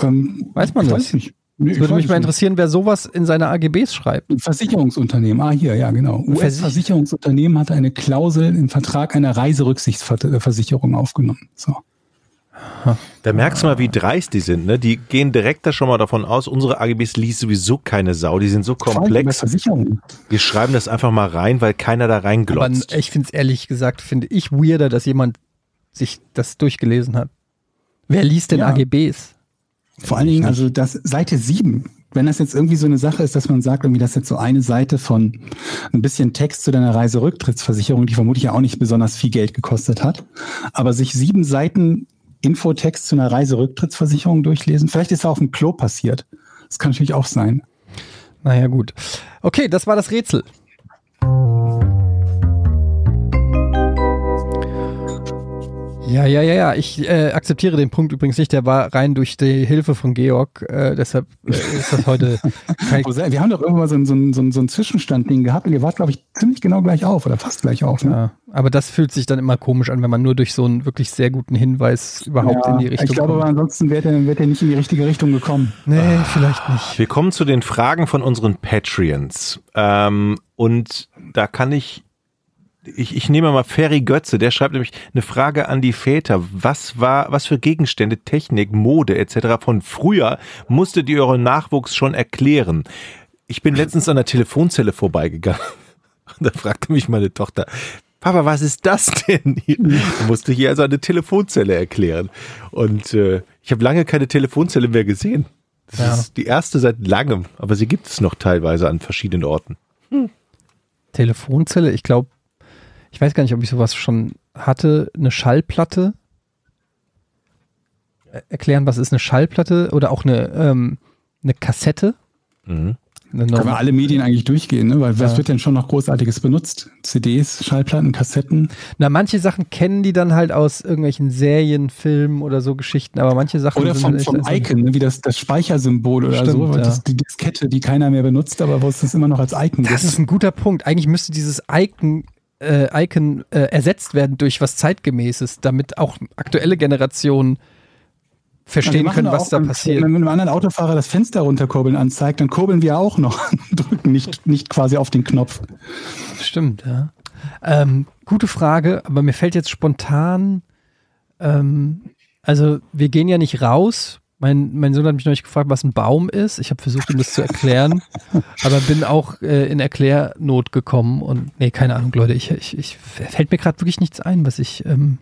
Ähm, Weiß man das? Weiß nicht. Es ich würde mich mal interessieren, wer sowas in seine AGBs schreibt. Ein Versicherungsunternehmen, ah hier, ja genau. Versich- US-Versicherungsunternehmen hatte eine Klausel im Vertrag einer Reiserücksichtsversicherung aufgenommen. So. Da merkst du mal, wie dreist die sind. Ne? Die gehen direkt da schon mal davon aus, unsere AGBs liest sowieso keine Sau. Die sind so komplex. Wir schreiben das einfach mal rein, weil keiner da Aber reinglotzt. ich finde es ehrlich gesagt, finde ich weirder, dass jemand sich das durchgelesen hat. Wer liest denn Ja. AGBs? Vor allen Dingen, also das Seite 7, wenn das jetzt irgendwie so eine Sache ist, dass man sagt, irgendwie das ist jetzt so eine Seite von ein bisschen Text zu deiner Reiserücktrittsversicherung, die vermutlich ja auch nicht besonders viel Geld gekostet hat, aber sich sieben Seiten Infotext zu einer Reiserücktrittsversicherung durchlesen, vielleicht ist da auf dem Klo passiert. Das kann natürlich auch sein. Naja, gut. Okay, das war das Rätsel. Ja, ja, ja, ja. Ich äh, akzeptiere den Punkt übrigens nicht. Der war rein durch die Hilfe von Georg. Äh, deshalb äh, ist das heute kein, Wir haben doch irgendwann mal so ein, so ein, so ein, so ein Zwischenstandding gehabt und ihr wart, glaube ich, ziemlich genau gleich auf oder fast gleich auf. Ne? ja, Aber das fühlt sich dann immer komisch an, wenn man nur durch so einen wirklich sehr guten Hinweis überhaupt Ja, in die Richtung ich glaube, aber kommt. ansonsten wäre der, wär der nicht in die richtige Richtung gekommen. Nee, vielleicht nicht. Wir kommen zu den Fragen von unseren Patreons. Ähm, und da kann ich, ich, ich nehme mal Ferry Götze, der schreibt nämlich eine Frage an die Väter. Was war, was für Gegenstände, Technik, Mode etc. von früher musstet ihr euren Nachwuchs schon erklären? Ich bin letztens an der Telefonzelle vorbeigegangen. Und da fragte mich meine Tochter, Papa, was ist das denn hier? Da musste ich ihr also eine Telefonzelle erklären. Und äh, ich habe lange keine Telefonzelle mehr gesehen. Das Ja. ist die erste seit langem, aber sie gibt es noch teilweise an verschiedenen Orten. Telefonzelle, ich glaube, ich weiß gar nicht, ob ich sowas schon hatte. Eine Schallplatte. Äh, Erklären, was ist eine Schallplatte oder auch eine, ähm, eine Kassette? Mhm. Eine Können wir alle Medien eigentlich durchgehen, ne? Weil was Ja. wird denn schon noch Großartiges benutzt? CDs, Schallplatten, Kassetten? Na, manche Sachen kennen die dann halt aus irgendwelchen Serien, Filmen oder so Geschichten, aber manche Sachen Oder vom, vom Icon, ne? wie das, das Speichersymbol oder Stimmt, so. ja. Das, die Diskette, die keiner mehr benutzt, aber wo es das immer noch als Icon Das ist ein guter Punkt. Eigentlich müsste dieses Icon, äh, Icon äh, ersetzt werden durch was zeitgemäßes, damit auch aktuelle Generationen verstehen machen können, doch was da wenn- passiert. Wenn einem anderen Autofahrer das Fenster runterkurbeln anzeigt, dann kurbeln wir auch noch, drücken nicht, nicht quasi auf den Knopf. Stimmt, ja. Ähm, gute Frage, aber mir fällt jetzt spontan, ähm, also wir gehen ja nicht raus. Mein, mein Sohn hat mich neulich gefragt, was ein Baum ist. Ich habe versucht, ihm das zu erklären, aber bin auch äh, in Erklärnot gekommen und nee, keine Ahnung, Leute, ich, ich, ich fällt mir gerade wirklich nichts ein, was ich, ähm,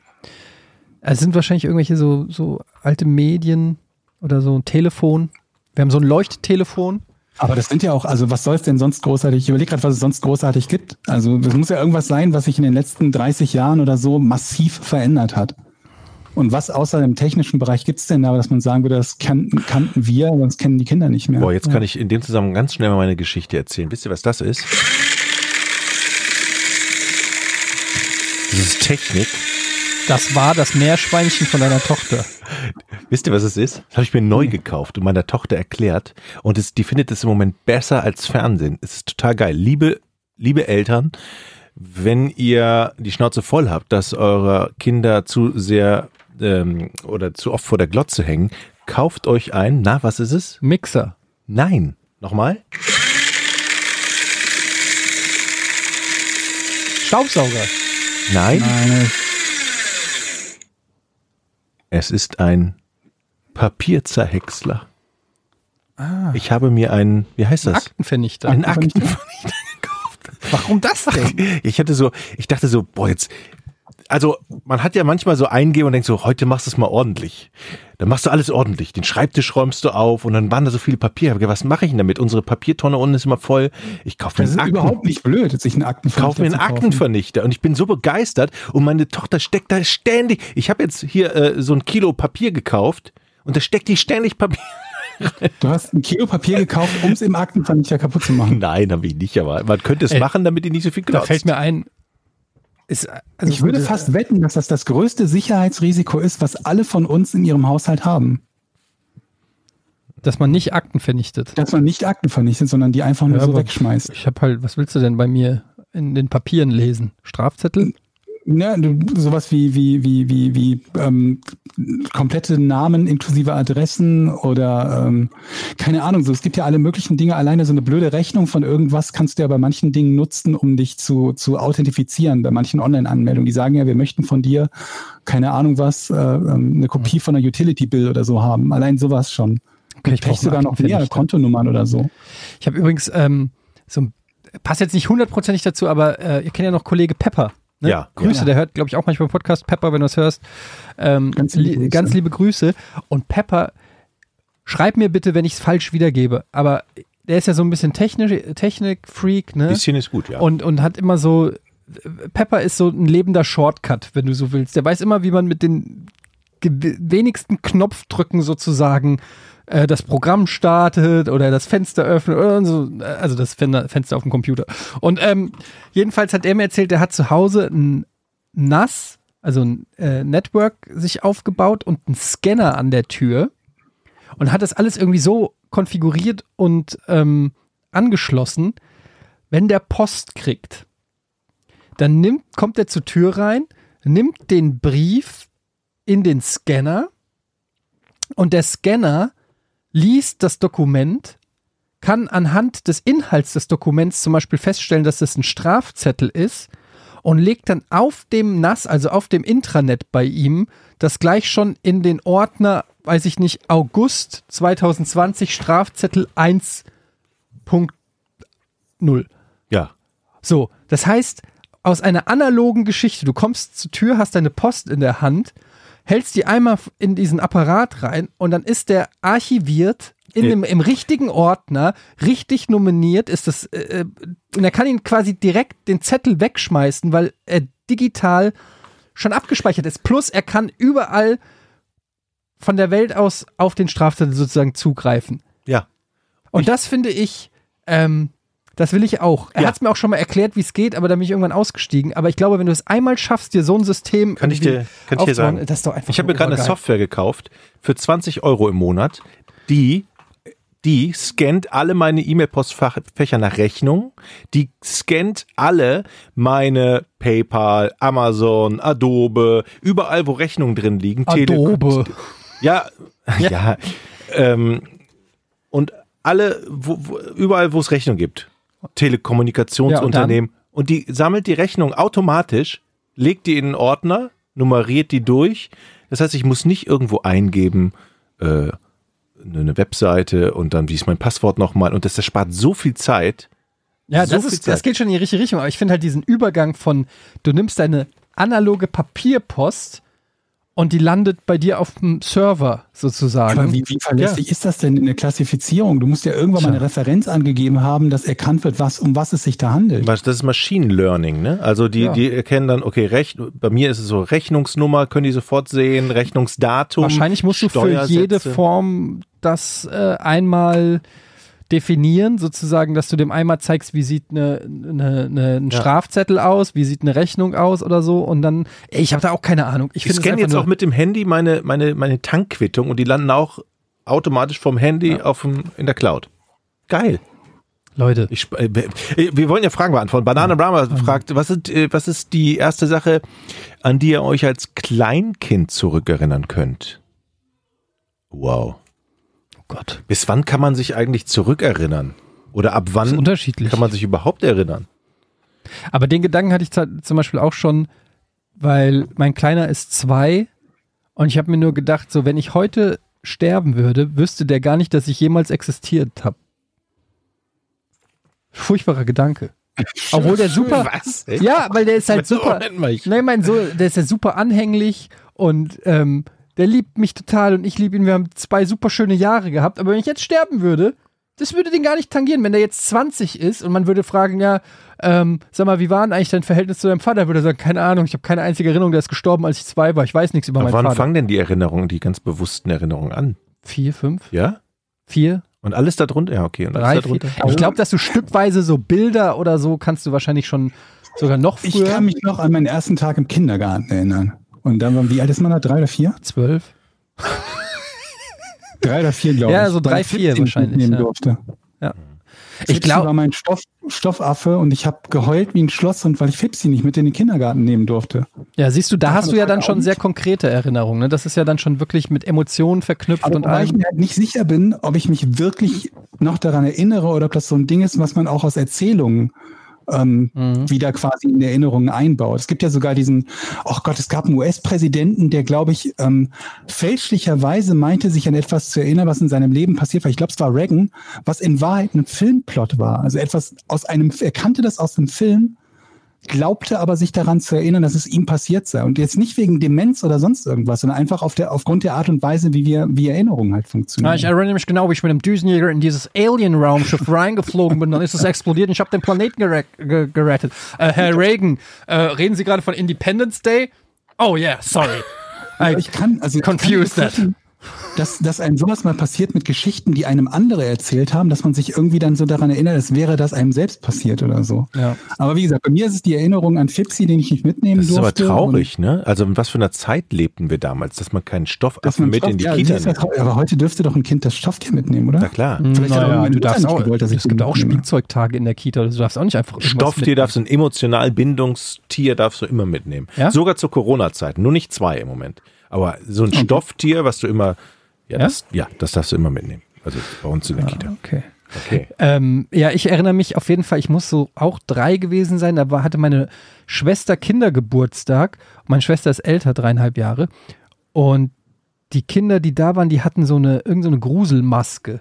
es sind wahrscheinlich irgendwelche so, so alte Medien oder so ein Telefon. Wir haben so ein Leuchttelefon. Aber das sind ja auch, also was soll es denn sonst großartig? Ich überlege gerade, was es sonst großartig gibt. Also das muss ja irgendwas sein, was sich in den letzten 30 Jahren oder so massiv verändert hat. Und was außer dem technischen Bereich gibt es denn da, dass man sagen würde, das kannten, kannten wir, das kennen die Kinder nicht mehr? Boah, jetzt kann ich in dem Zusammenhang ganz schnell mal meine Geschichte erzählen. Wisst ihr, was das ist? Das ist Technik. Das war das Meerschweinchen von deiner Tochter. Wisst ihr, was es ist? Das habe ich mir neu gekauft und meiner Tochter erklärt. Und es, die findet es im Moment besser als Fernsehen. Es ist total geil. Liebe, liebe Eltern, wenn ihr die Schnauze voll habt, dass eure Kinder zu sehr ähm, oder zu oft vor der Glotze hängen, kauft euch ein. Na, was ist es? Mixer. Nein. Nochmal? Staubsauger. Nein. Nein, Es ist ein Papierzerhäcksler. Ich habe mir einen, wie heißt das? Aktenvernichter. Einen Aktenvernichter. Aktenvernichter gekauft. Warum das denn? Ich hatte so, ich dachte so, boah, jetzt, also man hat ja manchmal so eingehen und denkt so, heute machst du es mal ordentlich. Dann machst du alles ordentlich. Den Schreibtisch räumst du auf und dann waren da so viele gedacht, Was mache ich denn damit? Unsere Papiertonne unten ist immer voll. Ich kaufe mir das ist einen Akten. überhaupt nicht blöd, sich einen Aktenvernichter Kauf mir einen. Aktenvernichter und ich bin so begeistert und meine Tochter steckt da ständig. Ich habe jetzt hier äh, so ein Kilo Papier gekauft und da steckt die ständig Papier. Du hast ein Kilo Papier gekauft, um es im Aktenvernichter kaputt zu machen. Nein, habe ich nicht, aber man könnte es Ey, machen, damit die nicht so viel Da glotzt. fällt mir ein. Ist, also Ich würde gut, fast wetten, dass das das größte Sicherheitsrisiko ist, was alle von uns in ihrem Haushalt haben. Dass man nicht Akten vernichtet. Dass man nicht Akten vernichtet, sondern die einfach nur Ja, so wegschmeißt. Ich habe halt, was willst du denn bei mir in den Papieren lesen? Strafzettel? Ja, du, sowas wie, wie, wie, wie, wie ähm, komplette Namen inklusive Adressen oder ähm, keine Ahnung, so es gibt ja alle möglichen Dinge. Alleine so eine blöde Rechnung von irgendwas kannst du ja bei manchen Dingen nutzen, um dich zu, zu authentifizieren, bei manchen Online-Anmeldungen. Die sagen ja, wir möchten von dir, keine Ahnung was, äh, ähm, eine Kopie von einer Utility-Bill oder so haben. Allein sowas schon. Okay, ich brauche sogar noch mehr Kontonummern oder so. Ich habe übrigens ähm, so ein, passt jetzt nicht hundertprozentig dazu, aber äh, ihr kennt ja noch Kollege Pepper. Ne? Ja, Grüße, ja. der hört, glaube ich, auch manchmal im Podcast. Pepper, wenn du es hörst. Ähm, Ganz liebe li Grüße. ganz liebe Grüße. Und Pepper, schreib mir bitte, wenn ich es falsch wiedergebe. Aber der ist ja so ein bisschen technisch, Technik-Freak, ne? Bisschen ist gut, ja. Und, und hat immer so, Pepper ist so ein lebender Shortcut, wenn du so willst. Der weiß immer, wie man mit den wenigsten Knopfdrücken sozusagen äh, das Programm startet oder das Fenster öffnet oder so, also das Fen- Fenster auf dem Computer. Und ähm, jedenfalls hat er mir erzählt, er hat zu Hause ein NAS, also ein äh, Network sich aufgebaut und einen Scanner an der Tür und hat das alles irgendwie so konfiguriert und ähm, angeschlossen, wenn der Post kriegt, dann nimmt, kommt er zur Tür rein, nimmt den Brief in den Scanner und der Scanner liest das Dokument, kann anhand des Inhalts des Dokuments zum Beispiel feststellen, dass das ein Strafzettel ist und legt dann auf dem NAS, also auf dem Intranet bei ihm, das gleich schon in den Ordner, weiß ich nicht, August 2020 Strafzettel 1.0. ja. So, das heißt, aus einer analogen Geschichte, du kommst zur Tür, hast deine Post in der Hand, hältst die einmal in diesen Apparat rein und dann ist der archiviert in dem, im richtigen Ordner, richtig nominiert, ist das, äh, äh, und er kann ihn quasi direkt den Zettel wegschmeißen, weil er digital schon abgespeichert ist. Plus er kann überall von der Welt aus auf den Strafzettel sozusagen zugreifen. Ja. Und das finde ich, ähm, das will ich auch. Er Ja. hat es mir auch schon mal erklärt, wie es geht, aber da bin ich irgendwann ausgestiegen. Aber ich glaube, wenn du es einmal schaffst, dir so ein System Kann ich dir, kann ich dir sagen. das ist doch einfach Ich habe mir gerade eine. Software gekauft für 20 Euro im Monat, die die scannt alle meine E-Mail-Postfächer nach Rechnung, die scannt alle meine PayPal, Amazon, Adobe, überall wo Rechnungen drin liegen. Tele- Adobe. Ja, ja. ähm, und alle, wo, wo, überall, wo es Rechnung gibt. Telekommunikationsunternehmen. und, die sammelt die Rechnung automatisch, legt die in einen Ordner, nummeriert die durch. Das heißt, ich muss nicht irgendwo eingeben, äh, eine Webseite und dann, wie ist mein Passwort nochmal? Und das, das spart so viel Zeit. Ja, so das, viel ist, das Zeit. geht schon in die richtige Richtung. Aber ich finde halt diesen Übergang von, du nimmst deine analoge Papierpost und die landet bei dir auf dem Server sozusagen. Aber wie, wie verlässlich ist das denn in der Klassifizierung? Du musst ja irgendwann mal eine Referenz angegeben haben, dass erkannt wird, was, um was es sich da handelt. Was- Das ist Machine Learning, ne? Also die, Ja. die erkennen dann, okay, Rech bei mir ist es so Rechnungsnummer, können die sofort sehen, Rechnungsdatum. Wahrscheinlich musst du für jede Form das äh, einmal definieren, sozusagen, dass du dem einmal zeigst, wie sieht eine, eine, eine, ein Ja. Strafzettel aus, wie sieht eine Rechnung aus oder so und dann, ey, ich habe da auch keine Ahnung. Ich Ich scanne jetzt auch mit dem Handy meine, meine, meine Tankquittung und die landen auch automatisch vom Handy auf dem, in der Cloud. Geil. Leute, Ich, äh, wir wollen ja Fragen beantworten. Banana Brahma fragt, was ist, äh, was ist die erste Sache, an die ihr euch als Kleinkind zurückerinnern könnt? Wow. Gott, Bis wann kann man sich eigentlich zurückerinnern? Oder ab wann unterschiedlich. kann man sich überhaupt erinnern? Aber den Gedanken hatte ich zum Beispiel auch schon, weil mein Kleiner ist zwei und ich habe mir nur gedacht, so wenn ich heute sterben würde, wüsste der gar nicht, dass ich jemals existiert habe. Furchtbarer Gedanke. Obwohl der super. Was? Ja, weil der ist halt super. Nein, mein so, der ist ja super anhänglich und ähm, der liebt mich total und ich liebe ihn. Wir haben zwei super schöne Jahre gehabt. Aber wenn ich jetzt sterben würde, das würde den gar nicht tangieren. Wenn der jetzt 20 ist und man würde fragen, ja, ähm, sag mal, wie war denn eigentlich dein Verhältnis zu deinem Vater? Würde er sagen, keine Ahnung, ich habe keine einzige Erinnerung, der ist gestorben, als ich zwei war. Ich weiß nichts über Aber meinen wann Vater. fangen denn die Erinnerungen, die ganz bewussten Erinnerungen an? Vier, fünf, Ja? vier, Und alles darunter? Ja, okay. Und alles drei, vier. darunter? Ich glaube, dass du stückweise so Bilder oder so kannst du wahrscheinlich schon sogar noch Ich früher. kann mich noch an meinen ersten Tag im Kindergarten erinnern. Und dann waren, wie alt ist man da? Drei oder vier? zwölf. Drei oder vier, glaube ich. Ja, so drei, Weil vier wahrscheinlich, mitnehmen ja. durfte. Ich Fipsi glaube, war mein Stoff, Stoffaffe und ich habe geheult wie ein Schloss und weil ich Fipsi nicht mit in den Kindergarten nehmen durfte. ja, siehst du, da hast du ja dann schon sehr konkrete Erinnerungen. Ne? Das ist ja dann schon wirklich mit Emotionen verknüpft Aber und wobei ich allem. mir halt nicht sicher bin, ob ich mich wirklich noch daran erinnere oder ob das so ein Ding ist, was man auch aus Erzählungen ähm, Mhm. wieder quasi in Erinnerungen einbaut. Es gibt ja sogar diesen, oh Gott, es gab einen US-Präsidenten, der, glaube ich, ähm, fälschlicherweise meinte, sich an etwas zu erinnern, was in seinem Leben passiert war. Ich glaube, es war Reagan, was in Wahrheit ein Filmplot war. Also etwas aus einem, er kannte das aus einem Film, glaubte aber sich daran zu erinnern, dass es ihm passiert sei. Und jetzt nicht wegen Demenz oder sonst irgendwas, sondern einfach auf der, aufgrund der Art und Weise, wie wir, wie Erinnerungen halt funktionieren. Ja, ich erinnere mich genau, wie ich mit einem Düsenjäger in dieses Alien-Raumschiff reingeflogen bin. Dann ist es explodiert und ich habe den Planeten gere ge gerettet. Äh, Herr Reagan, äh, reden Sie gerade von Independence Day? Oh yeah, sorry. I, ich kann, also ich confused kann vorstellen, dass, dass einem sowas mal passiert mit Geschichten, die einem andere erzählt haben, dass man sich irgendwie dann so daran erinnert, als wäre das einem selbst passiert oder so. Ja. Aber wie gesagt, bei mir ist es die Erinnerung an Fipsi, den ich nicht mitnehmen Das ist aber durfte. traurig, ne? Also in was für einer Zeit lebten wir damals, dass man keinen Stoffaffen man mit Stoff, in die ja, Kita nimmt. aber heute dürfte doch ein Kind das Stofftier mitnehmen, oder? Na klar. Vielleicht hat aber naja, meine du darfst auch, gewollt, dass es gibt auch. Spielzeugtage in der Kita. Du darfst auch nicht einfach Stofftier mitnehmen. darfst du, ein emotional Bindungstier darfst du immer mitnehmen. Ja? Sogar zur Corona-Zeit. Nur nicht zwei im Moment. Aber so ein Stofftier, was du immer, ja, Ja? Das, ja, das darfst du immer mitnehmen. Also bei uns in der Kita. Okay. Okay. Ähm, ja, ich erinnere mich auf jeden Fall, ich muss so auch drei gewesen sein. Da war, hatte meine Schwester Kindergeburtstag. Meine Schwester ist älter, dreieinhalb Jahre. Und die Kinder, die da waren, die hatten so eine, irgend so eine Gruselmaske,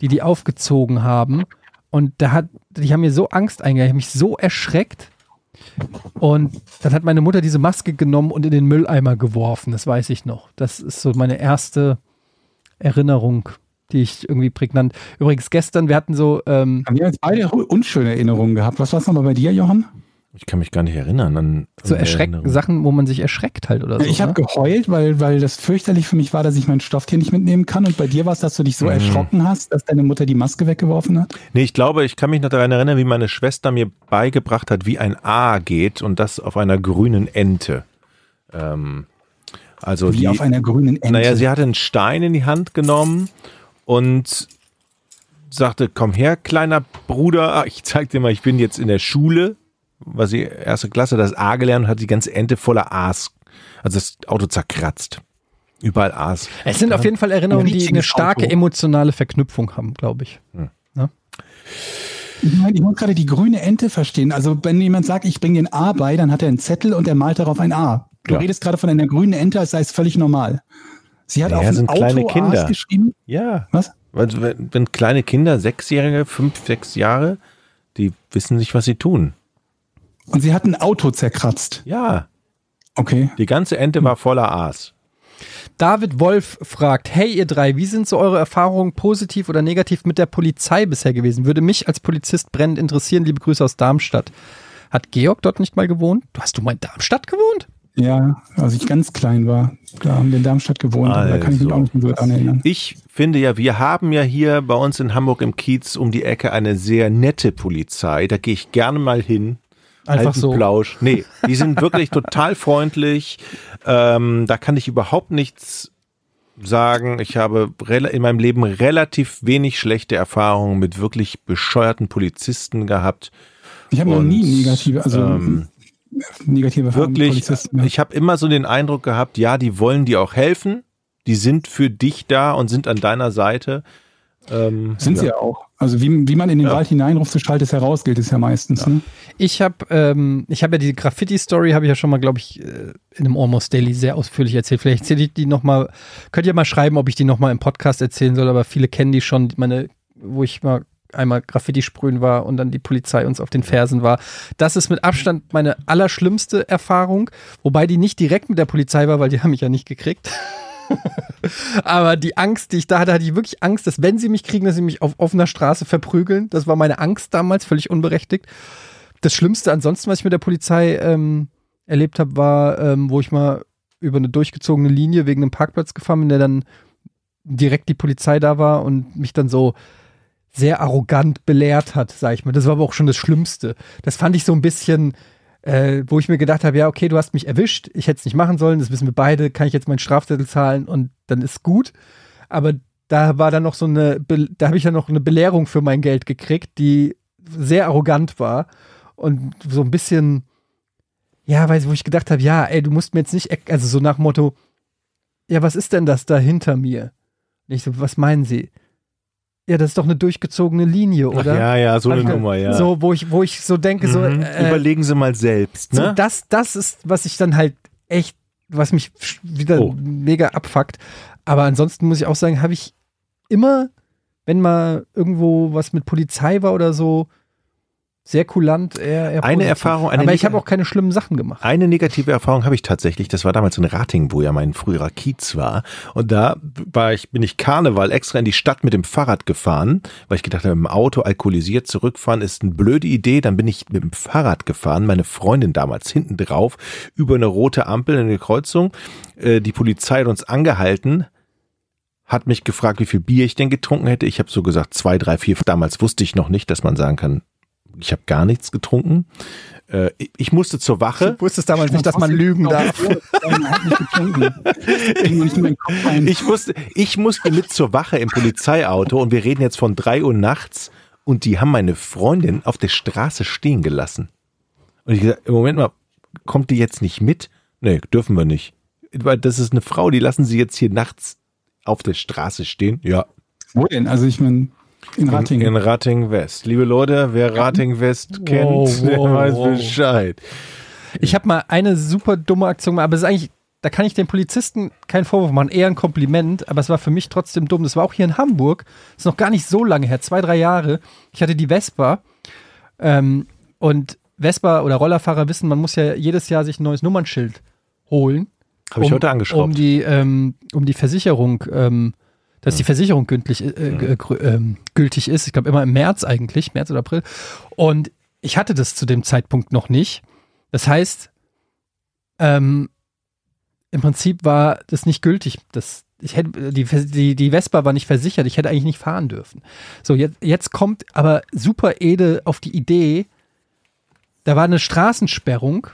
die die aufgezogen haben. Und da hat, die haben mir so Angst eingejagt, ich habe mich so erschreckt. Und dann hat meine Mutter diese Maske genommen und in den Mülleimer geworfen, das weiß ich noch. Das ist so meine erste Erinnerung, die ich irgendwie prägnant. Übrigens gestern, wir hatten so, ähm, Haben wir jetzt beide unschöne Erinnerungen gehabt. Was war es nochmal bei dir, Johann? Ich kann mich gar nicht erinnern an so an erschreck Erinnerungen. Sachen, wo man sich erschreckt halt oder so. ich habe geheult, weil, weil das fürchterlich für mich war, dass ich mein Stofftier nicht mitnehmen kann. Und bei dir war es, dass du dich so Mhm. erschrocken hast, dass deine Mutter die Maske weggeworfen hat. Nee, ich glaube, ich kann mich noch daran erinnern, wie meine Schwester mir beigebracht hat, wie ein A geht und das auf einer grünen Ente. Ähm, also Wie die, auf einer grünen Ente. Naja, sie hatte einen Stein in die Hand genommen und sagte, komm her, kleiner Bruder, Ah, ich zeig dir mal, ich bin jetzt in der Schule, war sie erste Klasse, das A gelernt und hat die ganze Ente voller A's, also das Auto zerkratzt. Überall A's. Es sind auf jeden Fall Erinnerungen, die eine starke Auto. emotionale Verknüpfung haben, glaube ich. Ich, meine, ich muss gerade die grüne Ente verstehen. Also wenn jemand sagt, ich bringe den A bei, dann hat er einen Zettel und er malt darauf ein A. Du Ja. redest gerade von einer grünen Ente, als sei es völlig normal. Sie hat Naja, auf ein sind Auto kleine Kinder. A's geschrieben. Ja. Was? Also wenn, wenn kleine Kinder, sechsjährige, fünf, sechs Jahre, die wissen nicht, was sie tun. Und sie hat ein Auto zerkratzt. Ja, Okay. die ganze Ente war voller A's. David Wolf fragt, hey ihr drei, wie sind so eure Erfahrungen positiv oder negativ mit der Polizei bisher gewesen? Würde mich als Polizist brennend interessieren. Liebe Grüße aus Darmstadt. Hat Georg dort nicht mal gewohnt? Du hast du mal in Darmstadt gewohnt? Ja, als ich ganz klein war, da haben wir in Darmstadt gewohnt. aber Da kann ich mich Also. auch nicht mehr so dran erinnern. Ich finde ja, wir haben ja hier bei uns in Hamburg im Kiez um die Ecke eine sehr nette Polizei. Da gehe ich gerne mal hin. Einfach Alten so. Plausch. Nee, die sind wirklich total freundlich. Ähm, da kann ich überhaupt nichts sagen. Ich habe in meinem Leben relativ wenig schlechte Erfahrungen mit wirklich bescheuerten Polizisten gehabt. Ich habe noch nie negative, also ähm, negative Erfahrungen mit wirklich, Polizisten gehabt. ich habe immer so den Eindruck gehabt, ja, die wollen dir auch helfen. Die sind für dich da und sind an deiner Seite. Ähm, Sind sie ja auch. Also wie, wie man in den Ja. Wald hineinruft, so schallt es heraus, gilt es ja meistens. Ne? Ich habe ähm, ich habe ja die Graffiti-Story, habe ich ja schon mal, glaube ich, äh, in einem Almost Daily sehr ausführlich erzählt. Vielleicht erzähle ich die nochmal, könnt ihr mal schreiben, ob ich die nochmal im Podcast erzählen soll, aber viele kennen die schon, meine, wo ich mal einmal Graffiti sprühen war und dann die Polizei uns auf den Fersen war. Das ist mit Abstand meine allerschlimmste Erfahrung, wobei die nicht direkt mit der Polizei war, weil die haben mich ja nicht gekriegt. Aber die Angst, die ich da hatte, hatte ich wirklich Angst, dass wenn sie mich kriegen, dass sie mich auf offener Straße verprügeln. Das war meine Angst damals, völlig unberechtigt. Das Schlimmste ansonsten, was ich mit der Polizei ähm, erlebt habe, war, ähm, wo ich mal über eine durchgezogene Linie wegen einem Parkplatz gefahren bin, der dann direkt die Polizei da war und mich dann so sehr arrogant belehrt hat, sag ich mal. Das war aber auch schon das Schlimmste. Das fand ich so ein bisschen, äh, wo ich mir gedacht habe, ja, okay, du hast mich erwischt, ich hätte es nicht machen sollen, das wissen wir beide, kann ich jetzt meinen Strafzettel zahlen und dann ist gut. Aber da war dann noch so eine, da habe ich ja noch eine Belehrung für mein Geld gekriegt, die sehr arrogant war und so ein bisschen, ja, weiß wo ich gedacht habe, ja, ey, du musst mir jetzt nicht, also so nach Motto, ja, was ist denn das da hinter mir? Und ich so, was meinen Sie? Ja, das ist doch eine durchgezogene Linie, Ach, oder? ja, ja, so eine ich- Nummer, ja. So, wo ich, wo ich so denke, so, Mhm. äh, Überlegen Sie mal selbst, so, ne? das, das ist, was ich dann halt echt, was mich wieder Oh. mega abfuckt. Aber ansonsten muss ich auch sagen, habe ich immer, wenn mal irgendwo was mit Polizei war oder so, sehr kulant, eher, eher Eine. Erfahrung, eine Aber ich habe auch keine schlimmen Sachen gemacht. Eine negative Erfahrung habe ich tatsächlich. Das war damals in Rating, wo ja mein früherer Kiez war. Und da war ich, bin ich Karneval extra in die Stadt mit dem Fahrrad gefahren, weil ich gedacht habe, im Auto alkoholisiert zurückfahren ist eine blöde Idee. Dann bin ich mit dem Fahrrad gefahren, meine Freundin damals hinten drauf, über eine rote Ampel in eine Kreuzung. Äh, Die Polizei hat uns angehalten, hat mich gefragt, wie viel Bier ich denn getrunken hätte. Ich habe so gesagt, zwei, drei, vier. Damals wusste ich noch nicht, dass man sagen kann, ich habe gar nichts getrunken. Äh, ich- musste zur Wache. Du wusstest damals nicht, dass man lügen darf. Ich musste, ich musste mit zur Wache im Polizeiauto und wir reden jetzt von drei Uhr nachts und die haben meine Freundin auf der Straße stehen gelassen. Und ich gesagt, im Moment mal, kommt die jetzt nicht mit? Nee, dürfen wir nicht. Weil das ist eine Frau, die lassen sie jetzt hier nachts auf der Straße stehen. Ja, Wo denn? Also ich meine, in in, Rattingen. in Rating West. Liebe Leute, wer Rating West kennt, Wow, der wow, weiß wow. Bescheid. Ich habe mal eine super dumme Aktion gemacht, aber es ist eigentlich, da kann ich den Polizisten keinen Vorwurf machen, eher ein Kompliment, aber es war für mich trotzdem dumm. Das war auch hier in Hamburg, ist noch gar nicht so lange her, zwei, drei Jahre. Ich hatte die Vespa ähm, und Vespa oder Rollerfahrer wissen, man muss ja jedes Jahr sich ein neues Nummernschild holen. Habe ich um, heute angeschraubt. Um die, ähm, um die Versicherung, ähm, dass die Versicherung gültig, äh, g- grü- ähm, gültig ist. Ich glaube immer im März eigentlich, März oder April. Und ich hatte das zu dem Zeitpunkt noch nicht. Das heißt, ähm, im Prinzip war das nicht gültig. Das, ich hätte, die, die, die Vespa war nicht versichert. Ich hätte eigentlich nicht fahren dürfen. So, jetzt, jetzt kommt aber Super Ede auf die Idee, da war eine Straßensperrung.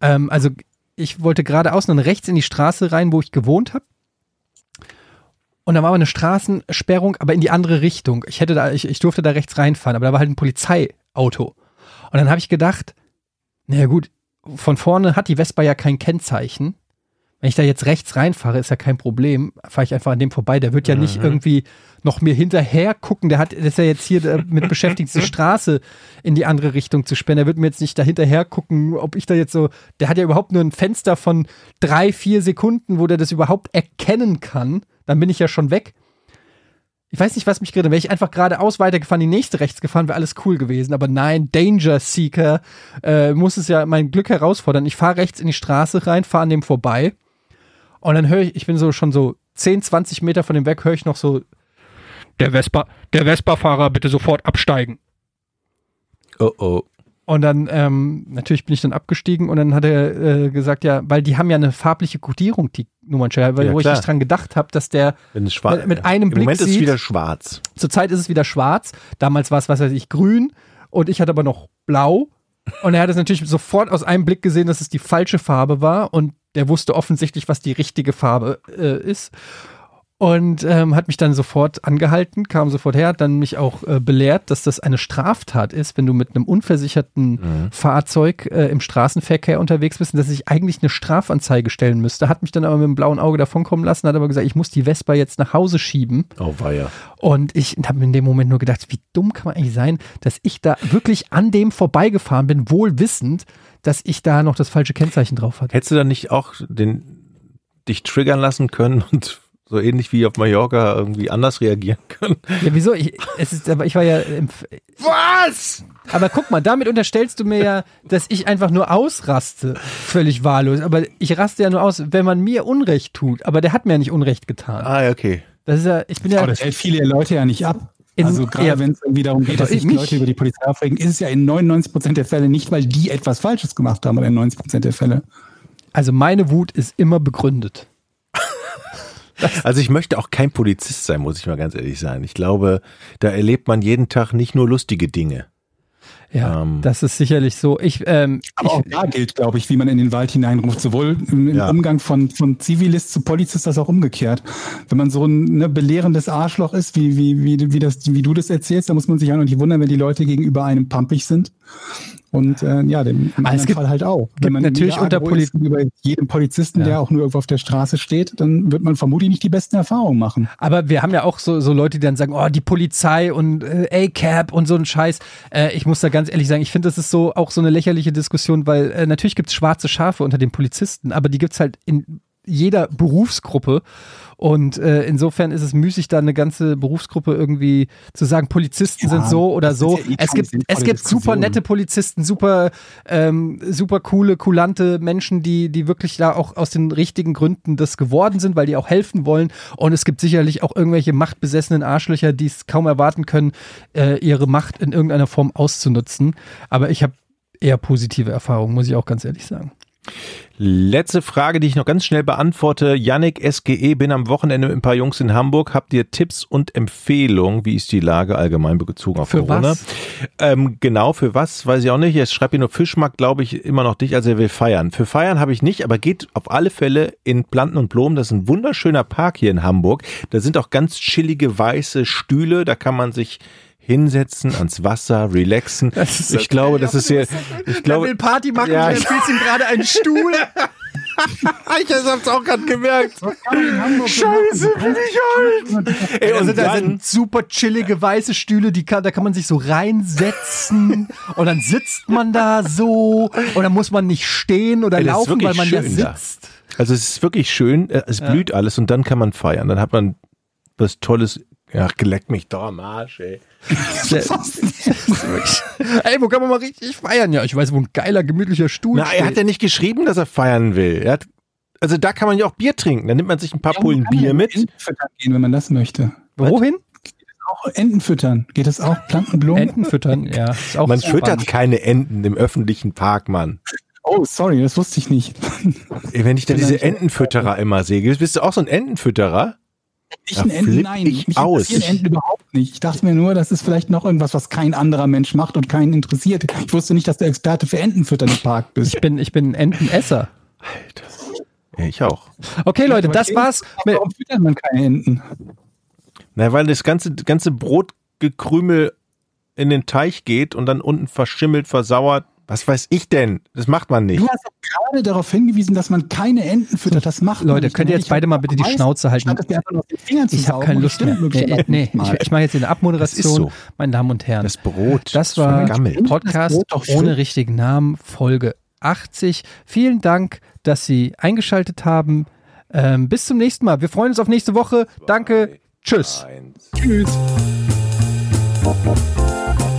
Ähm, also ich wollte geradeaus und dann rechts in die Straße rein, wo ich gewohnt habe. Und da war aber eine Straßensperrung, aber in die andere Richtung. Ich hätte da, ich, ich durfte da rechts reinfahren, aber da war halt ein Polizeiauto. Und dann habe ich gedacht, naja gut, von vorne hat die Vespa ja kein Kennzeichen. Wenn ich da jetzt rechts reinfahre, ist ja kein Problem. Fahre ich einfach an dem vorbei. Der wird ja nicht irgendwie noch mir hinterher gucken. Der hat, der ist ja jetzt hier damit beschäftigt, diese Straße in die andere Richtung zu sperren. Der wird mir jetzt nicht da hinterher gucken, ob ich da jetzt so. Der hat ja überhaupt nur ein Fenster von drei, vier Sekunden, wo der das überhaupt erkennen kann. Dann bin ich ja schon weg. Ich weiß nicht, was mich gerät. Wäre ich einfach geradeaus weitergefahren, die nächste rechts gefahren, wäre alles cool gewesen. Aber nein, Danger Seeker äh, muss es ja mein Glück herausfordern. Ich fahre rechts in die Straße rein, fahre an dem vorbei. Und dann höre ich, ich bin so schon so 10, 20 Meter von dem weg, höre ich noch so, der Vespa, der Vespa-Fahrer bitte sofort absteigen. Oh oh. Und dann, ähm, natürlich bin ich dann abgestiegen und dann hat er äh, gesagt, ja, weil die haben ja eine farbliche Kodierung, die Nummernschilder, weil Ja, wo ich klar. nicht dran gedacht habe, dass der, Mit- mit einem Im Blick Moment ist es sieht- wieder schwarz. zurzeit ist es wieder schwarz, damals war es, was weiß ich, grün und ich hatte aber noch blau. Und er hat es natürlich sofort aus einem Blick gesehen, dass es die falsche Farbe war und der wusste offensichtlich, was die richtige Farbe äh, ist. Und ähm, hat mich dann sofort angehalten, kam sofort her, hat dann mich auch äh, belehrt, dass das eine Straftat ist, wenn du mit einem unversicherten Fahrzeug äh, im Straßenverkehr unterwegs bist und dass ich eigentlich eine Strafanzeige stellen müsste. Hat mich dann aber mit dem blauen Auge davonkommen lassen, hat aber gesagt, ich muss die Vespa jetzt nach Hause schieben. Oh weia. Und ich habe mir in dem Moment nur gedacht, wie dumm kann man eigentlich sein, dass ich da wirklich an dem vorbeigefahren bin, wohl wissend, dass ich da noch das falsche Kennzeichen drauf hatte. Hättest du dann nicht auch den, dich triggern lassen können und so ähnlich wie auf Mallorca irgendwie anders reagieren können? Ja, wieso? Ich, es ist, aber ich war ja im, Was? aber guck mal, damit unterstellst du mir ja, dass ich einfach nur ausraste, völlig wahllos. Aber ich raste ja nur aus, wenn man mir Unrecht tut. Aber der hat mir ja nicht Unrecht getan. Ah, ja, okay. Das ist ja, ich bin ja, Aber das hält viele Leute ja nicht ab. In- also gerade ja. wenn es irgendwie darum geht, dass sich Mich- Leute über die Polizei aufregen, ist es ja in 99% der Fälle nicht, weil die etwas Falsches gemacht haben, aber in 90% der Fälle. also meine Wut ist immer begründet. Also ich möchte auch kein Polizist sein, muss ich mal ganz ehrlich sein. Ich glaube, da erlebt man jeden Tag nicht nur lustige Dinge. Ja, Ähm. das ist sicherlich so. Ich, ähm, Aber auch ich, da gilt, glaube ich, wie man in den Wald hineinruft, sowohl im, im Ja. Umgang von, von Zivilist zu Polizist als auch umgekehrt. Wenn man so ein ne, belehrendes Arschloch ist, wie, wie, wie, wie, das, wie du das erzählst, da muss man sich auch noch nicht wundern, wenn die Leute gegenüber einem pampig sind. Und äh, ja, dem, im Ah, anderen gibt- Fall halt auch. gibt natürlich unter Poli Poli- gegenüber jedem Polizisten, Ja. der auch nur irgendwo auf der Straße steht, dann wird man vermutlich nicht die besten Erfahrungen machen. aber wir haben ja auch so, so Leute, die dann sagen, oh, die Polizei und äh, A-Cap und so ein Scheiß. Äh, ich muss da ganz ehrlich sagen, ich finde, das ist so auch so eine lächerliche Diskussion, weil äh, natürlich gibt es schwarze Schafe unter den Polizisten, aber die gibt es halt in jeder Berufsgruppe. Und äh, insofern ist es müßig, da eine ganze Berufsgruppe irgendwie zu sagen, Polizisten Ja, sind so oder so. ja eh es gibt, es gibt super nette Polizisten, super, ähm, super coole, kulante Menschen, die, die wirklich da auch aus den richtigen Gründen das geworden sind, weil die auch helfen wollen. Und es gibt sicherlich auch irgendwelche machtbesessenen Arschlöcher, die es kaum erwarten können, äh, ihre Macht in irgendeiner Form auszunutzen. Aber ich habe eher positive Erfahrungen, muss ich auch ganz ehrlich sagen. Letzte Frage, die ich noch ganz schnell beantworte. Yannick SGE, bin am Wochenende mit ein paar Jungs in Hamburg. Habt ihr Tipps und Empfehlungen? Wie ist die Lage allgemein bezogen auf Für Corona? was? Ähm, genau, für was? Weiß ich auch nicht. Jetzt schreibt hier nur Fischmarkt, glaube ich, immer noch dich, also er will feiern. Für feiern habe ich nicht, aber geht auf alle Fälle in Planten und Blumen. Das ist ein wunderschöner Park hier in Hamburg. Da sind auch ganz chillige weiße Stühle. Da kann man sich hinsetzen, ans Wasser, relaxen. ich glaube, das ist hier, ich glaube, Party machen, Ja, du ich- empfiehlst ihm gerade einen Stuhl. ich hab's auch gerade gemerkt. Scheiße, bin ich alt! Ey, Also und da sind super chillige weiße Stühle, die kann, da kann man sich so reinsetzen und dann sitzt man da so und dann muss man nicht stehen oder Ey, laufen, weil man ja sitzt. also es ist wirklich schön, äh, es blüht alles und dann kann man feiern. Dann hat man was Tolles. Ja, geleckt mich doch am Arsch, ey. Ey, wo kann man mal richtig feiern? Ja, ich weiß, wo ein geiler, gemütlicher Stuhl Na, er hat ja nicht geschrieben, dass er feiern will. Er hat, also da kann man ja auch Bier trinken. Dann nimmt man sich ein paar Pullen Man kann Bier ja mit. Enten füttern gehen, wenn man das möchte. Wohin? Auch Enten füttern. Geht das auch? Plantenblumen? Enten füttern, ja. Ist auch Man füttert keine Enten im öffentlichen Park, Mann. Oh, sorry, das wusste ich nicht. Ey, Wenn ich da diese Entenfütterer immer sehe, bist du auch so ein Entenfütterer? Ich Da ein Enten, flipp nein. ich Mich aus. interessieren Enten überhaupt nicht. Ich dachte mir nur, das ist vielleicht noch irgendwas, was kein anderer Mensch macht und keinen interessiert. Ich wusste nicht, dass du Experte für Entenfüttern im Park bist. Ich bin, ich bin Entenesser. Ja, ich auch. Okay, Leute, das war's. Warum füttert man keine Enten? Na, weil das ganze, ganze Brotgekrümel in den Teich geht und dann unten verschimmelt, versauert. Was weiß ich denn? Das macht man nicht. Du hast doch gerade darauf hingewiesen, dass man keine Enten füttert. Das macht man Leute, nicht. könnt ihr jetzt beide mal bitte die weiß, Schnauze halten? ich habe keine Lust das mehr. Nee, nee, ich, ich mache jetzt eine Abmoderation, so. meine Damen und Herren. Das Brot. Das war. Podcast Das ohne richtigen Namen, Folge 80. Vielen Dank, dass Sie eingeschaltet haben. Ähm, bis zum nächsten Mal. Wir freuen uns auf nächste Woche. Danke. Tschüss. Eins. Tschüss.